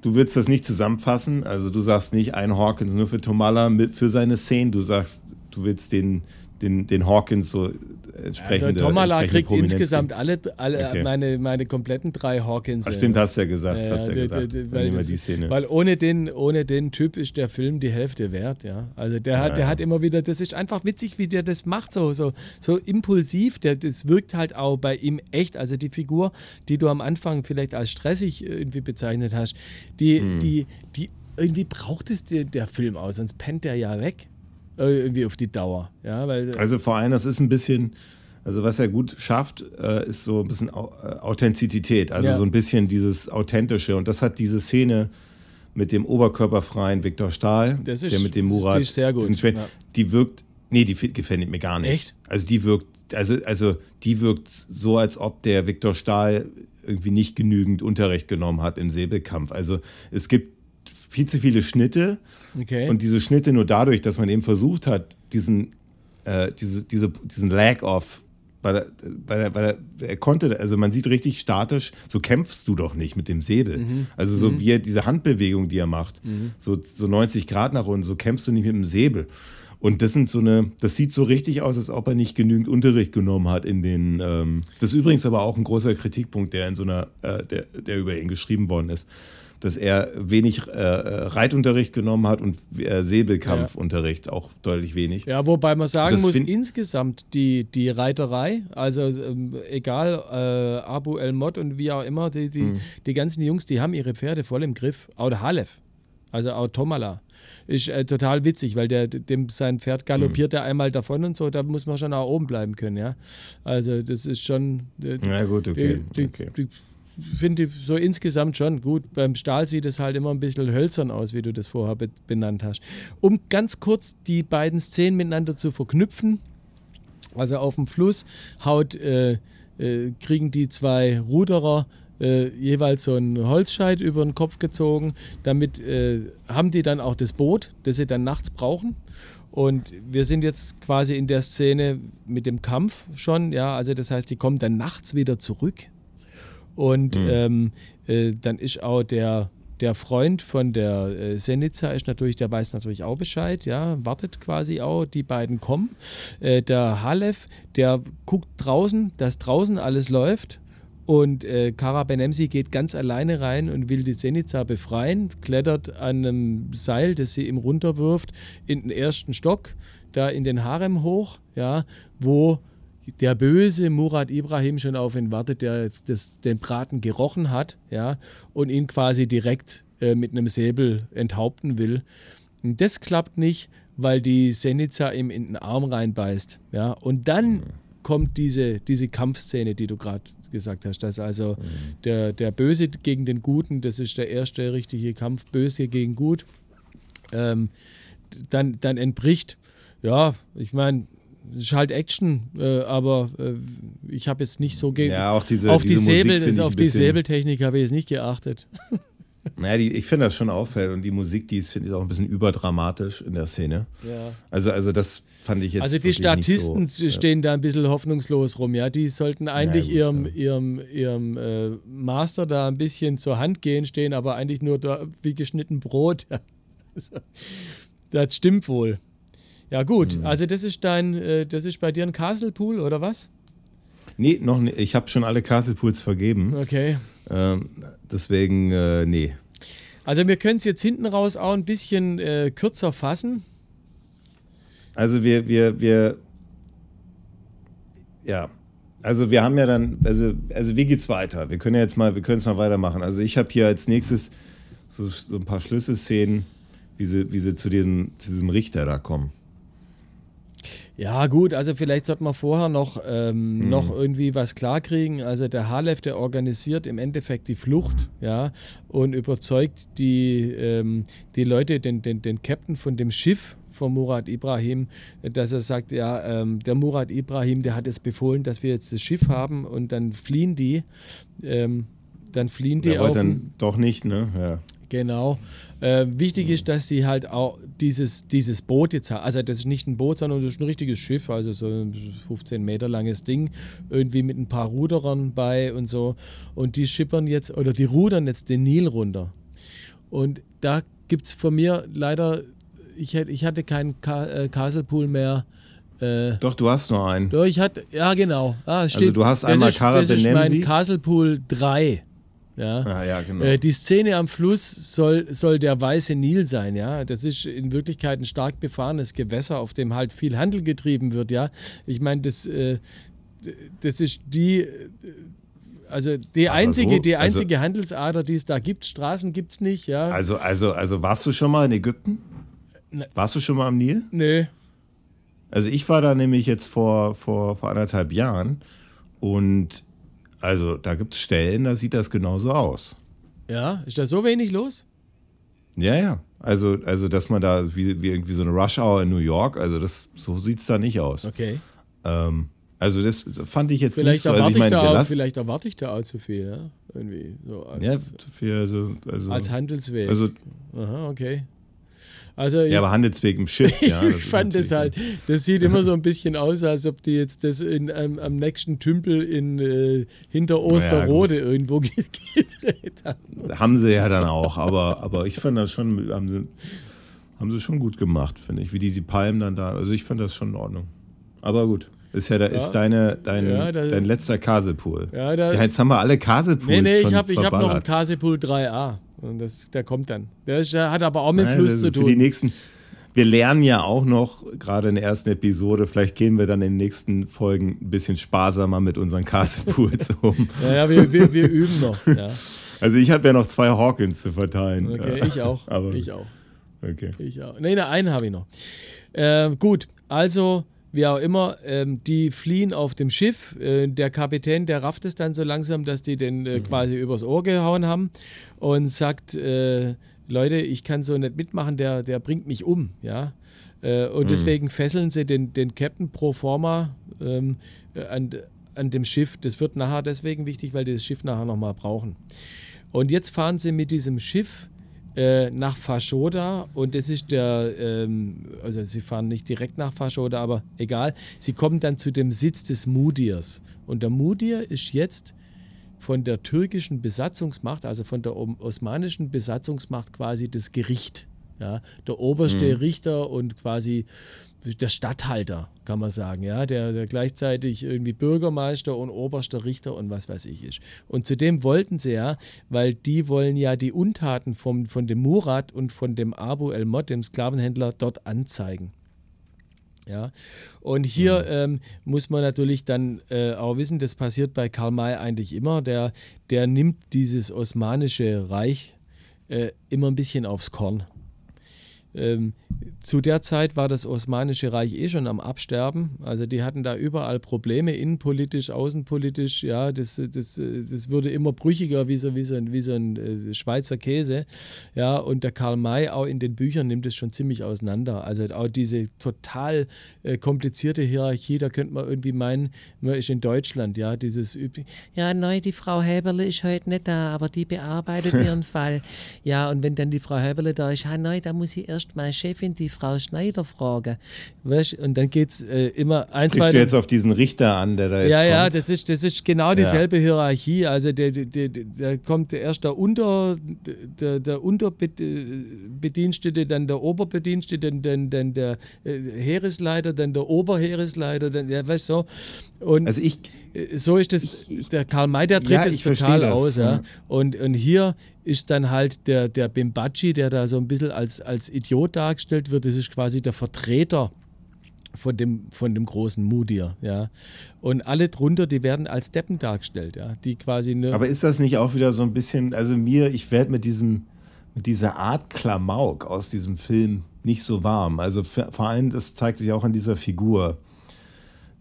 Du willst das nicht zusammenfassen, also du sagst nicht ein Hawkins nur für Tomala mit, für seine Szenen, du sagst, du willst den, den, den Hawkins so entsprechend. Also Tomala kriegt insgesamt alle, alle okay. meine, meine kompletten drei Hawkins. Ach, stimmt, hast du ja gesagt. Ja, hast ja gesagt. Weil, das, die Szene. weil ohne den, ohne den Typ ist der Film die Hälfte wert, ja. Also der hat, der hat immer wieder, das ist einfach witzig, wie der das macht, so, so, so impulsiv. Der, das wirkt halt auch bei ihm echt. Also die Figur, die du am Anfang vielleicht als stressig irgendwie bezeichnet hast, die, hm. die, die irgendwie braucht es der, der Film aus, sonst pennt der ja weg. Äh, irgendwie auf die Dauer. Ja, weil, also vor allem, das ist ein bisschen, also was er gut schafft, äh, ist so ein bisschen äh, Authentizität, also ja. so ein bisschen dieses Authentische. Und das hat diese Szene mit dem oberkörperfreien Viktor Stahl, ist, der mit dem Murat, die, sehr gut. Ja. die wirkt, nee, die gefällt mir gar nicht. Echt? Also die wirkt, also, also die wirkt so, als ob der Viktor Stahl irgendwie nicht genügend Unterricht genommen hat im Säbelkampf. Also es gibt viel zu viele Schnitte. Okay. Und diese Schnitte nur dadurch, dass man eben versucht hat, diesen, äh, diese, diese, diesen Lag-Off weil er, weil, weil er, konnte, also man sieht richtig statisch, so kämpfst du doch nicht mit dem Säbel. Mhm. Also so mhm. wie er diese Handbewegung, die er macht, mhm. so, so 90 Grad nach unten, so kämpfst du nicht mit dem Säbel. Und das sind so eine, das sieht so richtig aus, als ob er nicht genügend Unterricht genommen hat in den. Ähm, das ist übrigens aber auch ein großer Kritikpunkt, der in so einer, äh, der, der über ihn geschrieben worden ist dass er wenig äh, Reitunterricht genommen hat und äh, Säbelkampfunterricht ja. auch deutlich wenig. Ja, wobei man sagen muss, insgesamt die, die Reiterei, also ähm, egal, äh, Abu El Mod und wie auch immer, die, die, mhm. die ganzen Jungs, die haben ihre Pferde voll im Griff. Auch der Halef, also auch Tomala ist äh, total witzig, weil der, dem sein Pferd galoppiert mhm. er einmal davon und so, da muss man schon auch oben bleiben können, ja. Also das ist schon. Äh, ja gut, okay. Die, okay. Die, finde so insgesamt schon gut. Beim Stahl sieht es halt immer ein bisschen hölzern aus, wie du das vorher be benannt hast. Um ganz kurz die beiden Szenen miteinander zu verknüpfen, also auf dem Fluss haut, äh, äh, kriegen die zwei Ruderer äh, jeweils so einen Holzscheit über den Kopf gezogen. Damit äh, haben die dann auch das Boot, das sie dann nachts brauchen. Und wir sind jetzt quasi in der Szene mit dem Kampf schon, ja, also das heißt, die kommen dann nachts wieder zurück und mhm. ähm, äh, dann ist auch der, der Freund von der äh, Senica ist natürlich, der weiß natürlich auch Bescheid, ja, wartet quasi auch, die beiden kommen. Äh, der Halef, der guckt draußen, dass draußen alles läuft. Und äh, Kara Benemsi geht ganz alleine rein und will die Senica befreien, klettert an einem Seil, das sie ihm runterwirft, in den ersten Stock, da in den Harem hoch, ja, wo der böse Murat Ibrahim schon auf ihn wartet, der das, den Braten gerochen hat, ja, und ihn quasi direkt äh, mit einem Säbel enthaupten will. Und das klappt nicht, weil die Senica ihm in den Arm reinbeißt, ja. Und dann mhm. kommt diese, diese Kampfszene, die du gerade gesagt hast, dass also mhm. der, der Böse gegen den Guten, das ist der erste richtige Kampf, Böse gegen Gut, ähm, dann, dann entbricht. Ja, ich meine, ist halt Action, äh, aber äh, ich habe jetzt nicht so ja, auch diese, auf diese die Säbel, auf die Säbeltechnik habe ich jetzt nicht geachtet. [LAUGHS] Naja, die, ich finde das schon auffällt und die Musik, die ist, finde ich, auch ein bisschen überdramatisch in der Szene. Ja. Also, also das fand ich jetzt. Also die Statisten so, stehen ja. da ein bisschen hoffnungslos rum, ja. Die sollten eigentlich ja, gut, ihrem, ihrem, ihrem äh, Master da ein bisschen zur Hand gehen, stehen aber eigentlich nur da wie geschnitten Brot. [LAUGHS] das stimmt wohl. Ja, gut. Mhm. Also, das ist dein, äh, das ist bei dir ein Castle Pool oder was? Nee, noch nicht. Ich habe schon alle Castle Pools vergeben. Okay. Ähm, deswegen, äh, nee. Also, wir können es jetzt hinten raus auch ein bisschen äh, kürzer fassen. Also, wir, wir, wir, ja. Also, wir haben ja dann, also, also wie geht's weiter? Wir können ja jetzt mal, wir können es mal weitermachen. Also, ich habe hier als nächstes so, so ein paar Schlüsselszenen, wie sie, wie sie zu, diesem, zu diesem Richter da kommen. Ja, gut, also vielleicht sollte man vorher noch, ähm, hm. noch irgendwie was klarkriegen. Also der Halef, der organisiert im Endeffekt die Flucht, ja, und überzeugt die, ähm, die Leute, den, den, den Captain von dem Schiff von Murat Ibrahim, dass er sagt, ja, ähm, der Murat Ibrahim, der hat es befohlen, dass wir jetzt das Schiff haben und dann fliehen die. Ähm, dann fliehen die auch. dann doch nicht, ne? Ja. Genau. Äh, wichtig ist, dass sie halt auch dieses, dieses Boot jetzt haben. Also das ist nicht ein Boot, sondern das ist ein richtiges Schiff, also so ein 15 Meter langes Ding, irgendwie mit ein paar Ruderern bei und so. Und die schippern jetzt, oder die rudern jetzt den Nil runter. Und da gibt es von mir leider, ich, ich hatte keinen Ka äh, Castlepool mehr Äh, Doch, du hast noch einen. Doch, ich hatte, ja genau. Ah, steht, Also du hast einmal ist, Cara Das ist mein Benemsi. Castle Pool 3. Ja. Ah, ja, genau. Äh, die Szene am Fluss soll, soll der weiße Nil sein, ja. Das ist in Wirklichkeit ein stark befahrenes Gewässer, auf dem halt viel Handel getrieben wird, ja. Ich meine, das, äh, das ist die, also die Aber einzige, so, die also- einzige Handelsader, die es da gibt. Straßen gibt es nicht, ja. Also, also, also warst du schon mal in Ägypten? Ne. Warst du schon mal am Nil? Nö. Also ich war da nämlich jetzt vor, vor, vor anderthalb Jahren und also da gibt es Stellen, da sieht das genauso aus. Ja, ist da so wenig los? Ja, ja. Also, also dass man da wie, wie irgendwie so eine Rush Hour in New York, also das so sieht es da nicht aus. Okay. Ähm, also das fand ich jetzt Vielleicht nicht so. Also ich wir auch, vielleicht erwarte ich da auch zu viel, ja. Irgendwie so als, ja, zu viel, also, also, als Handelsweg. also Aha, okay. Also ja, aber Handelsweg im Schiff, ja. [LAUGHS] ich fand das halt, das sieht immer so ein bisschen aus, als ob die jetzt das in, ähm, am nächsten Tümpel in, äh, hinter Osterrode irgendwo [LAUGHS] gedreht haben. Haben sie ja dann auch, aber, aber ich fand das schon, haben sie, haben sie schon gut gemacht, finde ich, wie diese Palmen dann da, also ich fand das schon in Ordnung. Aber gut, ist ja, da ist deine, dein, Ja, da- dein letzter Kaselpool. Ja, da- jetzt haben wir alle Kaselpools Nee, nee, schon ich habe hab noch einen. Kasepool 3a. Und das, der kommt dann. Der, ist, der hat aber auch mit Nein, Fluss zu Für die tun. nächsten, wir lernen ja auch noch, gerade in der ersten Episode, vielleicht gehen wir dann in den nächsten Folgen ein bisschen sparsamer mit unseren Kaselpools [LAUGHS] um. Ja, ja wir, wir, wir üben noch. Ja. Also ich habe ja noch zwei Hawkins zu verteilen. Okay, Ja. ich auch. Aber, ich auch. Okay. Ich auch. Nee, ne, einen habe ich noch. Äh, gut, also, wie auch immer, ähm, die fliehen auf dem Schiff. Äh, der Kapitän, der rafft es dann so langsam, dass die den äh, quasi übers Ohr gehauen haben und sagt, äh, Leute, ich kann so nicht mitmachen, der, der bringt mich um, ja. Äh, und deswegen fesseln sie den, den Captain pro forma ähm, äh, an, an dem Schiff. Das wird nachher deswegen wichtig, weil die das Schiff nachher nochmal brauchen. Und jetzt fahren sie mit diesem Schiff äh, nach Fashoda und das ist der, ähm, also sie fahren nicht direkt nach Fashoda, aber egal. Sie kommen dann zu dem Sitz des Mudirs. Und der Mudir ist jetzt von der türkischen Besatzungsmacht, also von der osmanischen Besatzungsmacht quasi das Gericht. Ja, der oberste Richter und quasi der Statthalter, kann man sagen, ja, der, der gleichzeitig irgendwie Bürgermeister und oberster Richter und was weiß ich ist. Und zudem wollten sie ja, weil die wollen ja die Untaten vom, von dem Murat und von dem Abu el-Mod, dem Sklavenhändler, dort anzeigen. Ja, und hier ähm, muss man natürlich dann äh, auch wissen, das passiert bei Karl May eigentlich immer. Der, der nimmt dieses osmanische Reich äh, immer ein bisschen aufs Korn. Ähm, zu der Zeit war das Osmanische Reich eh schon am Absterben. Also die hatten da überall Probleme, innenpolitisch, außenpolitisch. Ja, das, das, das wurde immer brüchiger wie so, wie so, ein, wie so ein äh, Schweizer Käse. Ja, und der Karl May auch in den Büchern nimmt es schon ziemlich auseinander. Also auch diese total äh, komplizierte Hierarchie, da könnte man irgendwie meinen, man ist in Deutschland, ja, dieses übliche. Ja, neu, die Frau Häberle ist heute nicht da, aber die bearbeitet ihren [LAUGHS] Fall. Ja, und wenn dann die Frau Häberle da ist, ja, neu, da muss ich erst meine Chefin, die Frau Schneider, fragen. Weißt? Und dann geht es äh, immer eins Kriegst du weiter. jetzt auf diesen Richter an, der da jetzt Ja, kommt? ja, das ist, das ist genau dieselbe Hierarchie. Also der, der, der, kommt erst der Unter, der, der Unterbedienstete, dann der Oberbedienstete, dann, dann, dann der äh, Heeresleiter, dann der Oberheeresleiter, dann, ja, weißt du, so. Und Also ich, so ist das, der Karl May, der tritt Ja, es total das, aus. Ja. ja. Und, und hier ist dann halt der, der Bimbachi, der da so ein bisschen als, als Idiot dargestellt wird, das ist quasi der Vertreter von dem, von dem großen Mudir, ja. Und alle drunter, die werden als Deppen dargestellt, ja. Die quasi aber ist das nicht auch wieder so ein bisschen, also mir, ich werde mit diesem, mit dieser Art Klamauk aus diesem Film nicht so warm. Also vor allem, das zeigt sich auch an dieser Figur.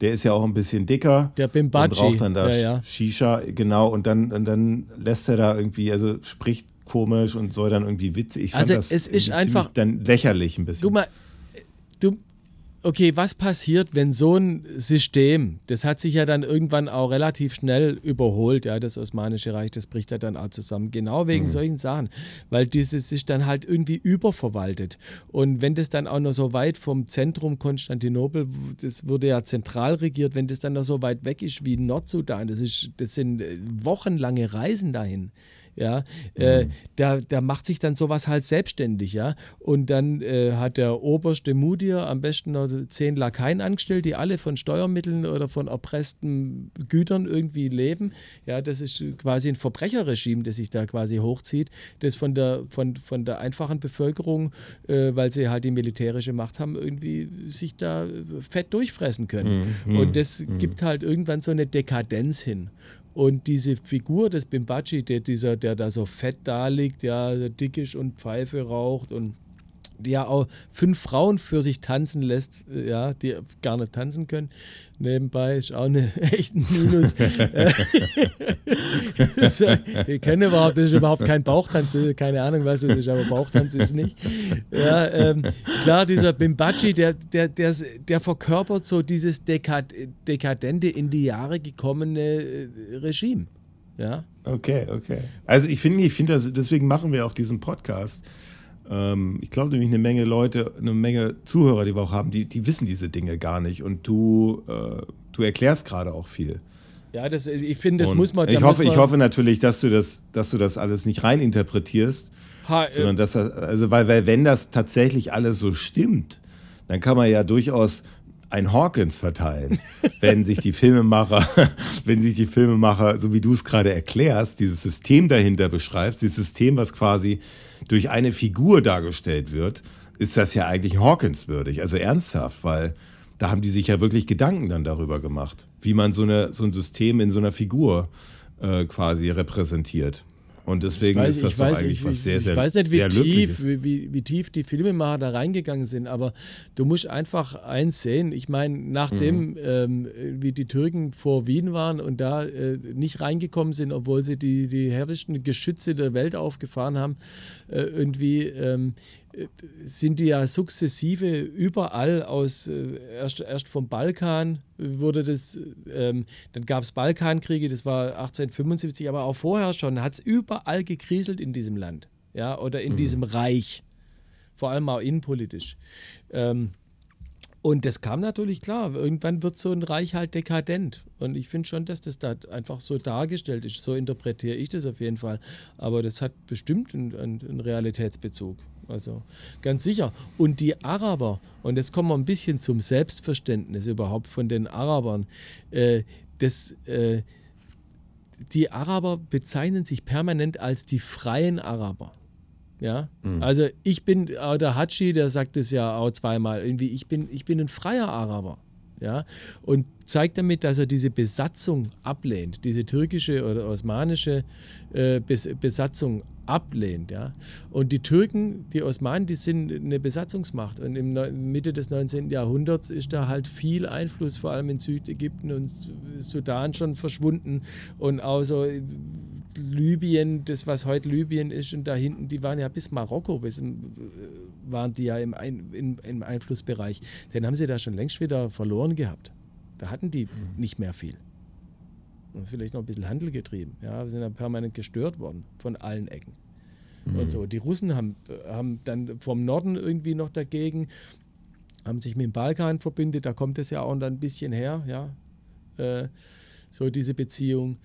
Der ist ja auch ein bisschen dicker. Der Bimbachi, Und raucht dann da ja, ja. Shisha, genau. Und dann, und dann lässt er da irgendwie, also spricht komisch und soll dann irgendwie witzig. Ich fand Also das es ist einfach- dann lächerlich ein bisschen. Guck mal, du, okay, was passiert, wenn so ein System, das hat sich ja dann irgendwann auch relativ schnell überholt, ja, das Osmanische Reich, das bricht ja dann auch zusammen, genau wegen solchen Sachen, weil dieses sich dann halt irgendwie überverwaltet. Und wenn das dann auch noch so weit vom Zentrum Konstantinopel, das wurde ja zentral regiert, wenn das dann noch so weit weg ist wie Nordsudan, das, ist, das sind äh, wochenlange Reisen dahin. Ja, äh, da, da macht sich dann sowas halt selbstständig, ja. Und dann äh, hat der oberste Mudir am besten noch zehn Lakaien angestellt, die alle von Steuermitteln oder von erpressten Gütern irgendwie leben. Ja, das ist quasi ein Verbrecherregime, das sich da quasi hochzieht, das von der, von, von der einfachen Bevölkerung, äh, weil sie halt die militärische Macht haben, irgendwie sich da fett durchfressen können. Mhm. Und das mhm. gibt halt irgendwann so eine Dekadenz hin. Und diese Figur des Bimbachi, der, dieser, der da so fett da liegt, ja, dick ist und Pfeife raucht und ja auch fünf Frauen für sich tanzen lässt, ja, die gar nicht tanzen können. Nebenbei ist auch eine [LAUGHS] echt ein Minus. [LAUGHS] die können überhaupt, das ist überhaupt kein Bauchtanz, keine Ahnung, was es ist, aber Bauchtanz ist nicht. Ja, ähm, klar, dieser Bimbachi, der, der, der, der verkörpert so dieses dekad, dekadente, in die Jahre gekommene äh, Regime. Ja. Okay, okay. Also ich finde, ich finde, deswegen machen wir auch diesen Podcast ich glaube nämlich eine Menge Leute, eine Menge Zuhörer, die wir auch haben, die, die wissen diese Dinge gar nicht. Und du, äh, du erklärst gerade auch viel. Ja, das, ich finde, das und muss man. Ich hoffe, ich hoffe natürlich, dass du das, dass du das alles nicht reininterpretierst. Ha, äh, sondern dass also weil, weil wenn das tatsächlich alles so stimmt, dann kann man ja durchaus ein Hawkins verteilen, [LAUGHS] wenn sich die Filmemacher, [LAUGHS] wenn sich die Filmemacher, so wie du es gerade erklärst, dieses System dahinter beschreibst, dieses System, was quasi durch eine Figur dargestellt wird, ist das ja eigentlich Hawkins würdig. Also ernsthaft, weil da haben die sich ja wirklich Gedanken dann darüber gemacht, wie man so, eine, so ein System in so einer Figur äh, quasi repräsentiert. Und deswegen weiß, ist das doch eigentlich ich, was sehr, sehr Ich weiß nicht, wie tief, wie, wie, tief die Filmemacher da reingegangen sind, aber du musst einfach eins sehen. Ich meine, nachdem, mhm. ähm, wie die Türken vor Wien waren und da äh, nicht reingekommen sind, obwohl sie die, die härtesten Geschütze der Welt aufgefahren haben, äh, irgendwie ähm, sind die ja sukzessive überall aus, äh, erst, erst vom Balkan wurde das, ähm, dann gab es Balkankriege, das war 1875, aber auch vorher schon, hat es überall gekriselt in diesem Land, ja, oder in mhm. diesem Reich, vor allem auch innenpolitisch. Ähm, und das kam natürlich klar. Irgendwann wird so ein Reich halt dekadent. Und ich finde schon, dass das da einfach so dargestellt ist. So interpretiere ich das auf jeden Fall. Aber das hat bestimmt einen, einen Realitätsbezug. Also ganz sicher. Und die Araber, und jetzt kommen wir ein bisschen zum Selbstverständnis überhaupt von den Arabern. Äh, das, äh, die Araber bezeichnen sich permanent als die freien Araber. Ja, mhm. also ich bin, der Hatschi, der sagt es ja auch zweimal, irgendwie, ich bin, ich bin ein freier Araber ja, und zeigt damit, dass er diese Besatzung ablehnt, diese türkische oder osmanische äh, Bes Besatzung ablehnt. Ja. Und die Türken, die Osmanen, die sind eine Besatzungsmacht. Und im Mitte des 19. Jahrhunderts ist da halt viel Einfluss, vor allem in Südägypten und Sudan schon verschwunden. Und auch so Libyen, das was heute Libyen ist, und da hinten, die waren ja bis Marokko, bis äh, waren die ja im, Ein, im, im Einflussbereich. Den haben sie da schon längst wieder verloren gehabt. Da hatten die nicht mehr viel. Und vielleicht noch ein bisschen Handel getrieben. Ja, wir sind dann permanent gestört worden von allen Ecken. Mhm. Und so. Die Russen haben, haben dann vom Norden irgendwie noch dagegen, haben sich mit dem Balkan verbündet, da kommt es ja auch dann ein bisschen her, ja. Äh, so diese Beziehung.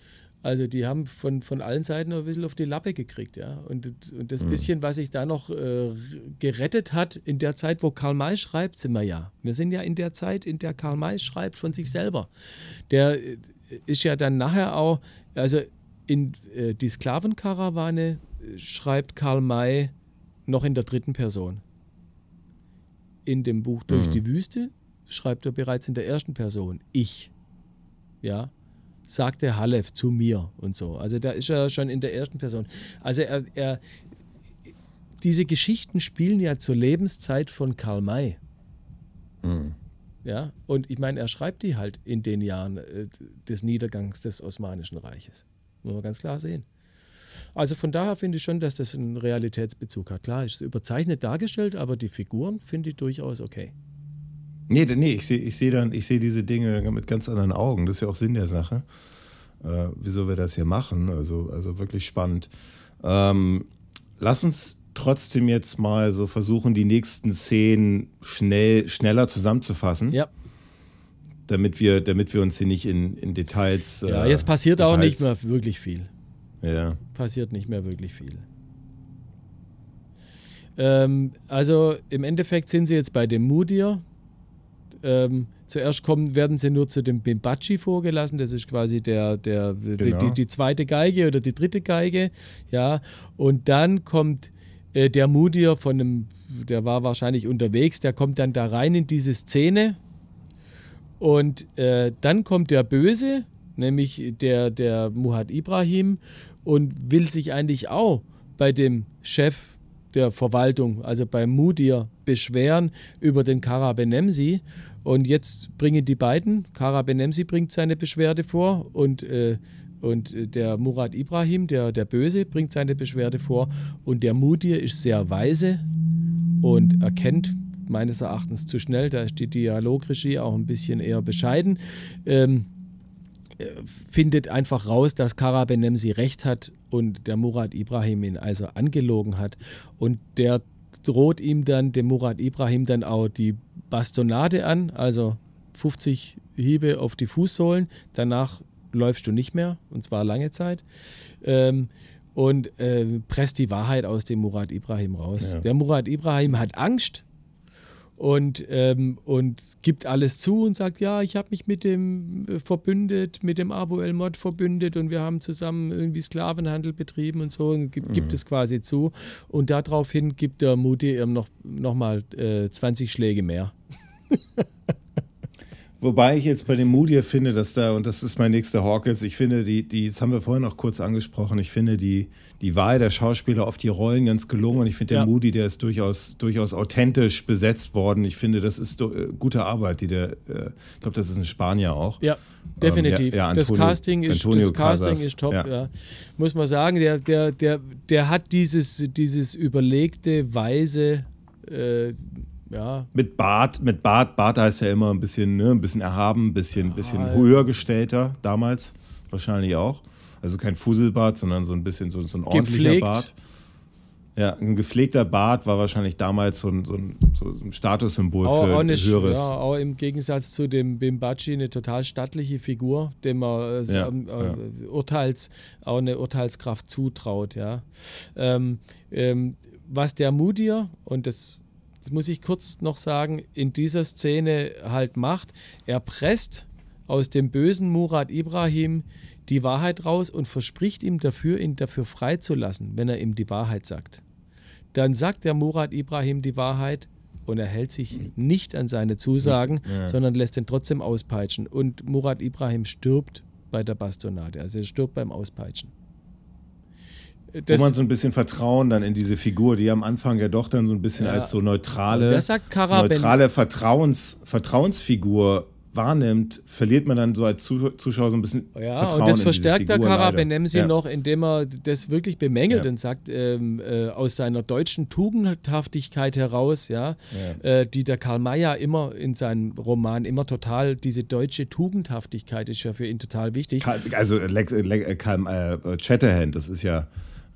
Also die haben von, von allen Seiten ein bisschen auf die Lappe gekriegt, ja. Und, und das mhm. bisschen, was sich da noch äh, gerettet hat, in der Zeit, wo Karl May schreibt, sind wir ja. Wir sind ja in der Zeit, in der Karl May schreibt von sich selber. Der äh, ist ja dann nachher auch, also in äh, die Sklavenkarawane äh, schreibt Karl May noch in der dritten Person. In dem Buch Durch mhm. die Wüste schreibt er bereits in der ersten Person. Ich. Ja sagte Halef zu mir und so. Also da ist er schon in der ersten Person. Also er, er diese Geschichten spielen ja zur Lebenszeit von Karl May. Mhm. Ja, und ich meine, er schreibt die halt in den Jahren äh, des Niedergangs des Osmanischen Reiches. Muss man ganz klar sehen. Also von daher finde ich schon, dass das einen Realitätsbezug hat. Klar, ist überzeichnet dargestellt, aber die Figuren finde ich durchaus okay. Nee, nee, ich sehe ich seh dann, ich sehe diese Dinge mit ganz anderen Augen. Das ist ja auch Sinn der Sache. Äh, wieso wir das hier machen. Also, also wirklich spannend. Ähm, lass uns trotzdem jetzt mal so versuchen, die nächsten Szenen schnell, schneller zusammenzufassen. Ja. Damit wir, damit wir uns hier nicht in, in Details. Ja, jetzt passiert Details auch nicht mehr wirklich viel. Ja. Passiert nicht mehr wirklich viel. Ähm, also im Endeffekt sind sie jetzt bei dem Mudir. Ähm, zuerst kommen, werden sie nur zu dem Bimbachi vorgelassen. Das ist quasi der, der, Genau. die, die, zweite Geige oder die dritte Geige. Ja. Und dann kommt äh, der Mudir von einem, der war wahrscheinlich unterwegs, der kommt dann da rein in diese Szene. Und äh, dann kommt der Böse, nämlich der, der Muhat Ibrahim, und will sich eigentlich auch bei dem Chef der Verwaltung, also bei Mudir, beschweren über den Kara Benemsi. Und jetzt bringen die beiden, Kara Benemsi bringt seine Beschwerde vor und, äh, und der Murat Ibrahim, der, der Böse, bringt seine Beschwerde vor. Und der Mudir ist sehr weise und erkennt meines Erachtens zu schnell, da ist die Dialogregie auch ein bisschen eher bescheiden, ähm, äh, findet einfach raus, dass Kara Benemsi recht hat und der Murat Ibrahim ihn also angelogen hat. Und der droht ihm dann, dem Murat Ibrahim dann auch die Bastonade an, also 50 Hiebe auf die Fußsohlen. Danach läufst du nicht mehr, und zwar lange Zeit. Ähm, und äh, presst die Wahrheit aus dem Murat Ibrahim raus. Ja. Der Murat Ibrahim hat Angst und, ähm, und gibt alles zu und sagt, ja, ich habe mich mit dem äh, verbündet, mit dem Abu El Mod verbündet und wir haben zusammen irgendwie Sklavenhandel betrieben und so und gibt, gibt es quasi zu. Und daraufhin gibt der Muti ihm noch, noch mal äh, 20 Schläge mehr. [LAUGHS] Wobei ich jetzt bei dem Mudir finde, dass da, und das ist mein nächster Hawkins, ich finde, die, die, das haben wir vorhin noch kurz angesprochen, ich finde die, die Wahl der Schauspieler auf die Rollen ganz gelungen und ich finde, der Ja. Moody, der ist durchaus, durchaus authentisch besetzt worden. Ich finde, das ist äh, gute Arbeit, die der, äh, ich glaube, das ist ein Spanier auch. Ja, definitiv. ja, ja, das Antonio- Casting, ist, Antonio das Casting Casas, ist top, ja. ja. Muss man sagen, der, der, der, der hat dieses, dieses überlegte, weise, äh, ja, Mit Bart, mit Bart, Bart heißt ja immer ein bisschen, ne, ein bisschen erhaben, ein bisschen, bisschen ja. höher gestellter, damals wahrscheinlich auch. Also kein Fusselbart, sondern so ein bisschen so, so ein ordentlicher Gepflegt. Bart. Ja, ein gepflegter Bart war wahrscheinlich damals so ein, so ein, so ein Statussymbol auch, für auch, ein eine, höheres. ja, auch im Gegensatz zu dem Bimbachi eine total stattliche Figur, dem man äh, Ja, ähm, ja. äh, Urteils, auch eine Urteilskraft zutraut. Ja. Ähm, ähm, was der Mudir, und das, das muss ich kurz noch sagen, in dieser Szene halt macht, er presst aus dem bösen Murat Ibrahim die Wahrheit raus und verspricht ihm dafür, ihn dafür freizulassen, wenn er ihm die Wahrheit sagt. Dann sagt der Murat Ibrahim die Wahrheit und er hält sich nicht an seine Zusagen, ja. sondern lässt ihn trotzdem auspeitschen. Und Murat Ibrahim stirbt bei der Bastonade, also er stirbt beim Auspeitschen. Wo man so ein bisschen Vertrauen dann in diese Figur, die am Anfang ja doch dann so ein bisschen Ja. als so neutrale, Das neutrale Vertrauens, Vertrauensfigur wahrnimmt, verliert man dann so als Zu- Zuschauer so ein bisschen Ja, Vertrauen und das verstärkt der leider. Benemsi ja. noch, indem er das wirklich bemängelt Ja. und sagt, ähm, äh, aus seiner deutschen Tugendhaftigkeit heraus, ja, Äh, die der Karl Mayer immer in seinem Roman immer total, diese deutsche Tugendhaftigkeit ist ja für ihn total wichtig. Karl- Also Lex, Le, Karl äh, Chatterhand, das ist ja äh,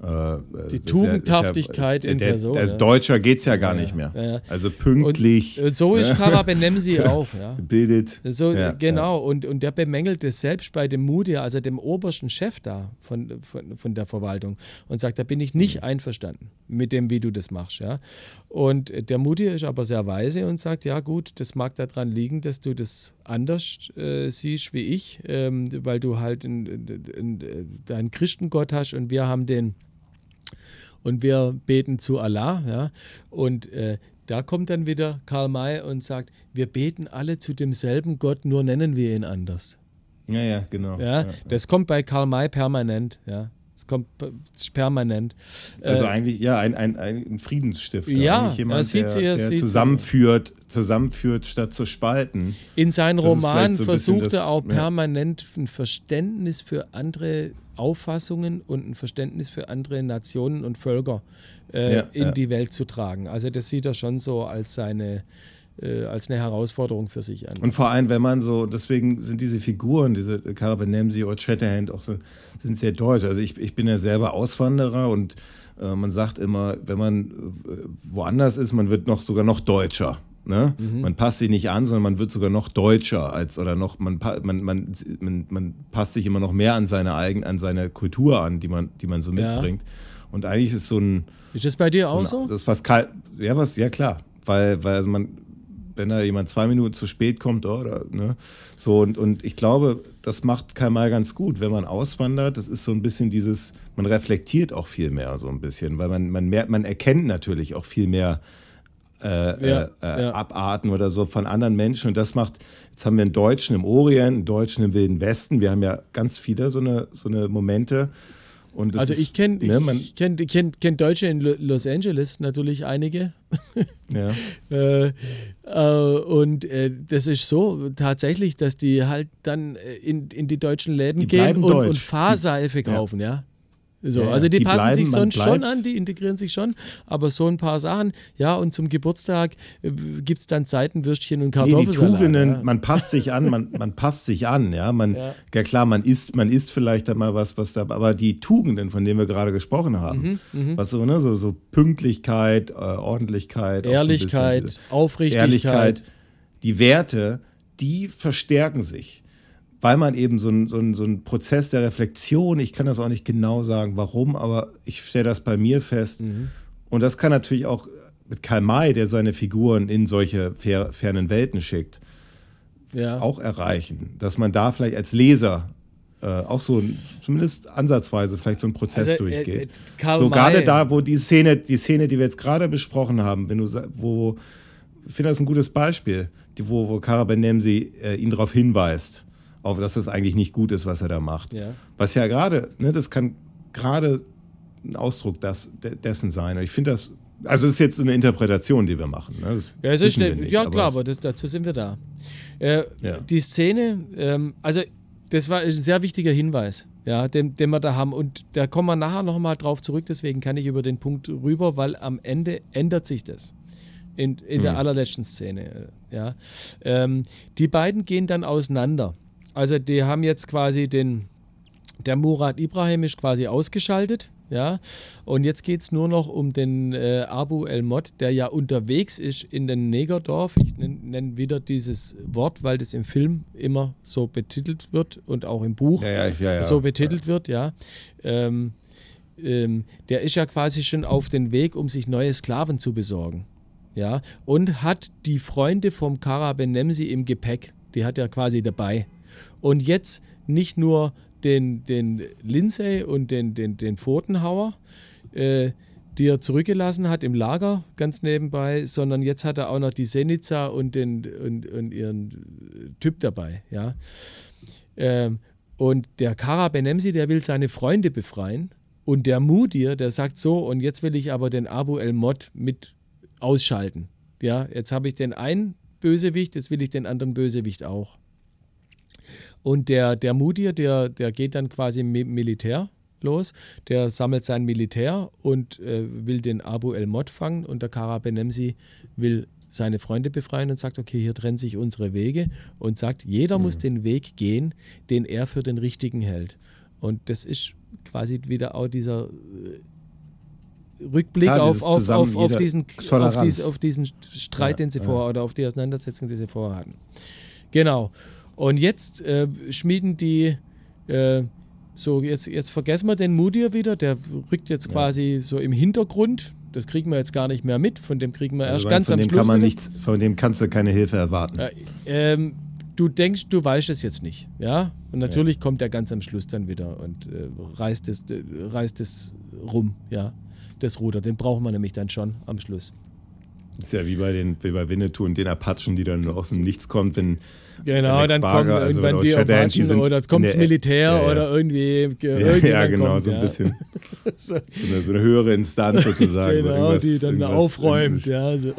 Die das ist Tugendhaftigkeit ja, in der, Person, Als ja. Deutscher geht es ja gar nicht mehr. ja, ja. Also pünktlich, Und, und so ist Kara Benemsi auch, ja. gebildet. So, ja, genau, Und, und der bemängelt es selbst bei dem Mudir, also dem obersten Chef da von, von, von der Verwaltung und sagt, da bin ich Mhm. nicht einverstanden mit dem, wie du das machst. Ja? Und der Mudir ist aber sehr weise und sagt, ja gut, das mag daran liegen, dass du das anders äh, siehst wie ich, ähm, weil du halt einen, einen, deinen Christengott hast und wir haben den und wir beten zu Allah. Ja? Und äh, da kommt dann wieder Karl May und sagt, wir beten alle zu demselben Gott, nur nennen wir ihn anders. Ja, ja, genau. Ja? Das kommt bei Karl May permanent. Ja? Kommt permanent. Also Äh, eigentlich, ja, ein, ein, ein Friedensstifter. Ja, eigentlich jemand, sieht der, sie- er der zusammenführt, zusammenführt, statt zu spalten. In seinen Romanen so versucht er auch permanent ein Verständnis für andere Auffassungen und ein Verständnis für andere Nationen und Völker äh, Ja, in ja. die Welt zu tragen. Also das sieht er schon so als seine äh, als eine Herausforderung für sich an. Und vor allem, wenn man so, deswegen sind diese Figuren, diese Carabenemsi oder Chatterhand auch so, sind sehr deutsch. Also ich, ich bin ja selber Auswanderer und äh, man sagt immer, wenn man äh, woanders ist, man wird noch sogar noch deutscher. Ne? Mhm. Man passt sich nicht an, sondern man wird sogar noch deutscher als oder noch, man, man, man, man, man passt sich immer noch mehr an seine eigen, an seine Kultur an, die man, die man so mitbringt. Ja. Und eigentlich ist so ein. Ist das bei dir so auch so? Das was kalt, ja, was, ja klar. Weil, weil also man, wenn da jemand zwei Minuten zu spät kommt, oder, ne? So, und, und ich glaube, das macht Kamal ganz gut, wenn man auswandert. Das ist so ein bisschen dieses, man reflektiert auch viel mehr so ein bisschen, weil man, man, mehr, man erkennt natürlich auch viel mehr äh, ja, äh, ja. Abarten oder so von anderen Menschen. Und das macht, jetzt haben wir einen Deutschen im Orient, einen Deutschen im Wilden Westen. Wir haben ja ganz viele so eine, so eine Momente. also ich kenne ne, kenn, kenn, kenn Deutsche in Los Angeles natürlich einige. [LAUGHS] ja. äh, äh, und äh, das ist so tatsächlich, dass die halt dann äh, in, in die deutschen Läden die gehen und, und Fahrseife kaufen, ja. ja. So, ja, also die, die passen bleiben, sich sonst schon an, die integrieren sich schon, aber so ein paar Sachen, ja, und zum Geburtstag äh, gibt es dann Seitenwürstchen und Kartoffelsalat. Nee, die Tugenden, ja. man passt sich an, man, [LAUGHS] man passt sich an, ja, man, ja. ja. klar, man isst, man isst vielleicht dann mal was, was da, aber die Tugenden, von denen wir gerade gesprochen haben, mhm, mhm. was so, ne, so, so Pünktlichkeit, äh, Ordentlichkeit, Ehrlichkeit, so Aufrichtigkeit, Ehrlichkeit, die Werte, die verstärken sich weil man eben so ein, so, ein, so ein Prozess der Reflexion, ich kann das auch nicht genau sagen, warum, aber ich stelle das bei mir fest. Mhm. Und das kann natürlich auch mit Karl May, der seine Figuren in solche fer fernen Welten schickt, ja. auch erreichen. Dass man da vielleicht als Leser äh, auch so zumindest ansatzweise vielleicht so einen Prozess also, äh, durchgeht. Äh, so gerade da, wo die Szene, die Szene, die wir jetzt gerade besprochen haben, wenn du wo ich finde das ein gutes Beispiel, die, wo, wo Kara Benemsi äh, ihn darauf hinweist auf dass das eigentlich nicht gut ist, was er da macht. Ja. Was ja gerade, ne, das kann gerade ein Ausdruck das, dessen sein. Und ich finde das, also es ist jetzt eine Interpretation, die wir machen. Ne? Ja, es ist eine, nicht, ja klar, aber das, dazu sind wir da. Äh, ja. Die Szene, ähm, also das war ein sehr wichtiger Hinweis, ja, den, den wir da haben. Und da kommen wir nachher nochmal drauf zurück, deswegen kann ich über den Punkt rüber, weil am Ende ändert sich das. In, in mhm. der allerletzten Szene. Ja. Ähm, die beiden gehen dann auseinander. Also die haben jetzt quasi den, der Murat Ibrahim ist quasi ausgeschaltet, ja. Und jetzt geht es nur noch um den äh, Abu El-Mod, der ja unterwegs ist in den Negerdorf. Ich nenne nenn wieder dieses Wort, weil das im Film immer so betitelt wird und auch im Buch ja, ja, ja, so betitelt wird, ja. Ähm, ähm, der ist ja quasi schon auf den Weg, um sich neue Sklaven zu besorgen. Ja, und hat die Freunde vom Kara Benemsi im Gepäck. Die hat er quasi dabei. Und jetzt nicht nur den, den Lindsay und den, den, den Pfotenhauer, äh, die er zurückgelassen hat im Lager ganz nebenbei, sondern jetzt hat er auch noch die Senica und, den, und, und ihren Typ dabei. Ja? Ähm, und der Kara Benemsi, der will seine Freunde befreien. Und der Mudir, der sagt so, und jetzt will ich aber den Abu El Mod mit ausschalten. Ja, jetzt habe ich den einen Bösewicht, jetzt will ich den anderen Bösewicht auch. Und der, der Mudir, der, der geht dann quasi mit Militär los. Der sammelt sein Militär und äh, will den Abu el-Mod fangen und der Kara Benemsi will seine Freunde befreien und sagt, okay, hier trennen sich unsere Wege und sagt, jeder mhm. muss den Weg gehen, den er für den richtigen hält. Und das ist quasi wieder auch dieser äh, Rückblick ja, auf, auf, auf, auf, diesen, auf, dies, auf, diesen Streit, ja, den sie ja. vorher oder auf die Auseinandersetzung, die sie vorher hatten. Genau. Und jetzt äh, schmieden die, äh, so jetzt, jetzt vergessen wir den Mudir wieder, der rückt jetzt ja. quasi so im Hintergrund. Das kriegen wir jetzt gar nicht mehr mit, von dem kriegen wir also erst ganz am dem Schluss. Kann man nichts, von dem kannst du keine Hilfe erwarten. Äh, ähm, du denkst, du weißt es jetzt nicht, ja? Und natürlich ja. kommt er ganz am Schluss dann wieder und äh, reißt, es, äh, reißt es rum, ja? Das Ruder, den brauchen wir nämlich dann schon am Schluss. Ist ja wie bei, den, wie bei Winnetou und den Apachen, die dann aus dem Nichts kommt, wenn Genau, dann kommen also irgendwann die Apachen oder kommt das Militär ja, ja. oder irgendwie. [LAUGHS] Ja, ja genau, kommt, so ein bisschen. [LAUGHS] so. eine, so, eine, höhere Instanz sozusagen. genau, so die dann aufräumt, ja, so.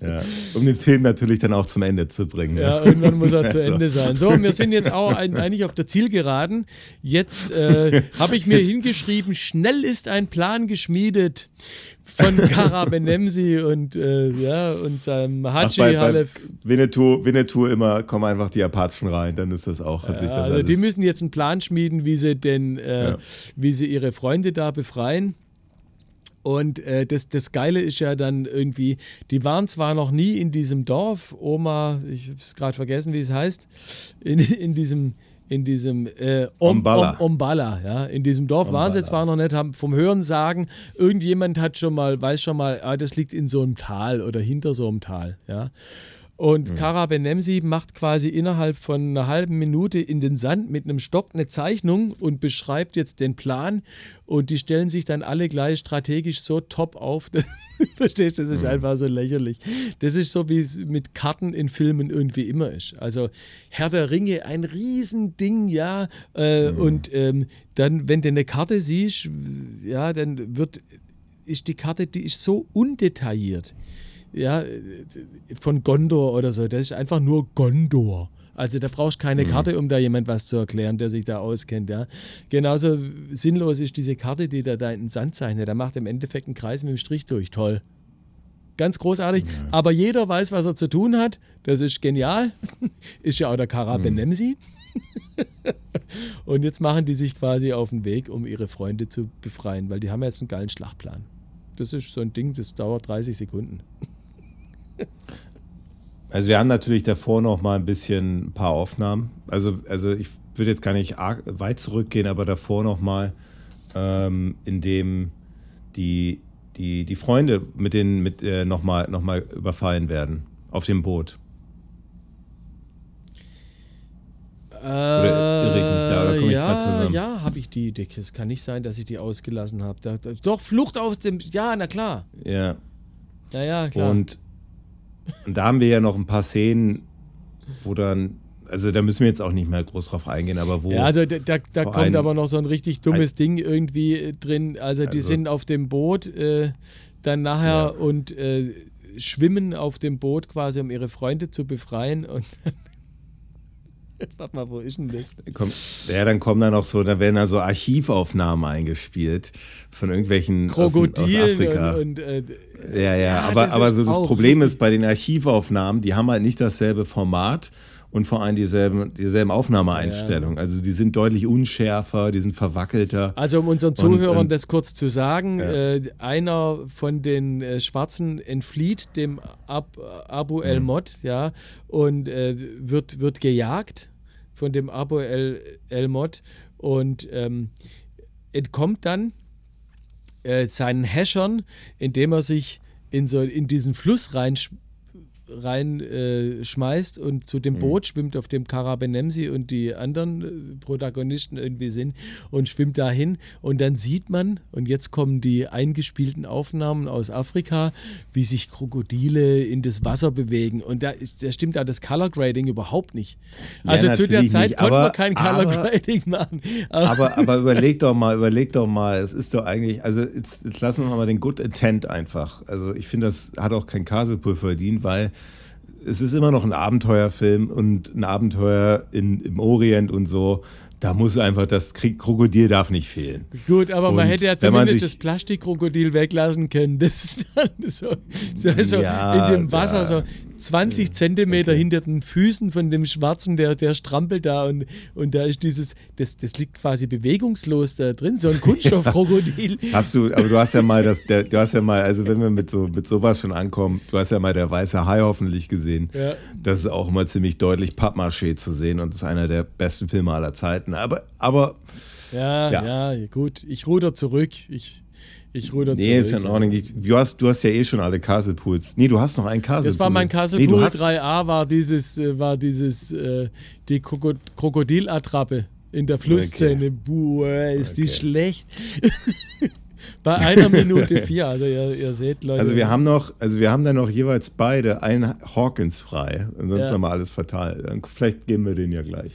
Ja. Um den Film natürlich dann auch zum Ende zu bringen. Ja, irgendwann muss er zu also. Ende sein. So, wir sind jetzt auch ein, eigentlich auf der Zielgeraden. Jetzt äh, [LAUGHS] habe ich mir jetzt. hingeschrieben: schnell ist ein Plan geschmiedet von Kara [LAUGHS] Benemsi und, äh, ja, und seinem Haji Ach, bei, Halef. Bei Winnetou, Winnetou immer kommen einfach die Apachen rein, dann ist das auch. Hat sich das also die müssen jetzt einen Plan schmieden, wie sie denn, äh, ja. wie sie ihre Freunde da befreien. Und äh, das, das Geile ist ja dann irgendwie, die waren zwar noch nie in diesem Dorf, Oma, ich habe es gerade vergessen, wie es heißt, in, in diesem, in diesem äh, Om, Ombala. Om, Ombala, ja, in diesem Dorf Ombala. waren sie zwar noch nicht, haben vom Hören sagen, irgendjemand hat schon mal, weiß schon mal, ah, das liegt in so einem Tal oder hinter so einem Tal, ja. Und mhm. Kara Benemsi macht quasi innerhalb von einer halben Minute in den Sand mit einem Stock eine Zeichnung und beschreibt jetzt den Plan. Und die stellen sich dann alle gleich strategisch so top auf. [LAUGHS] Das, verstehst du, das ist mhm. einfach so lächerlich. Das ist so, wie es mit Karten in Filmen irgendwie immer ist. Also Herr der Ringe, ein Riesending, ja. Äh, mhm. Und ähm, dann, wenn du eine Karte siehst, ja, dann wird, ist die Karte, die ist so undetailliert ja, von Gondor oder so. Das ist einfach nur Gondor. Also da brauchst du keine mhm. Karte, um da jemand was zu erklären, der sich da auskennt. Ja. Genauso sinnlos ist diese Karte, die da, da in den Sand zeichnet. Da macht im Endeffekt einen Kreis mit dem Strich durch. Toll. Ganz großartig. Ja. Aber jeder weiß, was er zu tun hat. Das ist genial. [LAUGHS] ist ja auch der Kara mhm. [LAUGHS] Und jetzt machen die sich quasi auf den Weg, um ihre Freunde zu befreien, weil die haben jetzt einen geilen Schlachtplan. Das ist so ein Ding, das dauert 30 Sekunden. [LAUGHS] Also wir haben natürlich davor noch mal ein bisschen ein paar Aufnahmen. Also, also ich würde jetzt gar nicht weit zurückgehen, aber davor noch mal, ähm, in dem die, die, die Freunde mit denen mit äh, noch, mal, noch mal überfallen werden auf dem Boot. Oder irre ich mich da? Oder komme ja, ich gerade zusammen? Ja, habe ich die. Es kann nicht sein, dass ich die ausgelassen habe. Doch, Flucht aus dem. Ja, na klar. Ja. Ja, ja, klar. Und und da haben wir ja noch ein paar Szenen, wo dann, also da müssen wir jetzt auch nicht mehr groß drauf eingehen, aber wo. Ja, also da, da, da kommt aber noch so ein richtig dummes ein, Ding irgendwie äh, drin. Also die also, sind auf dem Boot äh, dann nachher ja. und äh, schwimmen auf dem Boot quasi, um ihre Freunde zu befreien und Warte [LAUGHS] mal, wo ist denn das? Komm, ja, dann kommen dann auch so, da werden da so Archivaufnahmen eingespielt von irgendwelchen Krokodilen aus, aus Afrika. Und, und äh, ja, ja, ja, aber, aber so das Problem ist bei den Archivaufnahmen, die haben halt nicht dasselbe Format und vor allem dieselben, dieselben Aufnahmeeinstellungen. Ja. Also die sind deutlich unschärfer, die sind verwackelter. Also um unseren Zuhörern und, und, das kurz zu sagen, ja. äh, einer von den äh, Schwarzen entflieht dem Ab, Abu El mhm. Mod, ja, und äh, wird, wird gejagt von dem Abu El, El Mod und ähm, entkommt dann äh, seinen Häschern, indem er sich in, so, in diesen Fluss rein reinschmeißt äh, und zu dem mhm. Boot schwimmt, auf dem Karabenemsi und die anderen äh, Protagonisten irgendwie sind und schwimmt dahin und dann sieht man, und jetzt kommen die eingespielten Aufnahmen aus Afrika, wie sich Krokodile in das Wasser bewegen und da, da stimmt da das Color Grading überhaupt nicht. Also ja, zu der Zeit nicht, konnte aber, man kein Color aber, Grading machen. Aber, [LAUGHS] aber, aber, überleg doch mal, überleg doch mal, es ist doch eigentlich, also jetzt, jetzt lassen wir mal den Good Intent einfach. Also ich finde, das hat auch kein Kasepul verdient, weil es ist immer noch ein Abenteuerfilm und ein Abenteuer in, im Orient und so. Da muss einfach das Krokodil darf nicht fehlen. Gut, aber und man hätte ja zumindest das Plastikkrokodil weglassen können. Das ist dann so, [LAUGHS] so, so ja, in dem Wasser ja. so 20 Zentimeter okay. hinter den Füßen von dem Schwarzen, der, der strampelt da und, und da ist dieses, das, das liegt quasi bewegungslos da drin, so ein [LAUGHS] Kunststoffkrokodil. hast du, aber du hast ja mal das, der, du hast ja mal, also wenn wir mit so mit sowas schon ankommen, du hast ja mal der weiße Hai hoffentlich gesehen. Ja. Das ist auch immer ziemlich deutlich Pappmaché zu sehen und das ist einer der besten Filme aller Zeiten. Aber, aber ja, ja, ja, gut. Ich ruder zurück. Ich, ich nee, zurück. Nee, ist ja in Ordnung. Du hast, du hast ja eh schon alle Castle Pools. Nee, du hast noch einen Castle Das war mein Castle nee, Pool 3a, war dieses, äh, war dieses, äh, die Krokodilattrappe in der Flussszene. Okay. Boah, ist okay. die schlecht. [LAUGHS] Bei einer Minute vier, also ihr, ihr, seht, Leute. Also wir haben noch, also wir haben dann noch jeweils beide einen Hawkins frei. Ansonsten ja. haben wir alles verteilt. Vielleicht geben wir den ja gleich.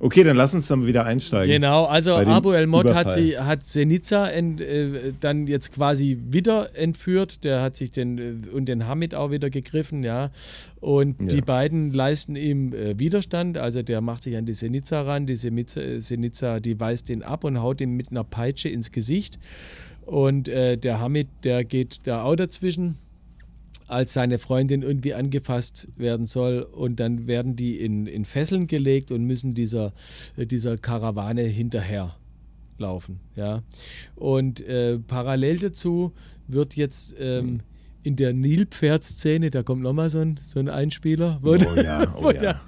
Okay, dann lass uns dann wieder einsteigen. Genau, also Abu El Mod hat, sie, hat Senica ent, äh, dann jetzt quasi wieder entführt. Der hat sich den äh, und den Hamid auch wieder gegriffen, ja. Und ja. die beiden leisten ihm äh, Widerstand. Also der macht sich an die Senica ran. Die Senica, die weist den ab und haut ihm mit einer Peitsche ins Gesicht. Und äh, der Hamid, der geht da auch dazwischen als seine Freundin irgendwie angefasst werden soll und dann werden die in, in Fesseln gelegt und müssen dieser, äh, dieser Karawane hinterher laufen. Ja. Und äh, parallel dazu wird jetzt ähm, in der Nilpferd-Szene, da kommt nochmal so ein, so ein Einspieler, wo, Oh ja, oh ja.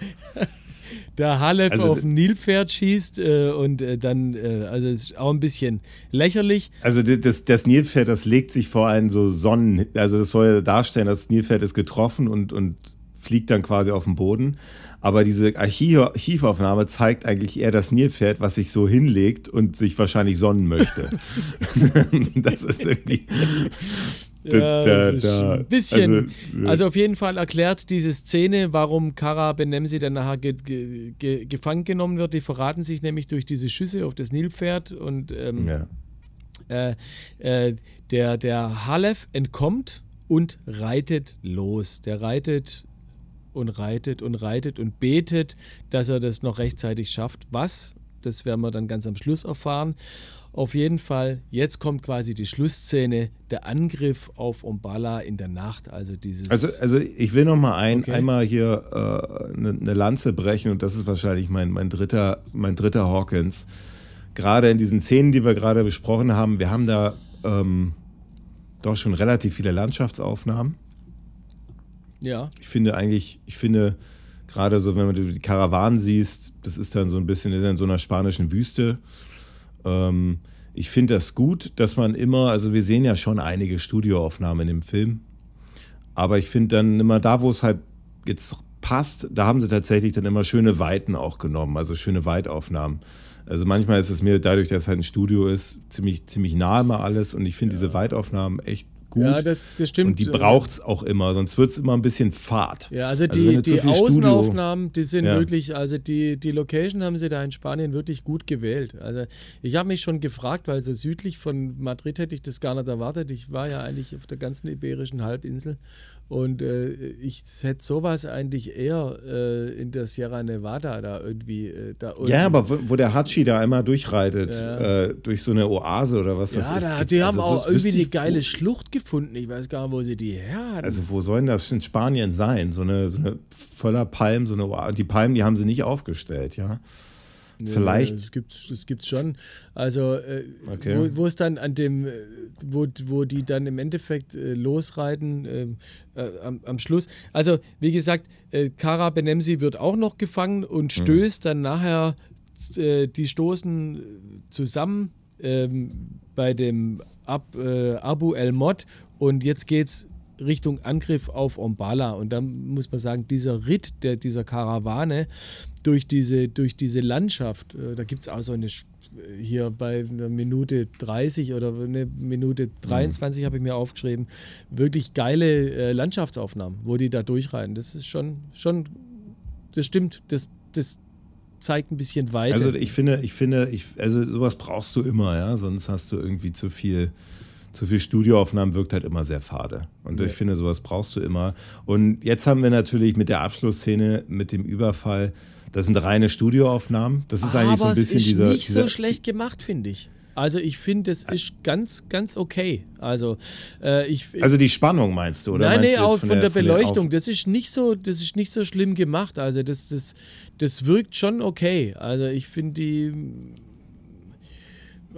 Der, der Halef Also auf ein Nilpferd schießt äh, und äh, dann, äh, also ist auch ein bisschen lächerlich. Also das- das, Nilpferd, das legt sich vor allem so Sonnen, also das soll ja darstellen, das Nilpferd ist getroffen und, und fliegt dann quasi auf den Boden. Aber diese Archiv Archivaufnahme zeigt eigentlich eher das Nilpferd, was sich so hinlegt und sich wahrscheinlich sonnen möchte. [LAUGHS] [LAUGHS] das ist irgendwie. Ja, da- das ist da- ein bisschen. also, Also, äh, auf jeden Fall erklärt diese Szene, warum Kara Benemsi dann nachher ge ge ge gefangen genommen wird. Die verraten sich nämlich durch diese Schüsse auf das Nilpferd und ähm, Ja. äh, äh, der, der Halef entkommt und reitet los. Der reitet und reitet und reitet und betet, dass er das noch rechtzeitig schafft. Was? Das werden wir dann ganz am Schluss erfahren. Auf jeden Fall, jetzt kommt quasi die Schlussszene, der Angriff auf Umbala in der Nacht. Also dieses. Also, also ich will noch mal ein, Okay. einmal hier äh, eine, eine Lanze brechen und das ist wahrscheinlich mein, mein, dritter, mein dritter Hawkins. Gerade in diesen Szenen, die wir gerade besprochen haben, wir haben da ähm, doch schon relativ viele Landschaftsaufnahmen. ja, Ich finde eigentlich, ich finde gerade so, wenn man die Karawanen siehst, das ist dann so ein bisschen in so einer spanischen Wüste. Ähm, ich finde das gut, dass man immer, also wir sehen ja schon einige Studioaufnahmen im Film, aber ich finde dann immer da, wo es halt jetzt passt, da haben sie tatsächlich dann immer schöne Weiten auch genommen, also schöne Weitaufnahmen. Also manchmal ist es mir dadurch, dass es halt ein Studio ist, ziemlich, ziemlich nah immer alles und ich finde diese Weitaufnahmen echt gut. ja das, das stimmt. Und die braucht es auch immer, sonst wird es immer ein bisschen fad. Ja, also die, zu die viel Studio- Außenaufnahmen, die sind Ja. wirklich, also die, die Location haben sie da in Spanien wirklich gut gewählt. Also ich habe mich schon gefragt, weil so südlich von Madrid hätte ich das gar nicht erwartet. Ich war ja eigentlich auf der ganzen iberischen Halbinsel und äh, ich hätte sowas eigentlich eher äh, in der Sierra Nevada da irgendwie. Äh, da. Ja, aber wo, wo der Hatschi da einmal durchreitet, Ja. äh, durch so eine Oase oder was das ja, ist. da, gibt- die also haben auch irgendwie eine geile wo- Schlucht gefunden. Ich weiß gar nicht, wo sie die her hatten. Also wo soll denn das in Spanien sein? So eine, so eine voller Palmen, so eine Oase. Die Palmen, die haben sie nicht aufgestellt, ja. Vielleicht. Das gibt's, das gibt's schon. Also, äh, Okay. wo, wo es dann an dem, äh, wo, wo die dann im Endeffekt äh, losreiten ähm, äh, am, am Schluss. Also, wie gesagt, äh, Kara Benemsi wird auch noch gefangen und Mhm. stößt dann nachher, äh, die stoßen zusammen ähm, bei dem Ab, äh, Abu El Mod und jetzt geht's Richtung Angriff auf Ombala. Und dann muss man sagen, dieser Ritt der, dieser Karawane durch diese, durch diese Landschaft, äh, da gibt es auch so eine, hier bei einer Minute 30 oder eine Minute 23 habe ich mir aufgeschrieben, wirklich geile äh, Landschaftsaufnahmen, wo die da durchreiten. Das ist schon, schon, das stimmt, das, das zeigt ein bisschen weiter. Also ich finde, ich finde, ich, also sowas brauchst du immer, ja. Sonst hast du irgendwie zu viel, zu viel Studioaufnahmen wirkt halt immer sehr fade. Und ich finde, sowas brauchst du immer. Und jetzt haben wir natürlich mit der Abschlussszene, mit dem Überfall, das sind reine Studioaufnahmen. Das ist eigentlich so ein Aber bisschen es ist dieser. nicht dieser so schlecht gemacht, finde ich. Also ich finde, es ist ganz, ganz okay. Also äh, ich, also die Spannung meinst du, oder? Nein, nee, jetzt auch von der, von Beleuchtung. Das ist nicht so, das ist nicht so schlimm gemacht. Also das, das, das wirkt schon okay. Also ich finde die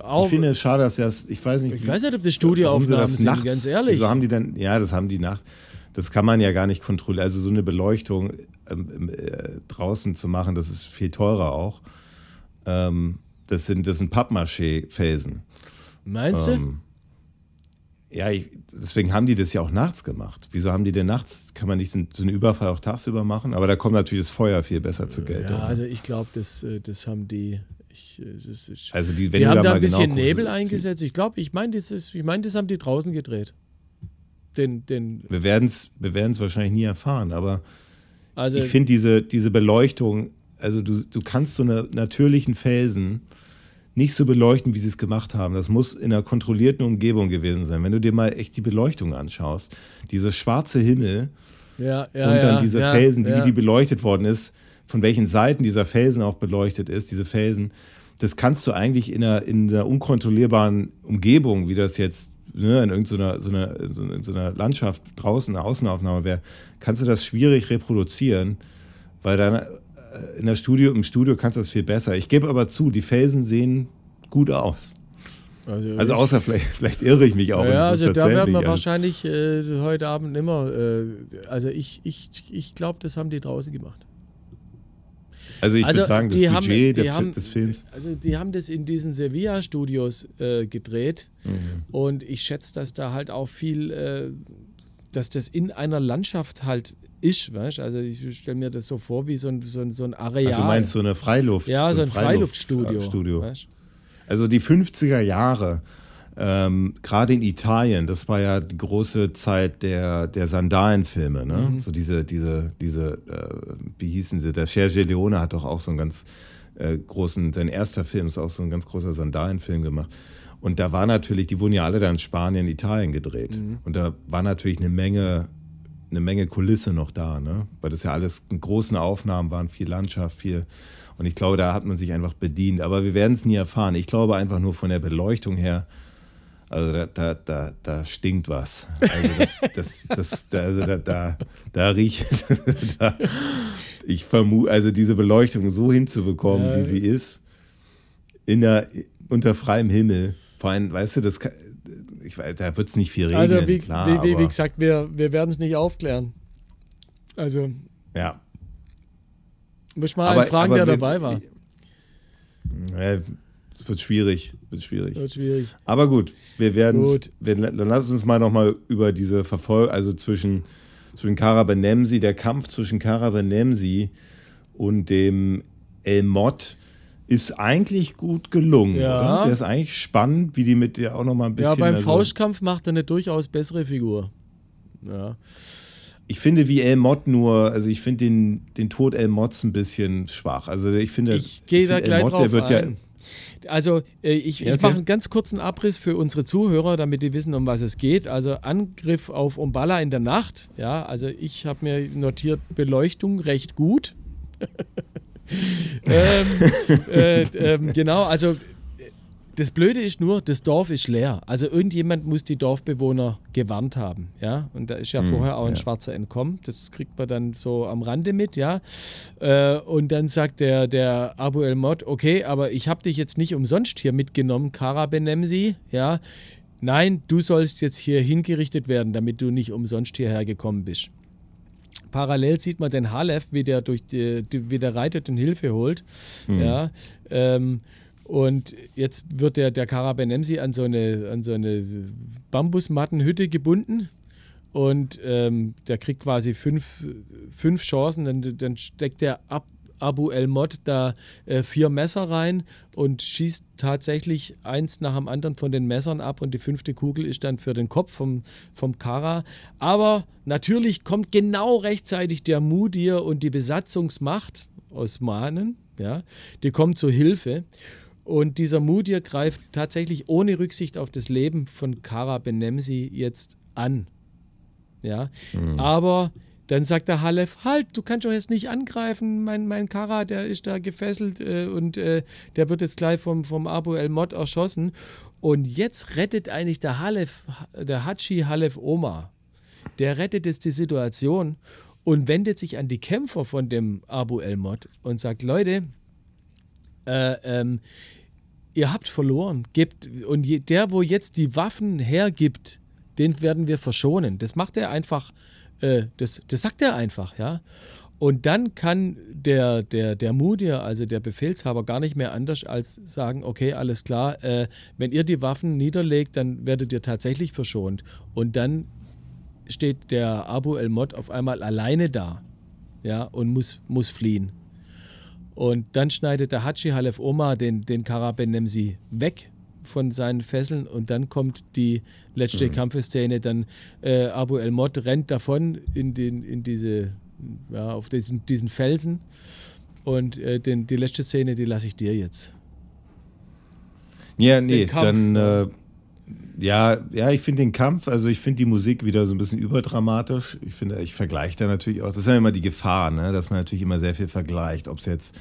auch. Ich finde es schade, dass das, ich weiß nicht, Ich weiß nicht, ob das Studioaufnahmen das sind, nachts, ganz ehrlich. So haben die dann, ja, das haben die nachts, das kann man ja gar nicht kontrollieren. Also so eine Beleuchtung ähm, äh, draußen zu machen, das ist viel teurer auch. Ähm, das sind, das sind Pappmaché-Felsen. Meinst du? Ähm, ja, ich, deswegen haben die das ja auch nachts gemacht. Wieso haben die denn nachts, kann man nicht so einen Überfall auch tagsüber machen? Aber da kommt natürlich das Feuer viel besser zur Geltung. Ja, also ich glaube, das, äh, das haben die. Ich, äh, das ist, Also die, wenn die haben da da ein bisschen genau guckst, Nebel es eingesetzt. Ich glaube, ich meine, das, ist- ich mein, das haben die draußen gedreht. Den, den, Wir werden es wir werden's wahrscheinlich nie erfahren, aber also ich finde diese, diese Beleuchtung, also du, du kannst so eine natürlichen Felsen nicht so beleuchten, wie sie es gemacht haben. Das muss in einer kontrollierten Umgebung gewesen sein. Wenn du dir mal echt die Beleuchtung anschaust, dieser schwarze Himmel ja, ja, und dann ja, diese Felsen, wie die beleuchtet worden ist, von welchen Seiten dieser Felsen auch beleuchtet ist, diese Felsen, das kannst du eigentlich in einer, in einer unkontrollierbaren Umgebung, wie das jetzt ne, in irgendeiner so einer, so einer, so einer Landschaft draußen eine Außenaufnahme wäre, kannst du das schwierig reproduzieren, weil dann äh, in der Studio, im Studio kannst du das viel besser. Ich gebe aber zu, die Felsen sehen gut aus. Also, also außer vielleicht, vielleicht irre ich mich auch. Ja, also da werden wir wahrscheinlich äh, heute Abend immer, äh, also ich, ich, ich glaube, das haben die draußen gemacht. Also ich also würde sagen, das Budget haben, der, haben, des Films. Also die haben das in diesen Sevilla-Studios äh, gedreht mhm. und ich schätze, dass da halt auch viel, äh, dass das in einer Landschaft halt ist, weißt Also ich stelle mir das so vor wie so ein, so ein, so ein Areal. Also du meinst so eine Freiluft? Ja, so, so ein Freiluftstudio. Studio. Also die 50er Jahre, ähm, gerade in Italien, das war ja die große Zeit der, der Sandalenfilme, ne? Mhm. So diese, diese, diese, äh, wie hießen sie? Der Sergio Leone hat doch auch so einen ganz äh, großen, sein erster Film ist auch so ein ganz großer Sandalenfilm gemacht. Und da war natürlich, die wurden ja alle da in Spanien, Italien gedreht. Mhm. Und da war natürlich eine Menge eine Menge Kulisse noch da, ne? weil das ja alles in großen Aufnahmen waren, viel Landschaft, viel. Und ich glaube, da hat man sich einfach bedient. Aber wir werden es nie erfahren. Ich glaube einfach nur von der Beleuchtung her, also da, da, da, da stinkt was. Also das, das, das, da, also da, da, da riecht. [LAUGHS] da, ich vermute, also diese Beleuchtung so hinzubekommen, ja. wie sie ist, in der, unter freiem Himmel. Vor allem, weißt du, das kann, ich weiß, da wird es nicht viel regnen. Also wie, klar, wie, wie, wie gesagt, wir, wir werden es nicht aufklären. Also. Ja. Muss mal aber, einen fragen, der wir, dabei war. Es wird schwierig. Wird schwierig. Wird schwierig. Aber gut, wir werden dann lass uns mal nochmal über diese Verfolgung, also zwischen, zwischen Kara Benemsi, der Kampf zwischen Kara Benemsi und dem El Mott ist eigentlich gut gelungen, ja. oder? Der ist eigentlich spannend, wie die mit dir auch nochmal ein bisschen. Ja, beim also Faustkampf macht er eine durchaus bessere Figur. Ja. Ich finde, wie El Mott nur, also ich finde den, den Tod El Motts ein bisschen schwach. Also ich finde, ich gehe da gleich Mott, der wird ein. ja. Also äh, ich, ja, okay. ich mache einen ganz kurzen Abriss für unsere Zuhörer, damit die wissen, um was es geht. Also Angriff auf Umballa in der Nacht. Ja, also ich habe mir notiert Beleuchtung recht gut. [LAUGHS] ähm, äh, ähm, genau, also das Blöde ist nur, das Dorf ist leer. Also irgendjemand muss die Dorfbewohner gewarnt haben, ja. Und da ist ja mhm, vorher auch ein ja. Schwarzer entkommen. Das kriegt man dann so am Rande mit, ja. Äh, und dann sagt der, der Abu El Mod, okay, aber ich habe dich jetzt nicht umsonst hier mitgenommen, Kara Benemsi, ja. Nein, du sollst jetzt hier hingerichtet werden, damit du nicht umsonst hierher gekommen bist. Parallel sieht man den Halef, wie der durch die, wie der reitet und Hilfe holt. Mhm. Ja, ähm, und jetzt wird der, der Karabenemsi an so eine, an so eine Bambusmattenhütte gebunden. Und ähm, der kriegt quasi fünf, fünf Chancen. Dann, dann steckt er ab Abu El-Mod da äh, vier Messer rein und schießt tatsächlich eins nach dem anderen von den Messern ab und die fünfte Kugel ist dann für den Kopf vom, vom Kara. Aber natürlich kommt genau rechtzeitig der Mudir und die Besatzungsmacht Osmanen, ja, die kommen zur Hilfe. Und dieser Mudir greift tatsächlich ohne Rücksicht auf das Leben von Kara Benemsi jetzt an. Ja, mhm. aber dann sagt der Halef, halt, du kannst doch jetzt nicht angreifen, mein, mein Kara, der ist da gefesselt äh, und äh, der wird jetzt gleich vom, vom Abu El Mod erschossen. Und jetzt rettet eigentlich der Halef, der Hachi Halef Omar, der rettet jetzt die Situation und wendet sich an die Kämpfer von dem Abu El Mod und sagt, Leute, äh, ähm, ihr habt verloren, gebt, und je, der, wo jetzt die Waffen hergibt, den werden wir verschonen. Das macht er einfach äh, das, das sagt er einfach, ja. Und dann kann der, der, der Mudir, also der Befehlshaber, gar nicht mehr anders als sagen, okay, alles klar, äh, wenn ihr die Waffen niederlegt, dann werdet ihr tatsächlich verschont. Und dann steht der Abu El-Mod auf einmal alleine da ja, und muss, muss fliehen. Und dann schneidet der Haji Halef Omar den, den Karabenemsi weg von seinen Fesseln und dann kommt die letzte mhm. Kampfeszene, dann äh, Abu El Mod rennt davon in, den, in diese, ja, auf diesen, diesen Felsen und äh, den, die letzte Szene, die lasse ich dir jetzt. Ja, nee, dann äh, ja, ja, ich finde den Kampf, also ich finde die Musik wieder so ein bisschen überdramatisch. Ich finde, ich vergleiche da natürlich auch, das ist ja immer die Gefahr, ne, dass man natürlich immer sehr viel vergleicht, ob es jetzt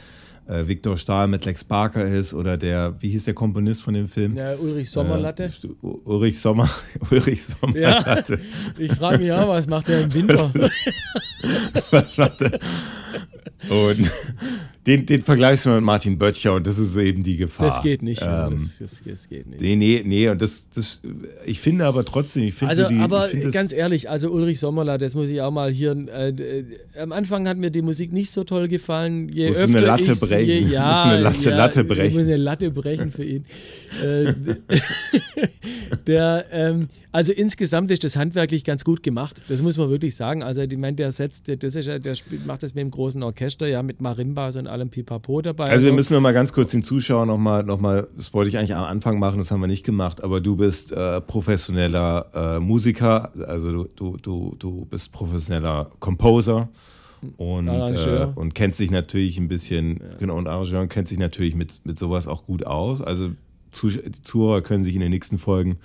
äh, Viktor Stahl mit Lex Barker ist oder der, wie hieß der Komponist von dem Film? Ja, Ulrich Sommerlatte. Äh, Ulrich Sommer, [LAUGHS] Ulrich Sommerlatte. Ja, [LAUGHS] ich frage mich auch, was macht der im Winter? was, [LAUGHS] was macht er? Und [LAUGHS] den, den vergleichst du mit Martin Böttcher und das ist eben die Gefahr. Das geht nicht. Ähm, das, das, das, geht nicht. Nee, nee, nee. Und das, das, ich finde aber trotzdem, ich finde also, so die, aber ganz ehrlich, also Ulrich Sommerler, das muss ich auch mal hier. Äh, äh, am Anfang hat mir die Musik nicht so toll gefallen. Je öfter eine Latte brechen. Je, ja, du eine Latte- ja, Latte Ich brechen. muss eine Latte brechen für ihn. äh, [LAUGHS] der, ähm, also insgesamt ist das handwerklich ganz gut gemacht. Das muss man wirklich sagen. Also ich meine, der setzt, das ist ja, der spielt, macht das mit dem großen Orchester, ja, mit Marimbas und allem Pipapo dabei. Also wir müssen noch mal ganz kurz den Zuschauern noch mal, noch mal, das wollte ich eigentlich am Anfang machen, das haben wir nicht gemacht, aber du bist äh, professioneller äh, Musiker, also du, du, du, du bist professioneller Composer und, äh, und kennst dich natürlich ein bisschen, genau, und Arrangeur kennt sich natürlich mit, mit sowas auch gut aus. Also Zuhörer können sich in den nächsten Folgen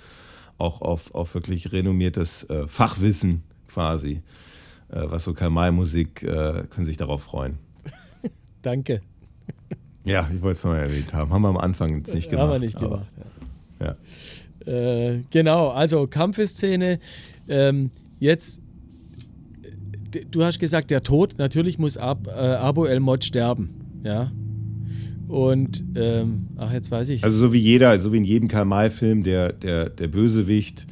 auch auf, auf wirklich renommiertes äh, Fachwissen quasi, äh, was so Kamal-Musik, äh, können sich darauf freuen. [LAUGHS] Danke. Ja, ich wollte es nochmal erwähnt haben. Haben wir am Anfang jetzt nicht gemacht. Haben wir nicht aber- gemacht. Ja. Äh, genau, also Kampfeszene. Ähm, jetzt, äh, du hast gesagt, der Tod, natürlich muss Ab, äh, Abo El Mod sterben. Ja. Und, ähm, ach, jetzt weiß ich. Also so wie jeder, so wie in jedem Karl-May-Film, der, der, der Bösewicht,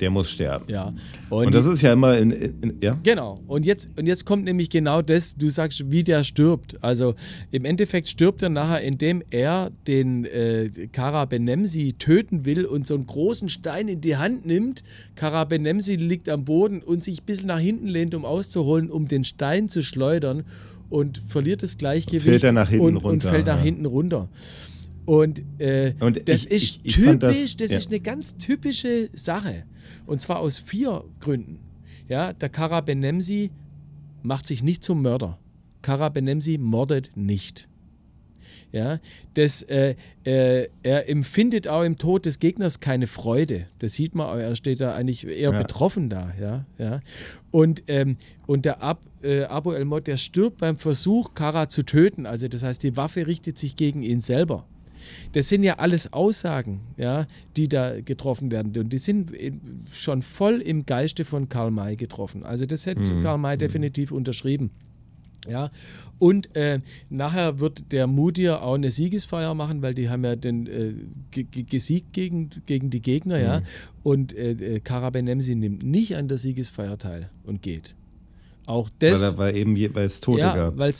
der muss sterben. ja. Und, das ist ja immer in, in, in ja? Genau. Und jetzt, und jetzt kommt nämlich genau das, du sagst, wie der stirbt. Also im Endeffekt stirbt er nachher, indem er den äh, Kara Benemsi töten will und so einen großen Stein in die Hand nimmt. Kara Benemsi liegt am Boden und sich ein bisschen nach hinten lehnt, um auszuholen, um den Stein zu schleudern und verliert das Gleichgewicht Fällt er nach hinten und, und runter, fällt nach ja. hinten runter. Und, äh, Und das ich- ist ich- typisch, das- das, ja. ist eine ganz typische Sache. Und zwar aus vier Gründen. Ja, der Kara Benemsi macht sich nicht zum Mörder. Kara Benemsi mordet nicht. Ja, das, äh, äh, er empfindet auch im Tod des Gegners keine Freude. Das sieht man, er steht da eigentlich eher Ja. betroffen da. Ja, ja. Und, ähm, und der Ab, äh, Abu El Mod, der stirbt beim Versuch, Kara zu töten. Also das heißt, die Waffe richtet sich gegen ihn selber. Das sind ja alles Aussagen, ja, die da getroffen werden. Und die sind in- schon voll im Geiste von Karl May getroffen. Also das hätte Karl May definitiv unterschrieben. Ja, und äh, nachher wird der Mudir auch eine Siegesfeier machen, weil die haben ja den äh, ge- ge- gesiegt gegen, gegen die Gegner, ja. Und äh, äh, Kara Benemsi nimmt nicht an der Siegesfeier teil und geht. Auch das. Weil, weil eben weil es Tote Ja, gab. weil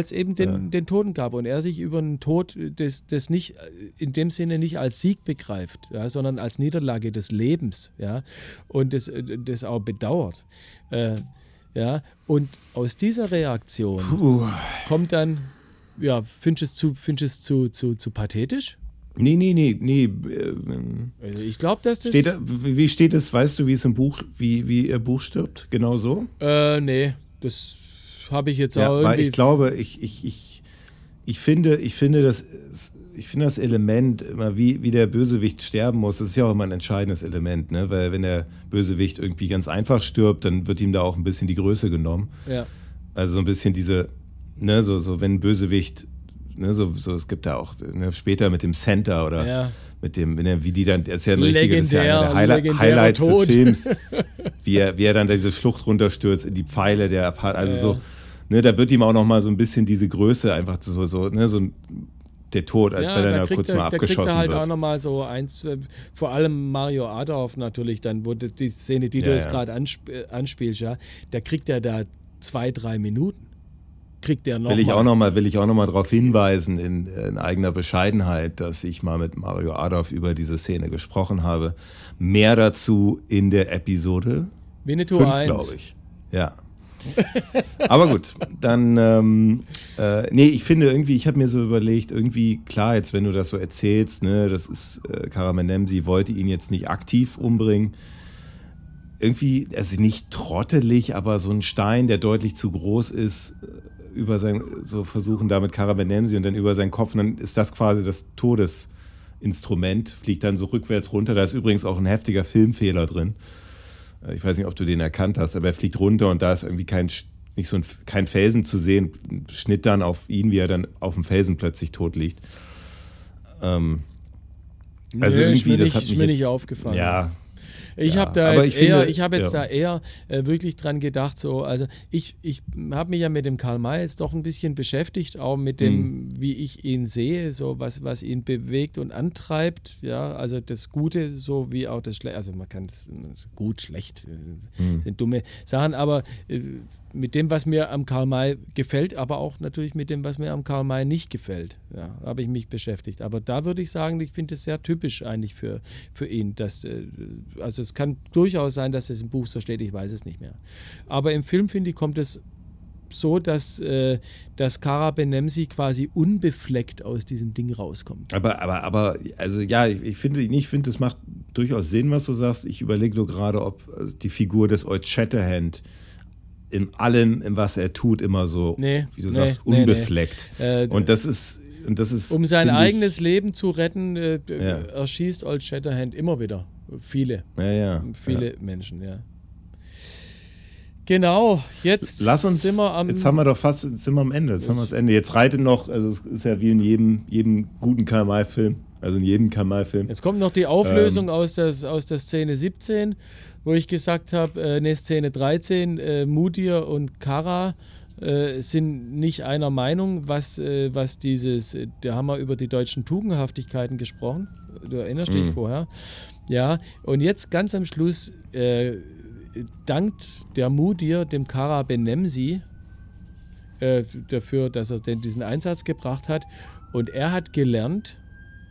es eben den, Ja. den Toten gab und er sich über einen Tod des, des nicht äh, in dem Sinne nicht als Sieg begreift, ja, sondern als Niederlage des Lebens, ja, und das, äh, das auch bedauert. Äh, ja, und aus dieser Reaktion kommt dann, ja, findest du es zu, findest zu, zu, zu pathetisch? Nee, nee, nee, nee. äh, Also ich glaube, dass das. Steht da, wie steht es, weißt du, wie es im Buch, wie, wie ihr Buch stirbt? Genau so? Äh, nee, das habe ich jetzt Ja, auch weil ich glaube, ich, ich, ich, ich finde, ich finde das, ich finde das Element immer, wie, wie der Bösewicht sterben muss, das ist ja auch immer ein entscheidendes Element, ne? Weil wenn der Bösewicht irgendwie ganz einfach stirbt, dann wird ihm da auch ein bisschen die Größe genommen. ja. Also so ein bisschen diese, ne, so, so wenn ein Bösewicht, ne, so, so es gibt da auch ne, später mit dem Center oder Ja. mit dem, wenn er, wie die dann, das ist ja ein richtiger, das ist ja einer der Legendär, Highli Highlights Tod. des Films, [LAUGHS] wie er, wie er dann diese Schlucht runterstürzt in die Pfeile der, Apa- also Ja. so, ne, da wird ihm auch noch mal so ein bisschen diese Größe einfach so, so, ne, so ein, der Tod, als wenn er da kurz er, mal da kriegt er abgeschossen halt auch wird. nochmal so eins, äh, vor allem Mario Adorf natürlich dann, wo die Szene, die du Ja, jetzt ja. gerade ansp äh, anspielst, ja, da kriegt er da zwei, drei Minuten. Kriegt er noch Will ich mal. auch noch mal, will ich auch noch mal darauf hinweisen, in, in eigener Bescheidenheit, dass ich mal mit Mario Adolf über diese Szene gesprochen habe. Mehr dazu in der Episode Winnetou 5, 1. glaube ich. Ja. [LAUGHS] Aber gut, dann, ähm, äh, nee, ich finde irgendwie, ich habe mir so überlegt, irgendwie, klar, jetzt, wenn du das so erzählst, ne, das ist, äh, Karamenem, sie wollte ihn jetzt nicht aktiv umbringen. Irgendwie, also nicht trottelig, aber so ein Stein, der deutlich zu groß ist, äh, über sein, so versuchen damit Karamenemsi und dann über seinen Kopf, und dann ist das quasi das Todesinstrument, fliegt dann so rückwärts runter. Da ist übrigens auch ein heftiger Filmfehler drin. Ich weiß nicht, ob du den erkannt hast, aber er fliegt runter und da ist irgendwie kein, nicht so ein, kein Felsen zu sehen. Schnitt dann auf ihn, wie er dann auf dem Felsen plötzlich tot liegt. Ähm, also ist irgendwie, das hat ist mich mir jetzt- nicht aufgefallen. Ja, Ich Ja, habe da jetzt ich eher, finde- ich habe jetzt ja. da eher äh, wirklich dran gedacht, so, also ich, ich habe mich ja mit dem Karl May jetzt doch ein bisschen beschäftigt, auch mit dem, Hm. wie ich ihn sehe, so was, was ihn bewegt und antreibt, ja, also das Gute so wie auch das Schlechte, also man kann es gut, schlecht, äh, Hm. sind dumme Sachen, aber äh, mit dem, was mir am Karl May gefällt, aber auch natürlich mit dem, was mir am Karl May nicht gefällt, ja, habe ich mich beschäftigt. Aber da würde ich sagen, ich finde es sehr typisch eigentlich für, für ihn, dass, äh, also es kann durchaus sein, dass es im Buch so steht, ich weiß es nicht mehr. Aber im Film, finde ich, kommt es so, dass, äh, dass Kara Benemsi quasi unbefleckt aus diesem Ding rauskommt. Aber, aber, aber, also ja, ich, ich finde, ich finde, es macht durchaus Sinn, was du sagst. Ich überlege nur gerade, ob äh, die Figur des Old Shatterhand in allem, in was er tut, immer so, Nee, wie du nee, sagst, nee, nee. unbefleckt. Äh, und das ist, und das ist, Um sein finde ich- eigenes Leben zu retten, äh, Ja. erschießt Old Shatterhand immer wieder viele. Ja, ja. Viele ja. Menschen, ja. Genau, jetzt Lass uns, sind wir am. jetzt haben wir doch fast, jetzt sind wir am Ende, jetzt haben wir das Ende. Jetzt reitet noch, also es ist ja wie in jedem, jedem guten Karl-May-Film, also in jedem Karl-May-Film. Jetzt kommt noch die Ähm. Auflösung aus, der, aus der Szene 17, wo ich gesagt habe, äh, ne, Szene 13, äh, Mudir und Kara äh, sind nicht einer Meinung, was, äh, was dieses, äh, da haben wir über die deutschen Tugendhaftigkeiten gesprochen, du erinnerst dich vorher. Ja, und jetzt ganz am Schluss äh, dankt der Mudir dem Kara Benemsi äh, dafür, dass er den, diesen Einsatz gebracht hat. Und er hat gelernt,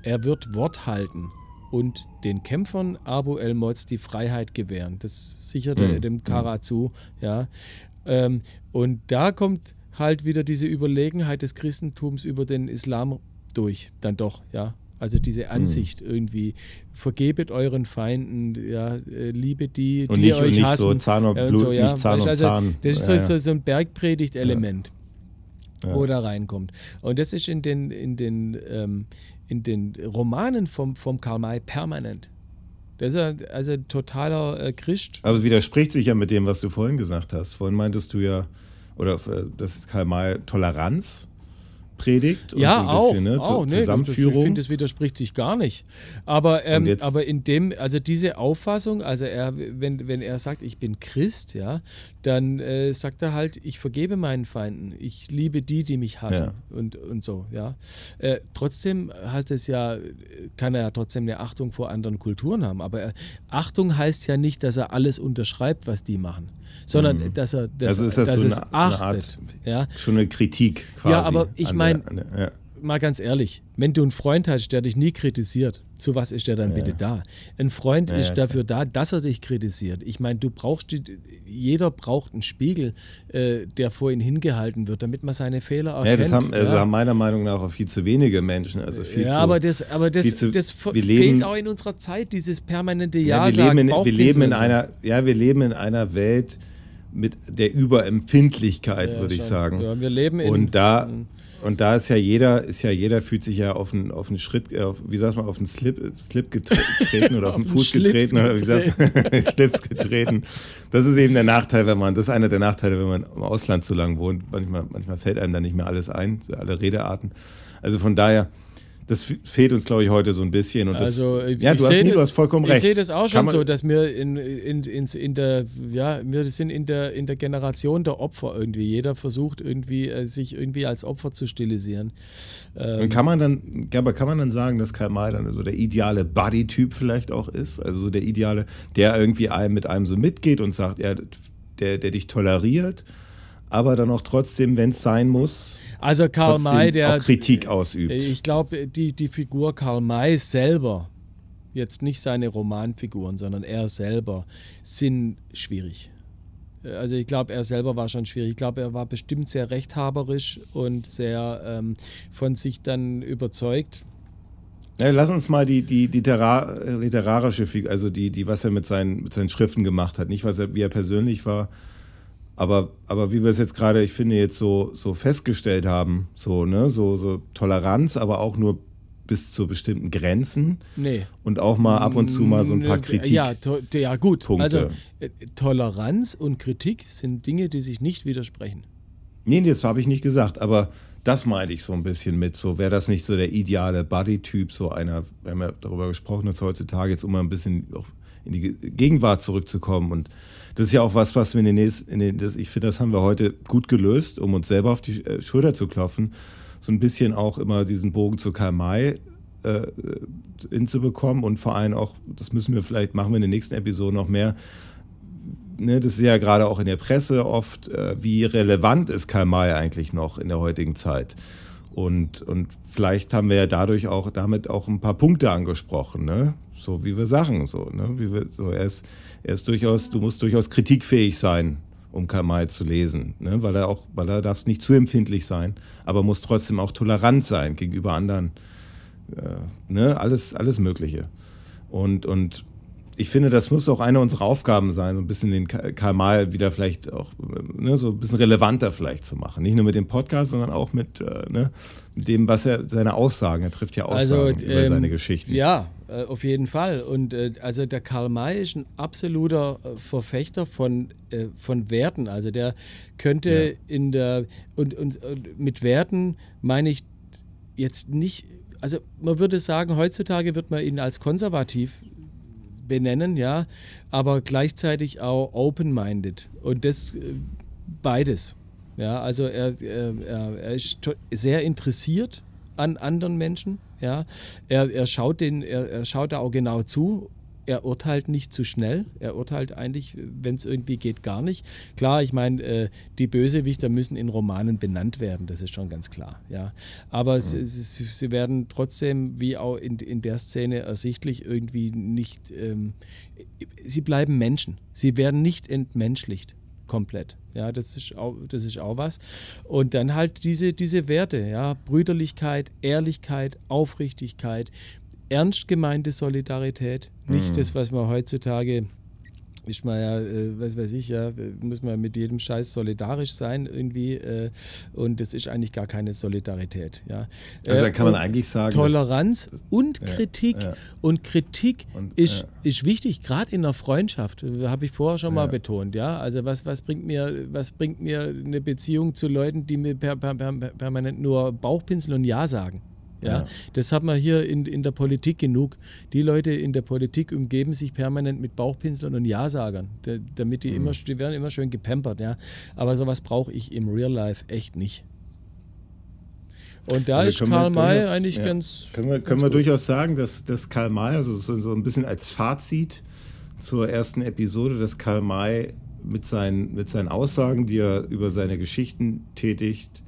er wird Wort halten und den Kämpfern Abu el-Mods die Freiheit gewähren. Das sichert er dem Kara zu. Ja. Ähm, und da kommt halt wieder diese Überlegenheit des Christentums über den Islam durch, dann doch, ja. Also diese Ansicht irgendwie, vergebet euren Feinden, ja, äh, liebe die, Und die nicht- und euch nicht hassen. so Zahn äh, Blut, nicht Zahn um also, Zahn. Das ist Ja, so, ja. so, so ein Bergpredigt-Element wo da reinkommt. Und das ist in den, in den, ähm, in den Romanen vom, vom Karl May permanent. Das ist ja also ein totaler äh, Christ. Aber widerspricht sich ja mit dem, was du vorhin gesagt hast. Vorhin meintest du ja, oder äh, das ist Karl May Toleranz predigt und ja, so ein auch. bisschen, ne, auch nee, Zusammenführung. Ich finde, das widerspricht sich gar nicht. Aber, ähm, aber in dem, also diese Auffassung, also er, wenn, wenn er sagt, ich bin Christ, ja, dann äh, sagt er halt, ich vergebe meinen Feinden, ich liebe die, die mich hassen und, und so, ja. Äh, trotzdem hat es ja, kann er ja trotzdem eine Achtung vor anderen Kulturen haben. Aber er, Achtung heißt ja nicht, dass er alles unterschreibt, was die machen, sondern dass er dass, also ist das dass so es eine, so eine achtet. Art, ja. schon eine Kritik quasi. Ja, aber ich an mein- der- an der- ja. mal ganz ehrlich, wenn du einen Freund hast, der dich nie kritisiert, zu was ist der dann bitte da? Ein Freund Ja, ist ja, dafür da, dass er dich kritisiert. Ich meine, du brauchst, die, jeder braucht einen Spiegel, äh, der vor ihn hingehalten wird, damit man seine Fehler erkennt. Ja, das haben, also ja. haben meiner Meinung nach auch viel zu wenige Menschen. Also viel ja, zu, aber das, aber das, zu- das fehlt leben- auch in unserer Zeit, dieses permanente ja, Ja, wir leben, in, sagen, wir leben in Bauchpinseln einer, ja, wir leben in einer Welt mit der Überempfindlichkeit, Ja, würde ich schon. sagen. Ja, wir leben in- und da und da ist ja jeder, ist ja jeder fühlt sich ja auf einen, auf einen Schritt, äh, auf, wie sagt man, auf einen Slip, Slip getre- [LAUGHS] getreten oder auf, Auf den Fuß getreten oder wie gesagt, [LAUGHS] Schlips getreten. Das ist eben der Nachteil, wenn man, das ist einer der Nachteile, wenn man im Ausland zu lang wohnt. Manchmal, manchmal fällt einem da nicht mehr alles ein, alle Redearten. Also von daher, das fehlt uns, glaube ich, heute so ein bisschen. Und Also, das, ich- ja, ich du hast, nie, das- du hast vollkommen recht. Ich sehe das auch schon so, dass wir in, in, in, in der, ja, wir sind in der, in der Generation der Opfer irgendwie. Jeder versucht irgendwie, äh, sich irgendwie als Opfer zu stilisieren. Ähm, Und kann man dann, aber kann man dann sagen, dass Karl May dann so der ideale Buddy-Typ vielleicht auch ist? Also so der ideale, der irgendwie einem mit einem so mitgeht und sagt, ja, der, der dich toleriert, aber dann auch trotzdem, wenn es sein muss, Also Karl May, der Kritik ausübt. Ich glaube, die, die Figur Karl May selber, jetzt nicht seine Romanfiguren, sondern er selber, sind schwierig. Also ich glaube, er selber war schon schwierig. Ich glaube, er war bestimmt sehr rechthaberisch und sehr ähm, von sich dann überzeugt. Ja, lass uns mal die, die, die äh, literarische Figur, also die, die, was er mit seinen, mit seinen Schriften gemacht hat. Nicht, was er, wie er persönlich war, aber, aber wie wir es jetzt gerade, ich finde, jetzt so, so festgestellt haben, so, ne, so, so Toleranz, aber auch nur bis zu bestimmten Grenzen. Nee. Und auch mal ab und zu mal so ein paar Kritik. Ja, ja gut. Punkte. Also äh, Toleranz und Kritik sind Dinge, die sich nicht widersprechen. Nee, das habe ich nicht gesagt, aber das meinte ich so ein bisschen mit. So wäre das nicht so der ideale Buddy-Typ, so einer, wir haben ja darüber gesprochen, dass heutzutage jetzt immer ein bisschen auch in die Gegenwart zurückzukommen. Und das ist ja auch was, was wir in den nächsten, in den, das, ich finde, das haben wir heute gut gelöst, um uns selber auf die äh, Schulter zu klopfen. So ein bisschen auch immer diesen Bogen zu Karl May äh, hinzubekommen und vor allem auch, das müssen wir vielleicht, machen wir in den nächsten Episoden noch mehr, ne, das ist ja gerade auch in der Presse oft, äh, wie relevant ist Karl May eigentlich noch in der heutigen Zeit? Und, und vielleicht haben wir ja dadurch auch damit auch ein paar Punkte angesprochen, ne? so wie wir sagen, so, ne? wie wir, so er ist, er ist durchaus, du musst durchaus kritikfähig sein, um Karl May zu lesen, ne? weil er auch, weil er darf nicht zu empfindlich sein, aber muss trotzdem auch tolerant sein gegenüber anderen, äh, ne? alles, alles Mögliche. Und, und ich finde, das muss auch eine unserer Aufgaben sein, so ein bisschen den Karl May wieder vielleicht auch ne, so ein bisschen relevanter vielleicht zu machen. Nicht nur mit dem Podcast, sondern auch mit, äh, ne, mit dem, was er, seine Aussagen, er trifft ja Aussagen also, über ähm, seine Geschichten. Ja, äh, auf jeden Fall. Und äh, also der Karl May ist ein absoluter äh, Verfechter von, äh, von Werten. Also der könnte ja. in der, und, und, und mit Werten meine ich jetzt nicht, also man würde sagen, heutzutage wird man ihn als konservativ benennen, ja, aber gleichzeitig auch open-minded und das äh, beides. Ja, also er, er, er ist sehr interessiert an anderen Menschen, ja. Er, er schaut den, er, er schaut da auch genau zu er urteilt nicht zu schnell. Er urteilt eigentlich, wenn es irgendwie geht, gar nicht. Klar, ich meine, äh, die Bösewichter müssen in Romanen benannt werden, das ist schon ganz klar. Ja. Aber mhm. sie, sie, werden trotzdem, wie auch in, in der Szene ersichtlich, irgendwie nicht. Ähm, sie bleiben Menschen. Sie werden nicht entmenschlicht komplett. Ja, das ist auch, das ist auch was. Und dann halt diese, diese Werte, ja, Brüderlichkeit, Ehrlichkeit, Aufrichtigkeit, ernst gemeinte Solidarität, nicht mhm. das, was man heutzutage ist man ja, äh, was weiß ich, ja, muss man mit jedem Scheiß solidarisch sein irgendwie äh, und das ist eigentlich gar keine Solidarität. Ja. Also dann kann man eigentlich sagen. Toleranz das, und ja, Kritik. Ja. Und Kritik und, ist, ja. ist wichtig, gerade in der Freundschaft, habe ich vorher schon mal betont. Ja. Also was, was, bringt mir, was bringt mir eine Beziehung zu Leuten, die mir per, per, per, permanent nur Bauchpinsel und Ja sagen? Ja, ja. Das hat man hier in, in der Politik genug. Die Leute in der Politik umgeben sich permanent mit Bauchpinseln und Ja-Sagern, damit die mhm. immer, die werden immer schön gepampert. Ja. Aber sowas brauche ich im Real Life echt nicht. Und da also ist Karl May eigentlich ja. ganz. Können wir, können wir durchaus sagen, dass, dass Karl May, also so, so ein bisschen als Fazit zur ersten Episode, dass Karl May mit seinen, mit seinen Aussagen, die er über seine Geschichten tätigt,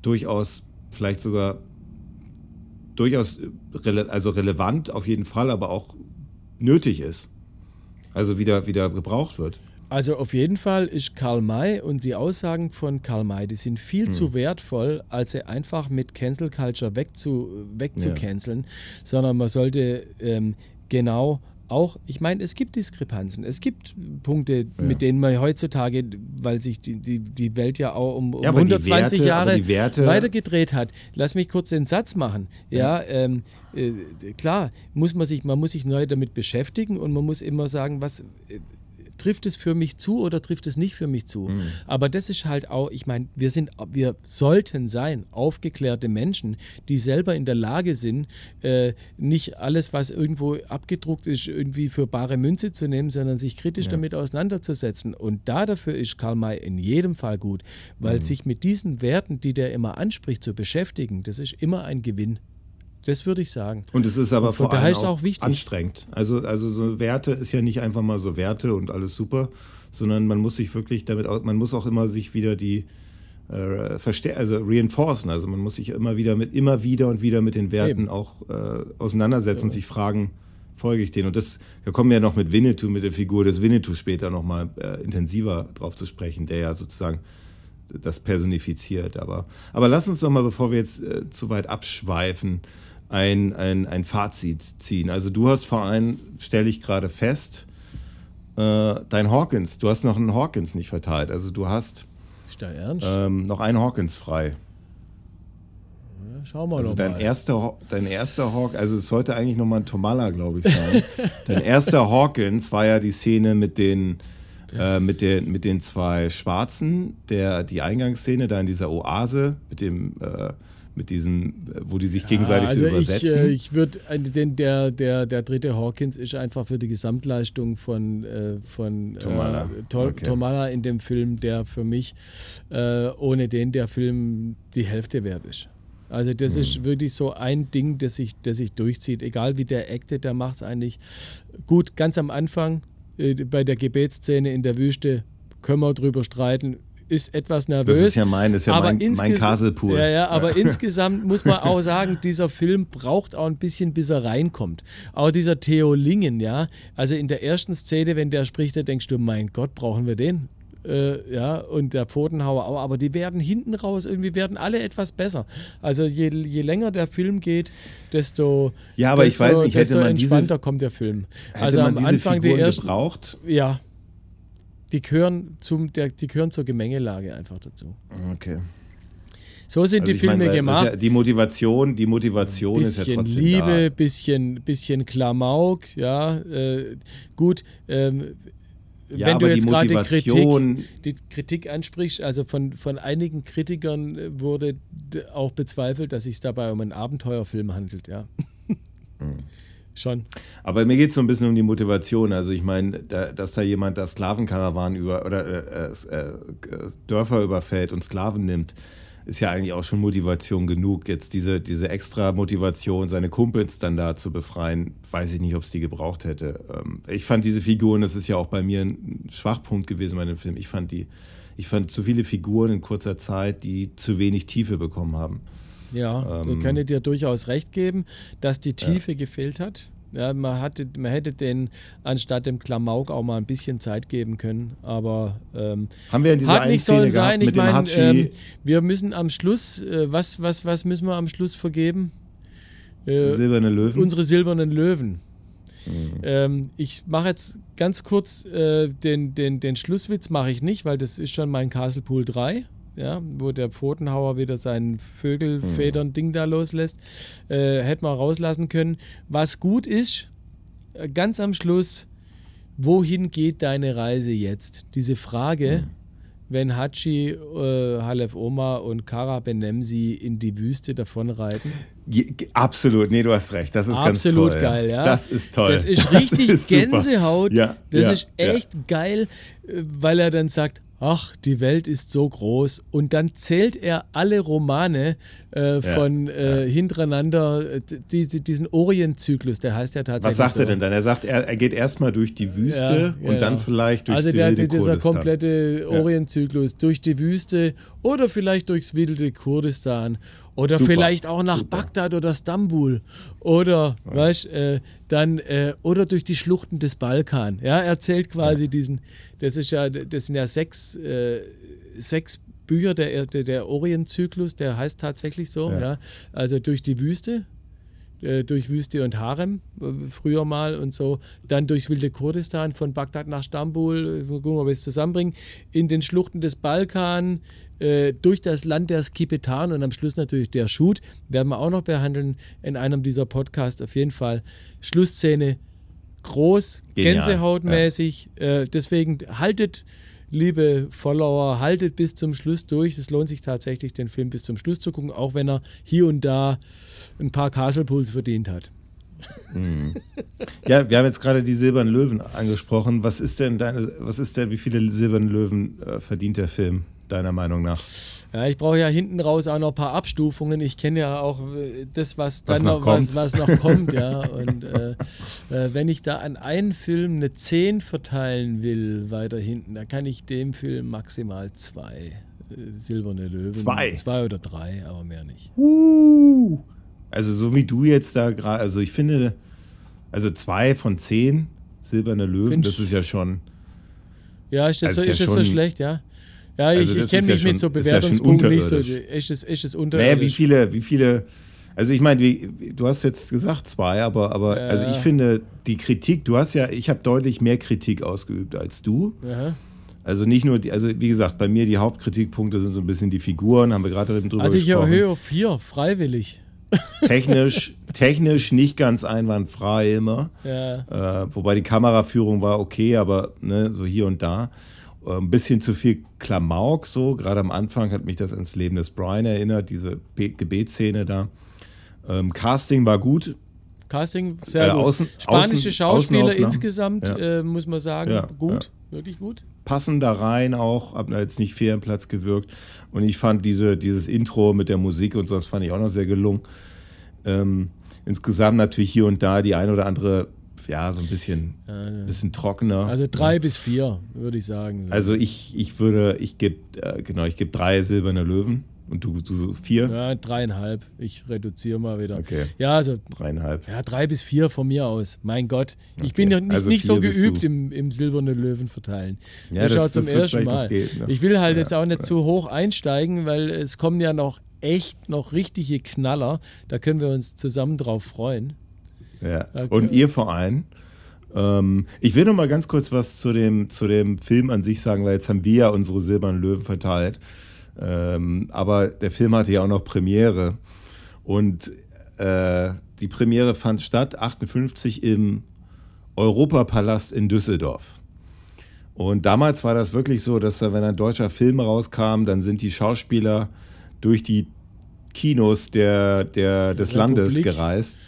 durchaus vielleicht sogar durchaus rele also relevant auf jeden Fall, aber auch nötig ist. Also wieder, wieder gebraucht wird. Also auf jeden Fall ist Karl May und die Aussagen von Karl May, die sind viel hm. zu wertvoll, als sie einfach mit Cancel Culture wegzu, wegzucanceln, ja. sondern man sollte ähm, genau auch, ich meine, es gibt Diskrepanzen. Es gibt Punkte, ja. mit denen man heutzutage, weil sich die, die, die Welt ja auch um, um ja, 120 Werte, Jahre Werte, weitergedreht hat. Lass mich kurz den Satz machen. Ja, ja ähm, äh, klar, muss man sich, man muss sich neu damit beschäftigen und man muss immer sagen, was. Äh, trifft es für mich zu oder trifft es nicht für mich zu? Mhm. Aber das ist halt auch, ich meine, wir sind, wir sollten sein, aufgeklärte Menschen, die selber in der Lage sind, äh, nicht alles, was irgendwo abgedruckt ist, irgendwie für bare Münze zu nehmen, sondern sich kritisch ja. damit auseinanderzusetzen. Und da dafür ist Karl May in jedem Fall gut, weil mhm. sich mit diesen Werten, die der immer anspricht, zu beschäftigen, das ist immer ein Gewinn. Das würde ich sagen. Und es ist aber vor allem auch, auch anstrengend. Also, also so Werte ist ja nicht einfach mal so Werte und alles super, sondern man muss sich wirklich damit, man muss auch immer sich wieder die äh, also reinforcen. Also man muss sich immer wieder mit, immer wieder und wieder mit den Werten Eben. auch äh, auseinandersetzen ja. und sich fragen, folge ich denen. Und das, wir kommen ja noch mit Winnetou, mit der Figur des Winnetou später nochmal äh, intensiver drauf zu sprechen, der ja sozusagen das personifiziert. Aber, aber lass uns doch mal, bevor wir jetzt äh, zu weit abschweifen, ein, ein, ein Fazit ziehen. Also du hast vor allem, stelle ich gerade fest, äh, dein Hawkins, du hast noch einen Hawkins nicht verteilt. Also du hast ähm, noch einen Hawkins frei. Ja, schau mal also dein mal. Erster, dein erster Hawkins, also es sollte eigentlich nochmal ein Tomala, glaube ich, sein. [LAUGHS] dein erster Hawkins war ja die Szene mit den, äh, mit, den, mit den zwei Schwarzen, der, die Eingangsszene da in dieser Oase mit dem... Äh, mit diesem, wo die sich gegenseitig also so übersetzen. Ich, ich würde, den der, der, der dritte Hawkins ist einfach für die Gesamtleistung von, äh, von Tomala. Äh, to Okay. Tomala in dem Film, der für mich äh, ohne den der Film die Hälfte wert ist. Also das ist wirklich so ein Ding, das sich, das sich durchzieht. Egal wie der actet, der macht es eigentlich gut. Ganz am Anfang äh, bei der Gebetsszene in der Wüste können wir drüber streiten. Ist etwas nervös. Das ist ja mein, das ist ja aber mein, mein Caselpool. Ja, ja, aber [LAUGHS] insgesamt muss man auch sagen, dieser Film braucht auch ein bisschen, bis er reinkommt. Auch dieser Theo Lingen, ja, also in der ersten Szene, wenn der spricht, da denkst du, mein Gott, brauchen wir den? Äh, ja, und der Pfotenhauer auch, aber die werden hinten raus, irgendwie werden alle etwas besser. Also je, je länger der Film geht, desto, Ja, aber ich desto, weiß nicht, hätte man diese- entspannter kommt der Film. Hätte also man am diese Anfang die Figuren ersten, gebraucht? ja, die gehören, zum, der, die gehören zur Gemengelage einfach dazu. Okay. So sind Also die meine, Filme weil- gemacht. Ja, die Motivation, die Motivation ist ja bisschen trotzdem Liebe, da. bisschen, bisschen Klamauk, ja, äh, gut. Ähm, Ja, wenn du jetzt gerade Kritik, die Kritik ansprichst, also von, von einigen Kritikern äh, wurde auch bezweifelt, dass sich dabei um einen Abenteuerfilm handelt, ja. Hm. Schon. Aber mir geht es so ein bisschen um die Motivation. Also ich meine, da, dass da jemand da Sklavenkarawanen über oder äh, äh, äh, Dörfer überfällt und Sklaven nimmt, ist ja eigentlich auch schon Motivation genug. Jetzt diese, diese extra Motivation, seine Kumpels dann da zu befreien, weiß ich nicht, ob es die gebraucht hätte. Ähm, ich fand diese Figuren, das ist ja auch bei mir ein Schwachpunkt gewesen bei dem Film. Ich fand die, ich fand zu viele Figuren in kurzer Zeit, die zu wenig Tiefe bekommen haben. Ja, Ähm, ich dir durchaus recht geben, dass die Tiefe gefehlt hat. Ja, man, hatte, man hätte den anstatt dem Klamauk auch mal ein bisschen Zeit geben können, aber ähm, Haben wir in dieser hat nicht sollen sein. Ich meine, ähm, wir müssen am Schluss, äh, was, was, was müssen wir am Schluss vergeben? Äh, Silberne Löwen? unsere silbernen Löwen. Ähm, ich mache jetzt ganz kurz äh, den, den, den Schlusswitz, mache ich nicht, weil das ist schon mein Castle Pool 3. Ja, wo der Pfotenhauer wieder sein Vögelfedern-Ding da loslässt, äh, hätte man rauslassen können. Was gut ist, äh, ganz am Schluss, wohin geht deine Reise jetzt? Diese Frage, wenn Hachi, äh, Halef Oma und Kara Benemsi in die Wüste davonreiten. Absolut, nee, du hast recht. Das ist Absolut ganz toll. geil, ja. Das ist toll. Das ist [LAUGHS] richtig ist super. Gänsehaut. Ja, das ja, ist echt geil, äh, weil er dann sagt, ach, die Welt ist so groß. Und dann zählt er alle Romane äh, von äh, hintereinander, äh, die, die, diesen Orientzyklus, der heißt ja tatsächlich Was sagt so. er denn dann? Er sagt, er, er geht erstmal durch die Wüste Ja, und dann vielleicht durch also die der, wilde dieser Kurdistan. komplette Orientzyklus durch die Wüste oder vielleicht durchs wilde Kurdistan oder Super, vielleicht auch nach super. Bagdad oder Stambul oder weißt, äh, dann äh, oder durch die Schluchten des Balkan. Ja, er erzählt quasi diesen, das ist ja, das sind ja sechs, äh, sechs Bücher der, der, der Orientzyklus, der heißt tatsächlich so, ja. Ja. Also durch die Wüste, äh, durch Wüste und Harem äh, früher mal und so, dann durchs wilde Kurdistan von Bagdad nach Stambul, äh, mal gucken, ob wir es zusammenbringen, in den Schluchten des Balkan, äh, durch das Land der Skipetan und am Schluss natürlich der Schut, werden wir auch noch behandeln in einem dieser Podcasts auf jeden Fall. Schlussszene groß, Genial, gänsehautmäßig, äh, deswegen haltet liebe Follower, haltet bis zum Schluss durch. Es lohnt sich tatsächlich, den Film bis zum Schluss zu gucken, auch wenn er hier und da ein paar Castle Pools verdient hat. Ja, wir haben jetzt gerade die silbernen Löwen angesprochen. Was ist denn deine, was ist denn, wie viele silbernen Löwen äh, verdient der Film, deiner Meinung nach? Ja, ich brauche ja hinten raus auch noch ein paar Abstufungen. Ich kenne ja auch äh, das, was dann Was noch noch, was, kommt. was noch kommt, ja. [LAUGHS] Und äh, äh, wenn ich da an einen Film eine 10 verteilen will, weiter hinten, dann kann ich dem Film maximal zwei äh, silberne Löwen. Zwei? Zwei oder drei, aber mehr nicht. Also so wie du jetzt da gerade, also ich finde, also zwei von zehn silberne Löwen, Find das ist ja schon. Ja, ist das, Also so, ist ist ja das so schlecht, ja? Ja, ich, Also ich das kenne ist ja mich mit so ist ja Bewertungspunkten nicht so. Ist es, ist es Naja, unterirdisch? wie viele, wie viele, also ich meine, wie, du hast jetzt gesagt zwei, aber, aber Ja. also ich finde, die Kritik, du hast ja, ich habe deutlich mehr Kritik ausgeübt als du. Aha. Also nicht nur, die, also wie gesagt, bei mir die Hauptkritikpunkte sind so ein bisschen die Figuren, haben wir gerade eben drüber Also ich gesprochen. erhöhe auf vier, freiwillig. Technisch, [LAUGHS] technisch nicht ganz einwandfrei immer. Ja. Äh, wobei die Kameraführung war okay, aber ne, so hier und da. Äh, ein bisschen zu viel Klamauk so. Gerade am Anfang hat mich das ans Leben des Brian erinnert, diese Gebetsszene da. Ähm, Casting war gut. Casting sehr Äh, gut. außen- Spanische Schauspieler Außenaufnahmen. insgesamt, Ja. äh, muss man sagen, Ja, gut, wirklich gut. Passen da rein auch, haben da jetzt nicht fehl am Platz gewirkt. Und ich fand diese, dieses Intro mit der Musik und so, das fand ich auch noch sehr gelungen. Ähm, insgesamt natürlich hier und da die ein oder andere, ja, so ein bisschen, bisschen trockener. Also drei bis vier, würde ich sagen. Also ich, ich würde, ich gebe, äh, genau, ich gebe drei silberne Löwen und du, du so vier, ja, dreieinhalb. Ich reduziere mal wieder. Okay. Ja, also dreieinhalb. ja, drei bis vier von mir aus. Mein Gott. Ich bin Okay. noch nicht, Also nicht so geübt im, im silbernen Löwen verteilen. Ja, ich das- zum das wird ersten Mal. gehen, ne? Ich will halt Ja, jetzt auch nicht zu hoch einsteigen, weil es kommen ja noch echt noch richtige Knaller. Da können wir uns zusammen drauf freuen. Ja. Okay. Und ihr Verein. Ähm, ich will noch mal ganz kurz was zu dem, zu dem Film an sich sagen, weil jetzt haben wir ja unsere silbernen Löwen verteilt. Ähm, aber der Film hatte ja auch noch Premiere. Und äh, die Premiere fand statt 58 im Europapalast in Düsseldorf. Und damals war das wirklich so, dass da, wenn ein deutscher Film rauskam, dann sind die Schauspieler durch die Kinos der, der, des Landes Republik. gereist,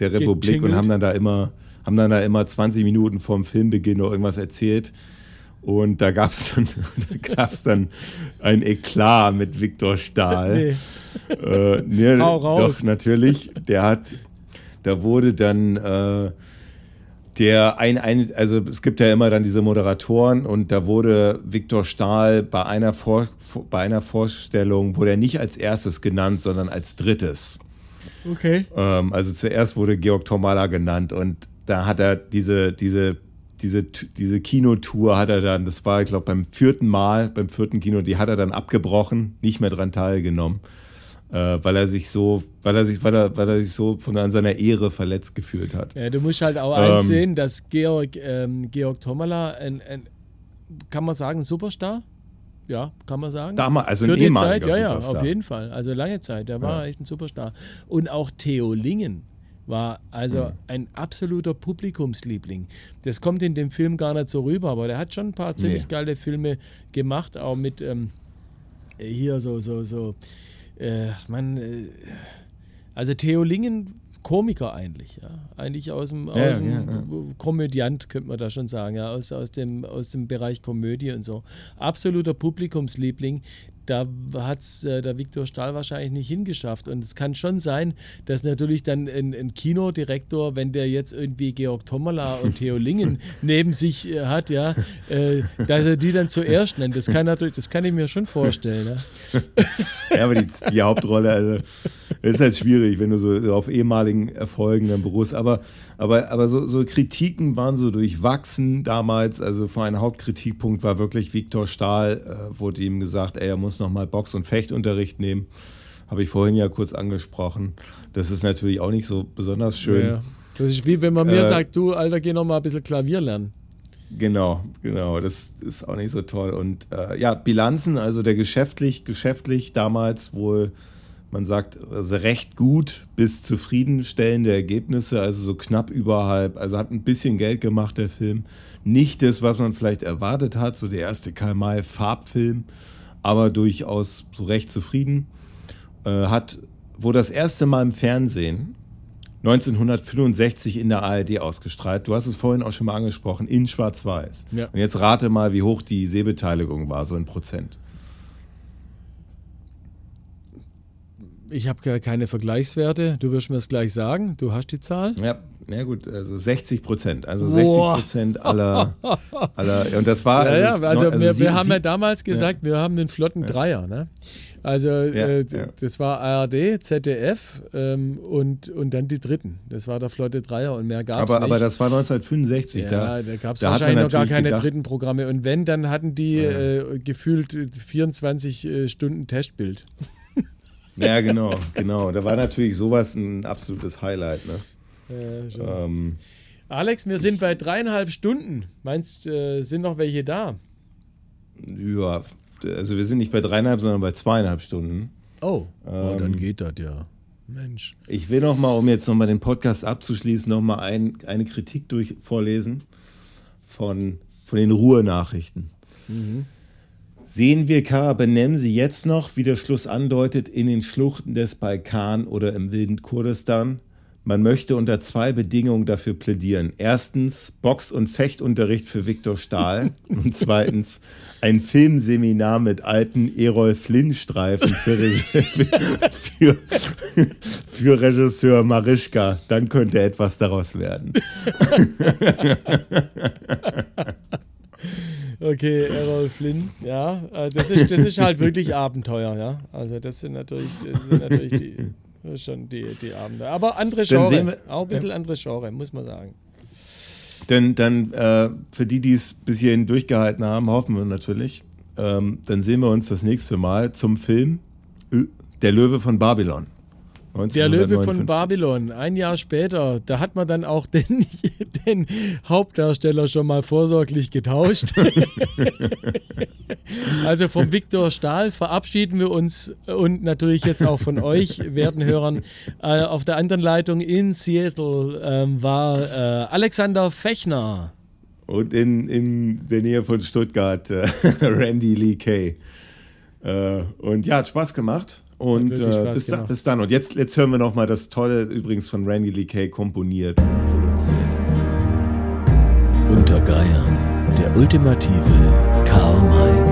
der Republik, und Getingelt. haben dann da immer, haben dann da immer 20 Minuten vorm Filmbeginn noch irgendwas erzählt. Und da gab es dann, [LAUGHS] da gab's dann ein Eklat mit Viktor Stahl. Nee. Äh, nee. Doch, natürlich. Der hat, da wurde dann äh, der ein, ein, also es gibt ja immer dann diese Moderatoren und da wurde Viktor Stahl bei einer, Vor, bei einer Vorstellung, wurde er nicht als erstes genannt, sondern als drittes. Okay. Ähm, also zuerst wurde Georg Tomala genannt und da hat er diese, diese, diese, diese Kinotour hat er dann, das war, ich glaube, beim vierten Mal, beim vierten Kino, die hat er dann abgebrochen, nicht mehr dran teilgenommen, äh, weil er sich so, weil er sich, weil er, weil er sich so von an seiner Ehre verletzt gefühlt hat. Ja, du musst halt auch Ähm. eins sehen, dass Georg, ähm, Georg Tomala ein, ein, kann man sagen, Superstar? Ja, kann man sagen. Damals, also Für ein ehemaliger Zeit, ja, ja, Superstar. auf jeden Fall. Also lange Zeit, der war echt ein Superstar. Und auch Theo Lingen war also Hm. ein absoluter Publikumsliebling. Das kommt in dem Film gar nicht so rüber, aber der hat schon ein paar ziemlich Nee. geile Filme gemacht, auch mit ähm, hier so, so, so, äh, man, äh, also Theo Lingen, Komiker eigentlich, ja. Eigentlich aus dem, aus Ja, dem ja, ja. Komödiant, könnte man da schon sagen, ja, aus, aus, dem, aus dem Bereich Komödie und so. Absoluter Publikumsliebling. Da hat es äh, der Viktor Stahl wahrscheinlich nicht hingeschafft. Und es kann schon sein, dass natürlich dann ein, ein Kinodirektor, wenn der jetzt irgendwie Georg Tomala und Theo [LAUGHS] Lingen neben sich äh, hat, ja, äh, dass er die dann zuerst nennt. Das kann, natürlich, das kann ich mir schon vorstellen. Ja. [LAUGHS] Ja, aber die, die Hauptrolle, also, das ist halt schwierig, wenn du so auf ehemaligen Erfolgen dann beruhst. Aber, aber, aber so, so Kritiken waren so durchwachsen damals. Also vor ein Hauptkritikpunkt war wirklich Viktor Stahl, äh, wurde ihm gesagt, ey, er muss nochmal Box- und Fechtunterricht nehmen. Habe ich vorhin ja kurz angesprochen. Das ist natürlich auch nicht so besonders schön. Ja. Das ist wie wenn man mir Äh, sagt, du Alter, geh noch mal ein bisschen Klavier lernen. Genau, genau. Das ist auch nicht so toll. Und äh, ja, Bilanzen, also der geschäftlich, geschäftlich damals wohl, man sagt, also recht gut bis zufriedenstellende Ergebnisse, also so knapp überhalb. Also hat ein bisschen Geld gemacht, der Film. Nicht das, was man vielleicht erwartet hat, so der erste Karl May Farbfilm, aber durchaus so recht zufrieden. Äh, hat, wo das erste Mal im Fernsehen 1965 in der ARD ausgestrahlt. Du hast es vorhin auch schon mal angesprochen, in Schwarz-Weiß. Ja. Und jetzt rate mal, wie hoch die Sehbeteiligung war, so in Prozent. Ich habe keine Vergleichswerte. Du wirst mir das gleich sagen. Du hast die Zahl. Ja, ja gut, also 60 Prozent. Also 60 Boah. Prozent aller, [LAUGHS] aller. Und das war. Ja, ja, es ist also, noch- wir, sie- wir haben sie- ja damals gesagt, wir haben einen flotten Dreier. Ne? Also äh, ja. das war ARD, ZDF ähm, und, und dann die Dritten. Das war der flotte Dreier und mehr gab es aber, nicht. aber das war 1965. ja, da da, gab es wahrscheinlich noch gar keine gedacht- dritten Programme. Und wenn, dann hatten die äh, gefühlt äh, 24 äh, Stunden Testbild. Ja, genau, genau. Da war natürlich sowas ein absolutes Highlight. Ne? Äh, schon. Ähm, Alex, wir sind bei dreieinhalb Stunden. Meinst äh, sind noch welche da? ja, also wir sind nicht bei dreieinhalb, sondern bei zweieinhalb Stunden. Oh, oh Ähm, dann geht das ja. Mensch. Ich will noch mal, um jetzt noch mal den Podcast abzuschließen, noch mal ein, eine Kritik durch vorlesen von, von den Ruhrnachrichten. Mhm. Sehen wir Karabenemsi jetzt noch, wie der Schluss andeutet, in den Schluchten des Balkan oder im wilden Kurdistan? Man möchte unter zwei Bedingungen dafür plädieren. Erstens Box- und Fechtunterricht für Viktor Stahl [LAUGHS] und zweitens ein Filmseminar mit alten Erol Flynn-Streifen für, für, für, Regisseur Marischka. Dann könnte etwas daraus werden. [LAUGHS] Okay, Errol Flynn, ja, äh, das ist, das ist halt wirklich [LAUGHS] Abenteuer, ja. Also das sind natürlich, das sind natürlich die, schon die, die Abenteuer. Aber andere Genre, wir, auch ein bisschen ja. andere Genre, muss man sagen. Denn dann, äh, für die, die es bis hierhin durchgehalten haben, hoffen wir natürlich, ähm, dann sehen wir uns das nächste Mal zum Film Der Löwe von Babylon. Der Löwe von Babylon, ein Jahr später, da hat man dann auch [LAUGHS] den, den Hauptdarsteller schon mal vorsorglich getauscht. [LAUGHS] also vom Viktor Stahl verabschieden wir uns und natürlich jetzt auch von euch, [LAUGHS] werten Hörern. Äh, auf der anderen Leitung in Seattle äh, war äh, Alexander Fechner. Und in, in der Nähe von Stuttgart äh, Randy Lee Kay. Äh, und ja, hat Spaß gemacht. Und äh, bis, da, bis, dann. Und jetzt, jetzt hören wir noch mal das Tolle, übrigens von Randy Lee Kay komponiert und produziert. Unter Geiern, der ultimative Karl May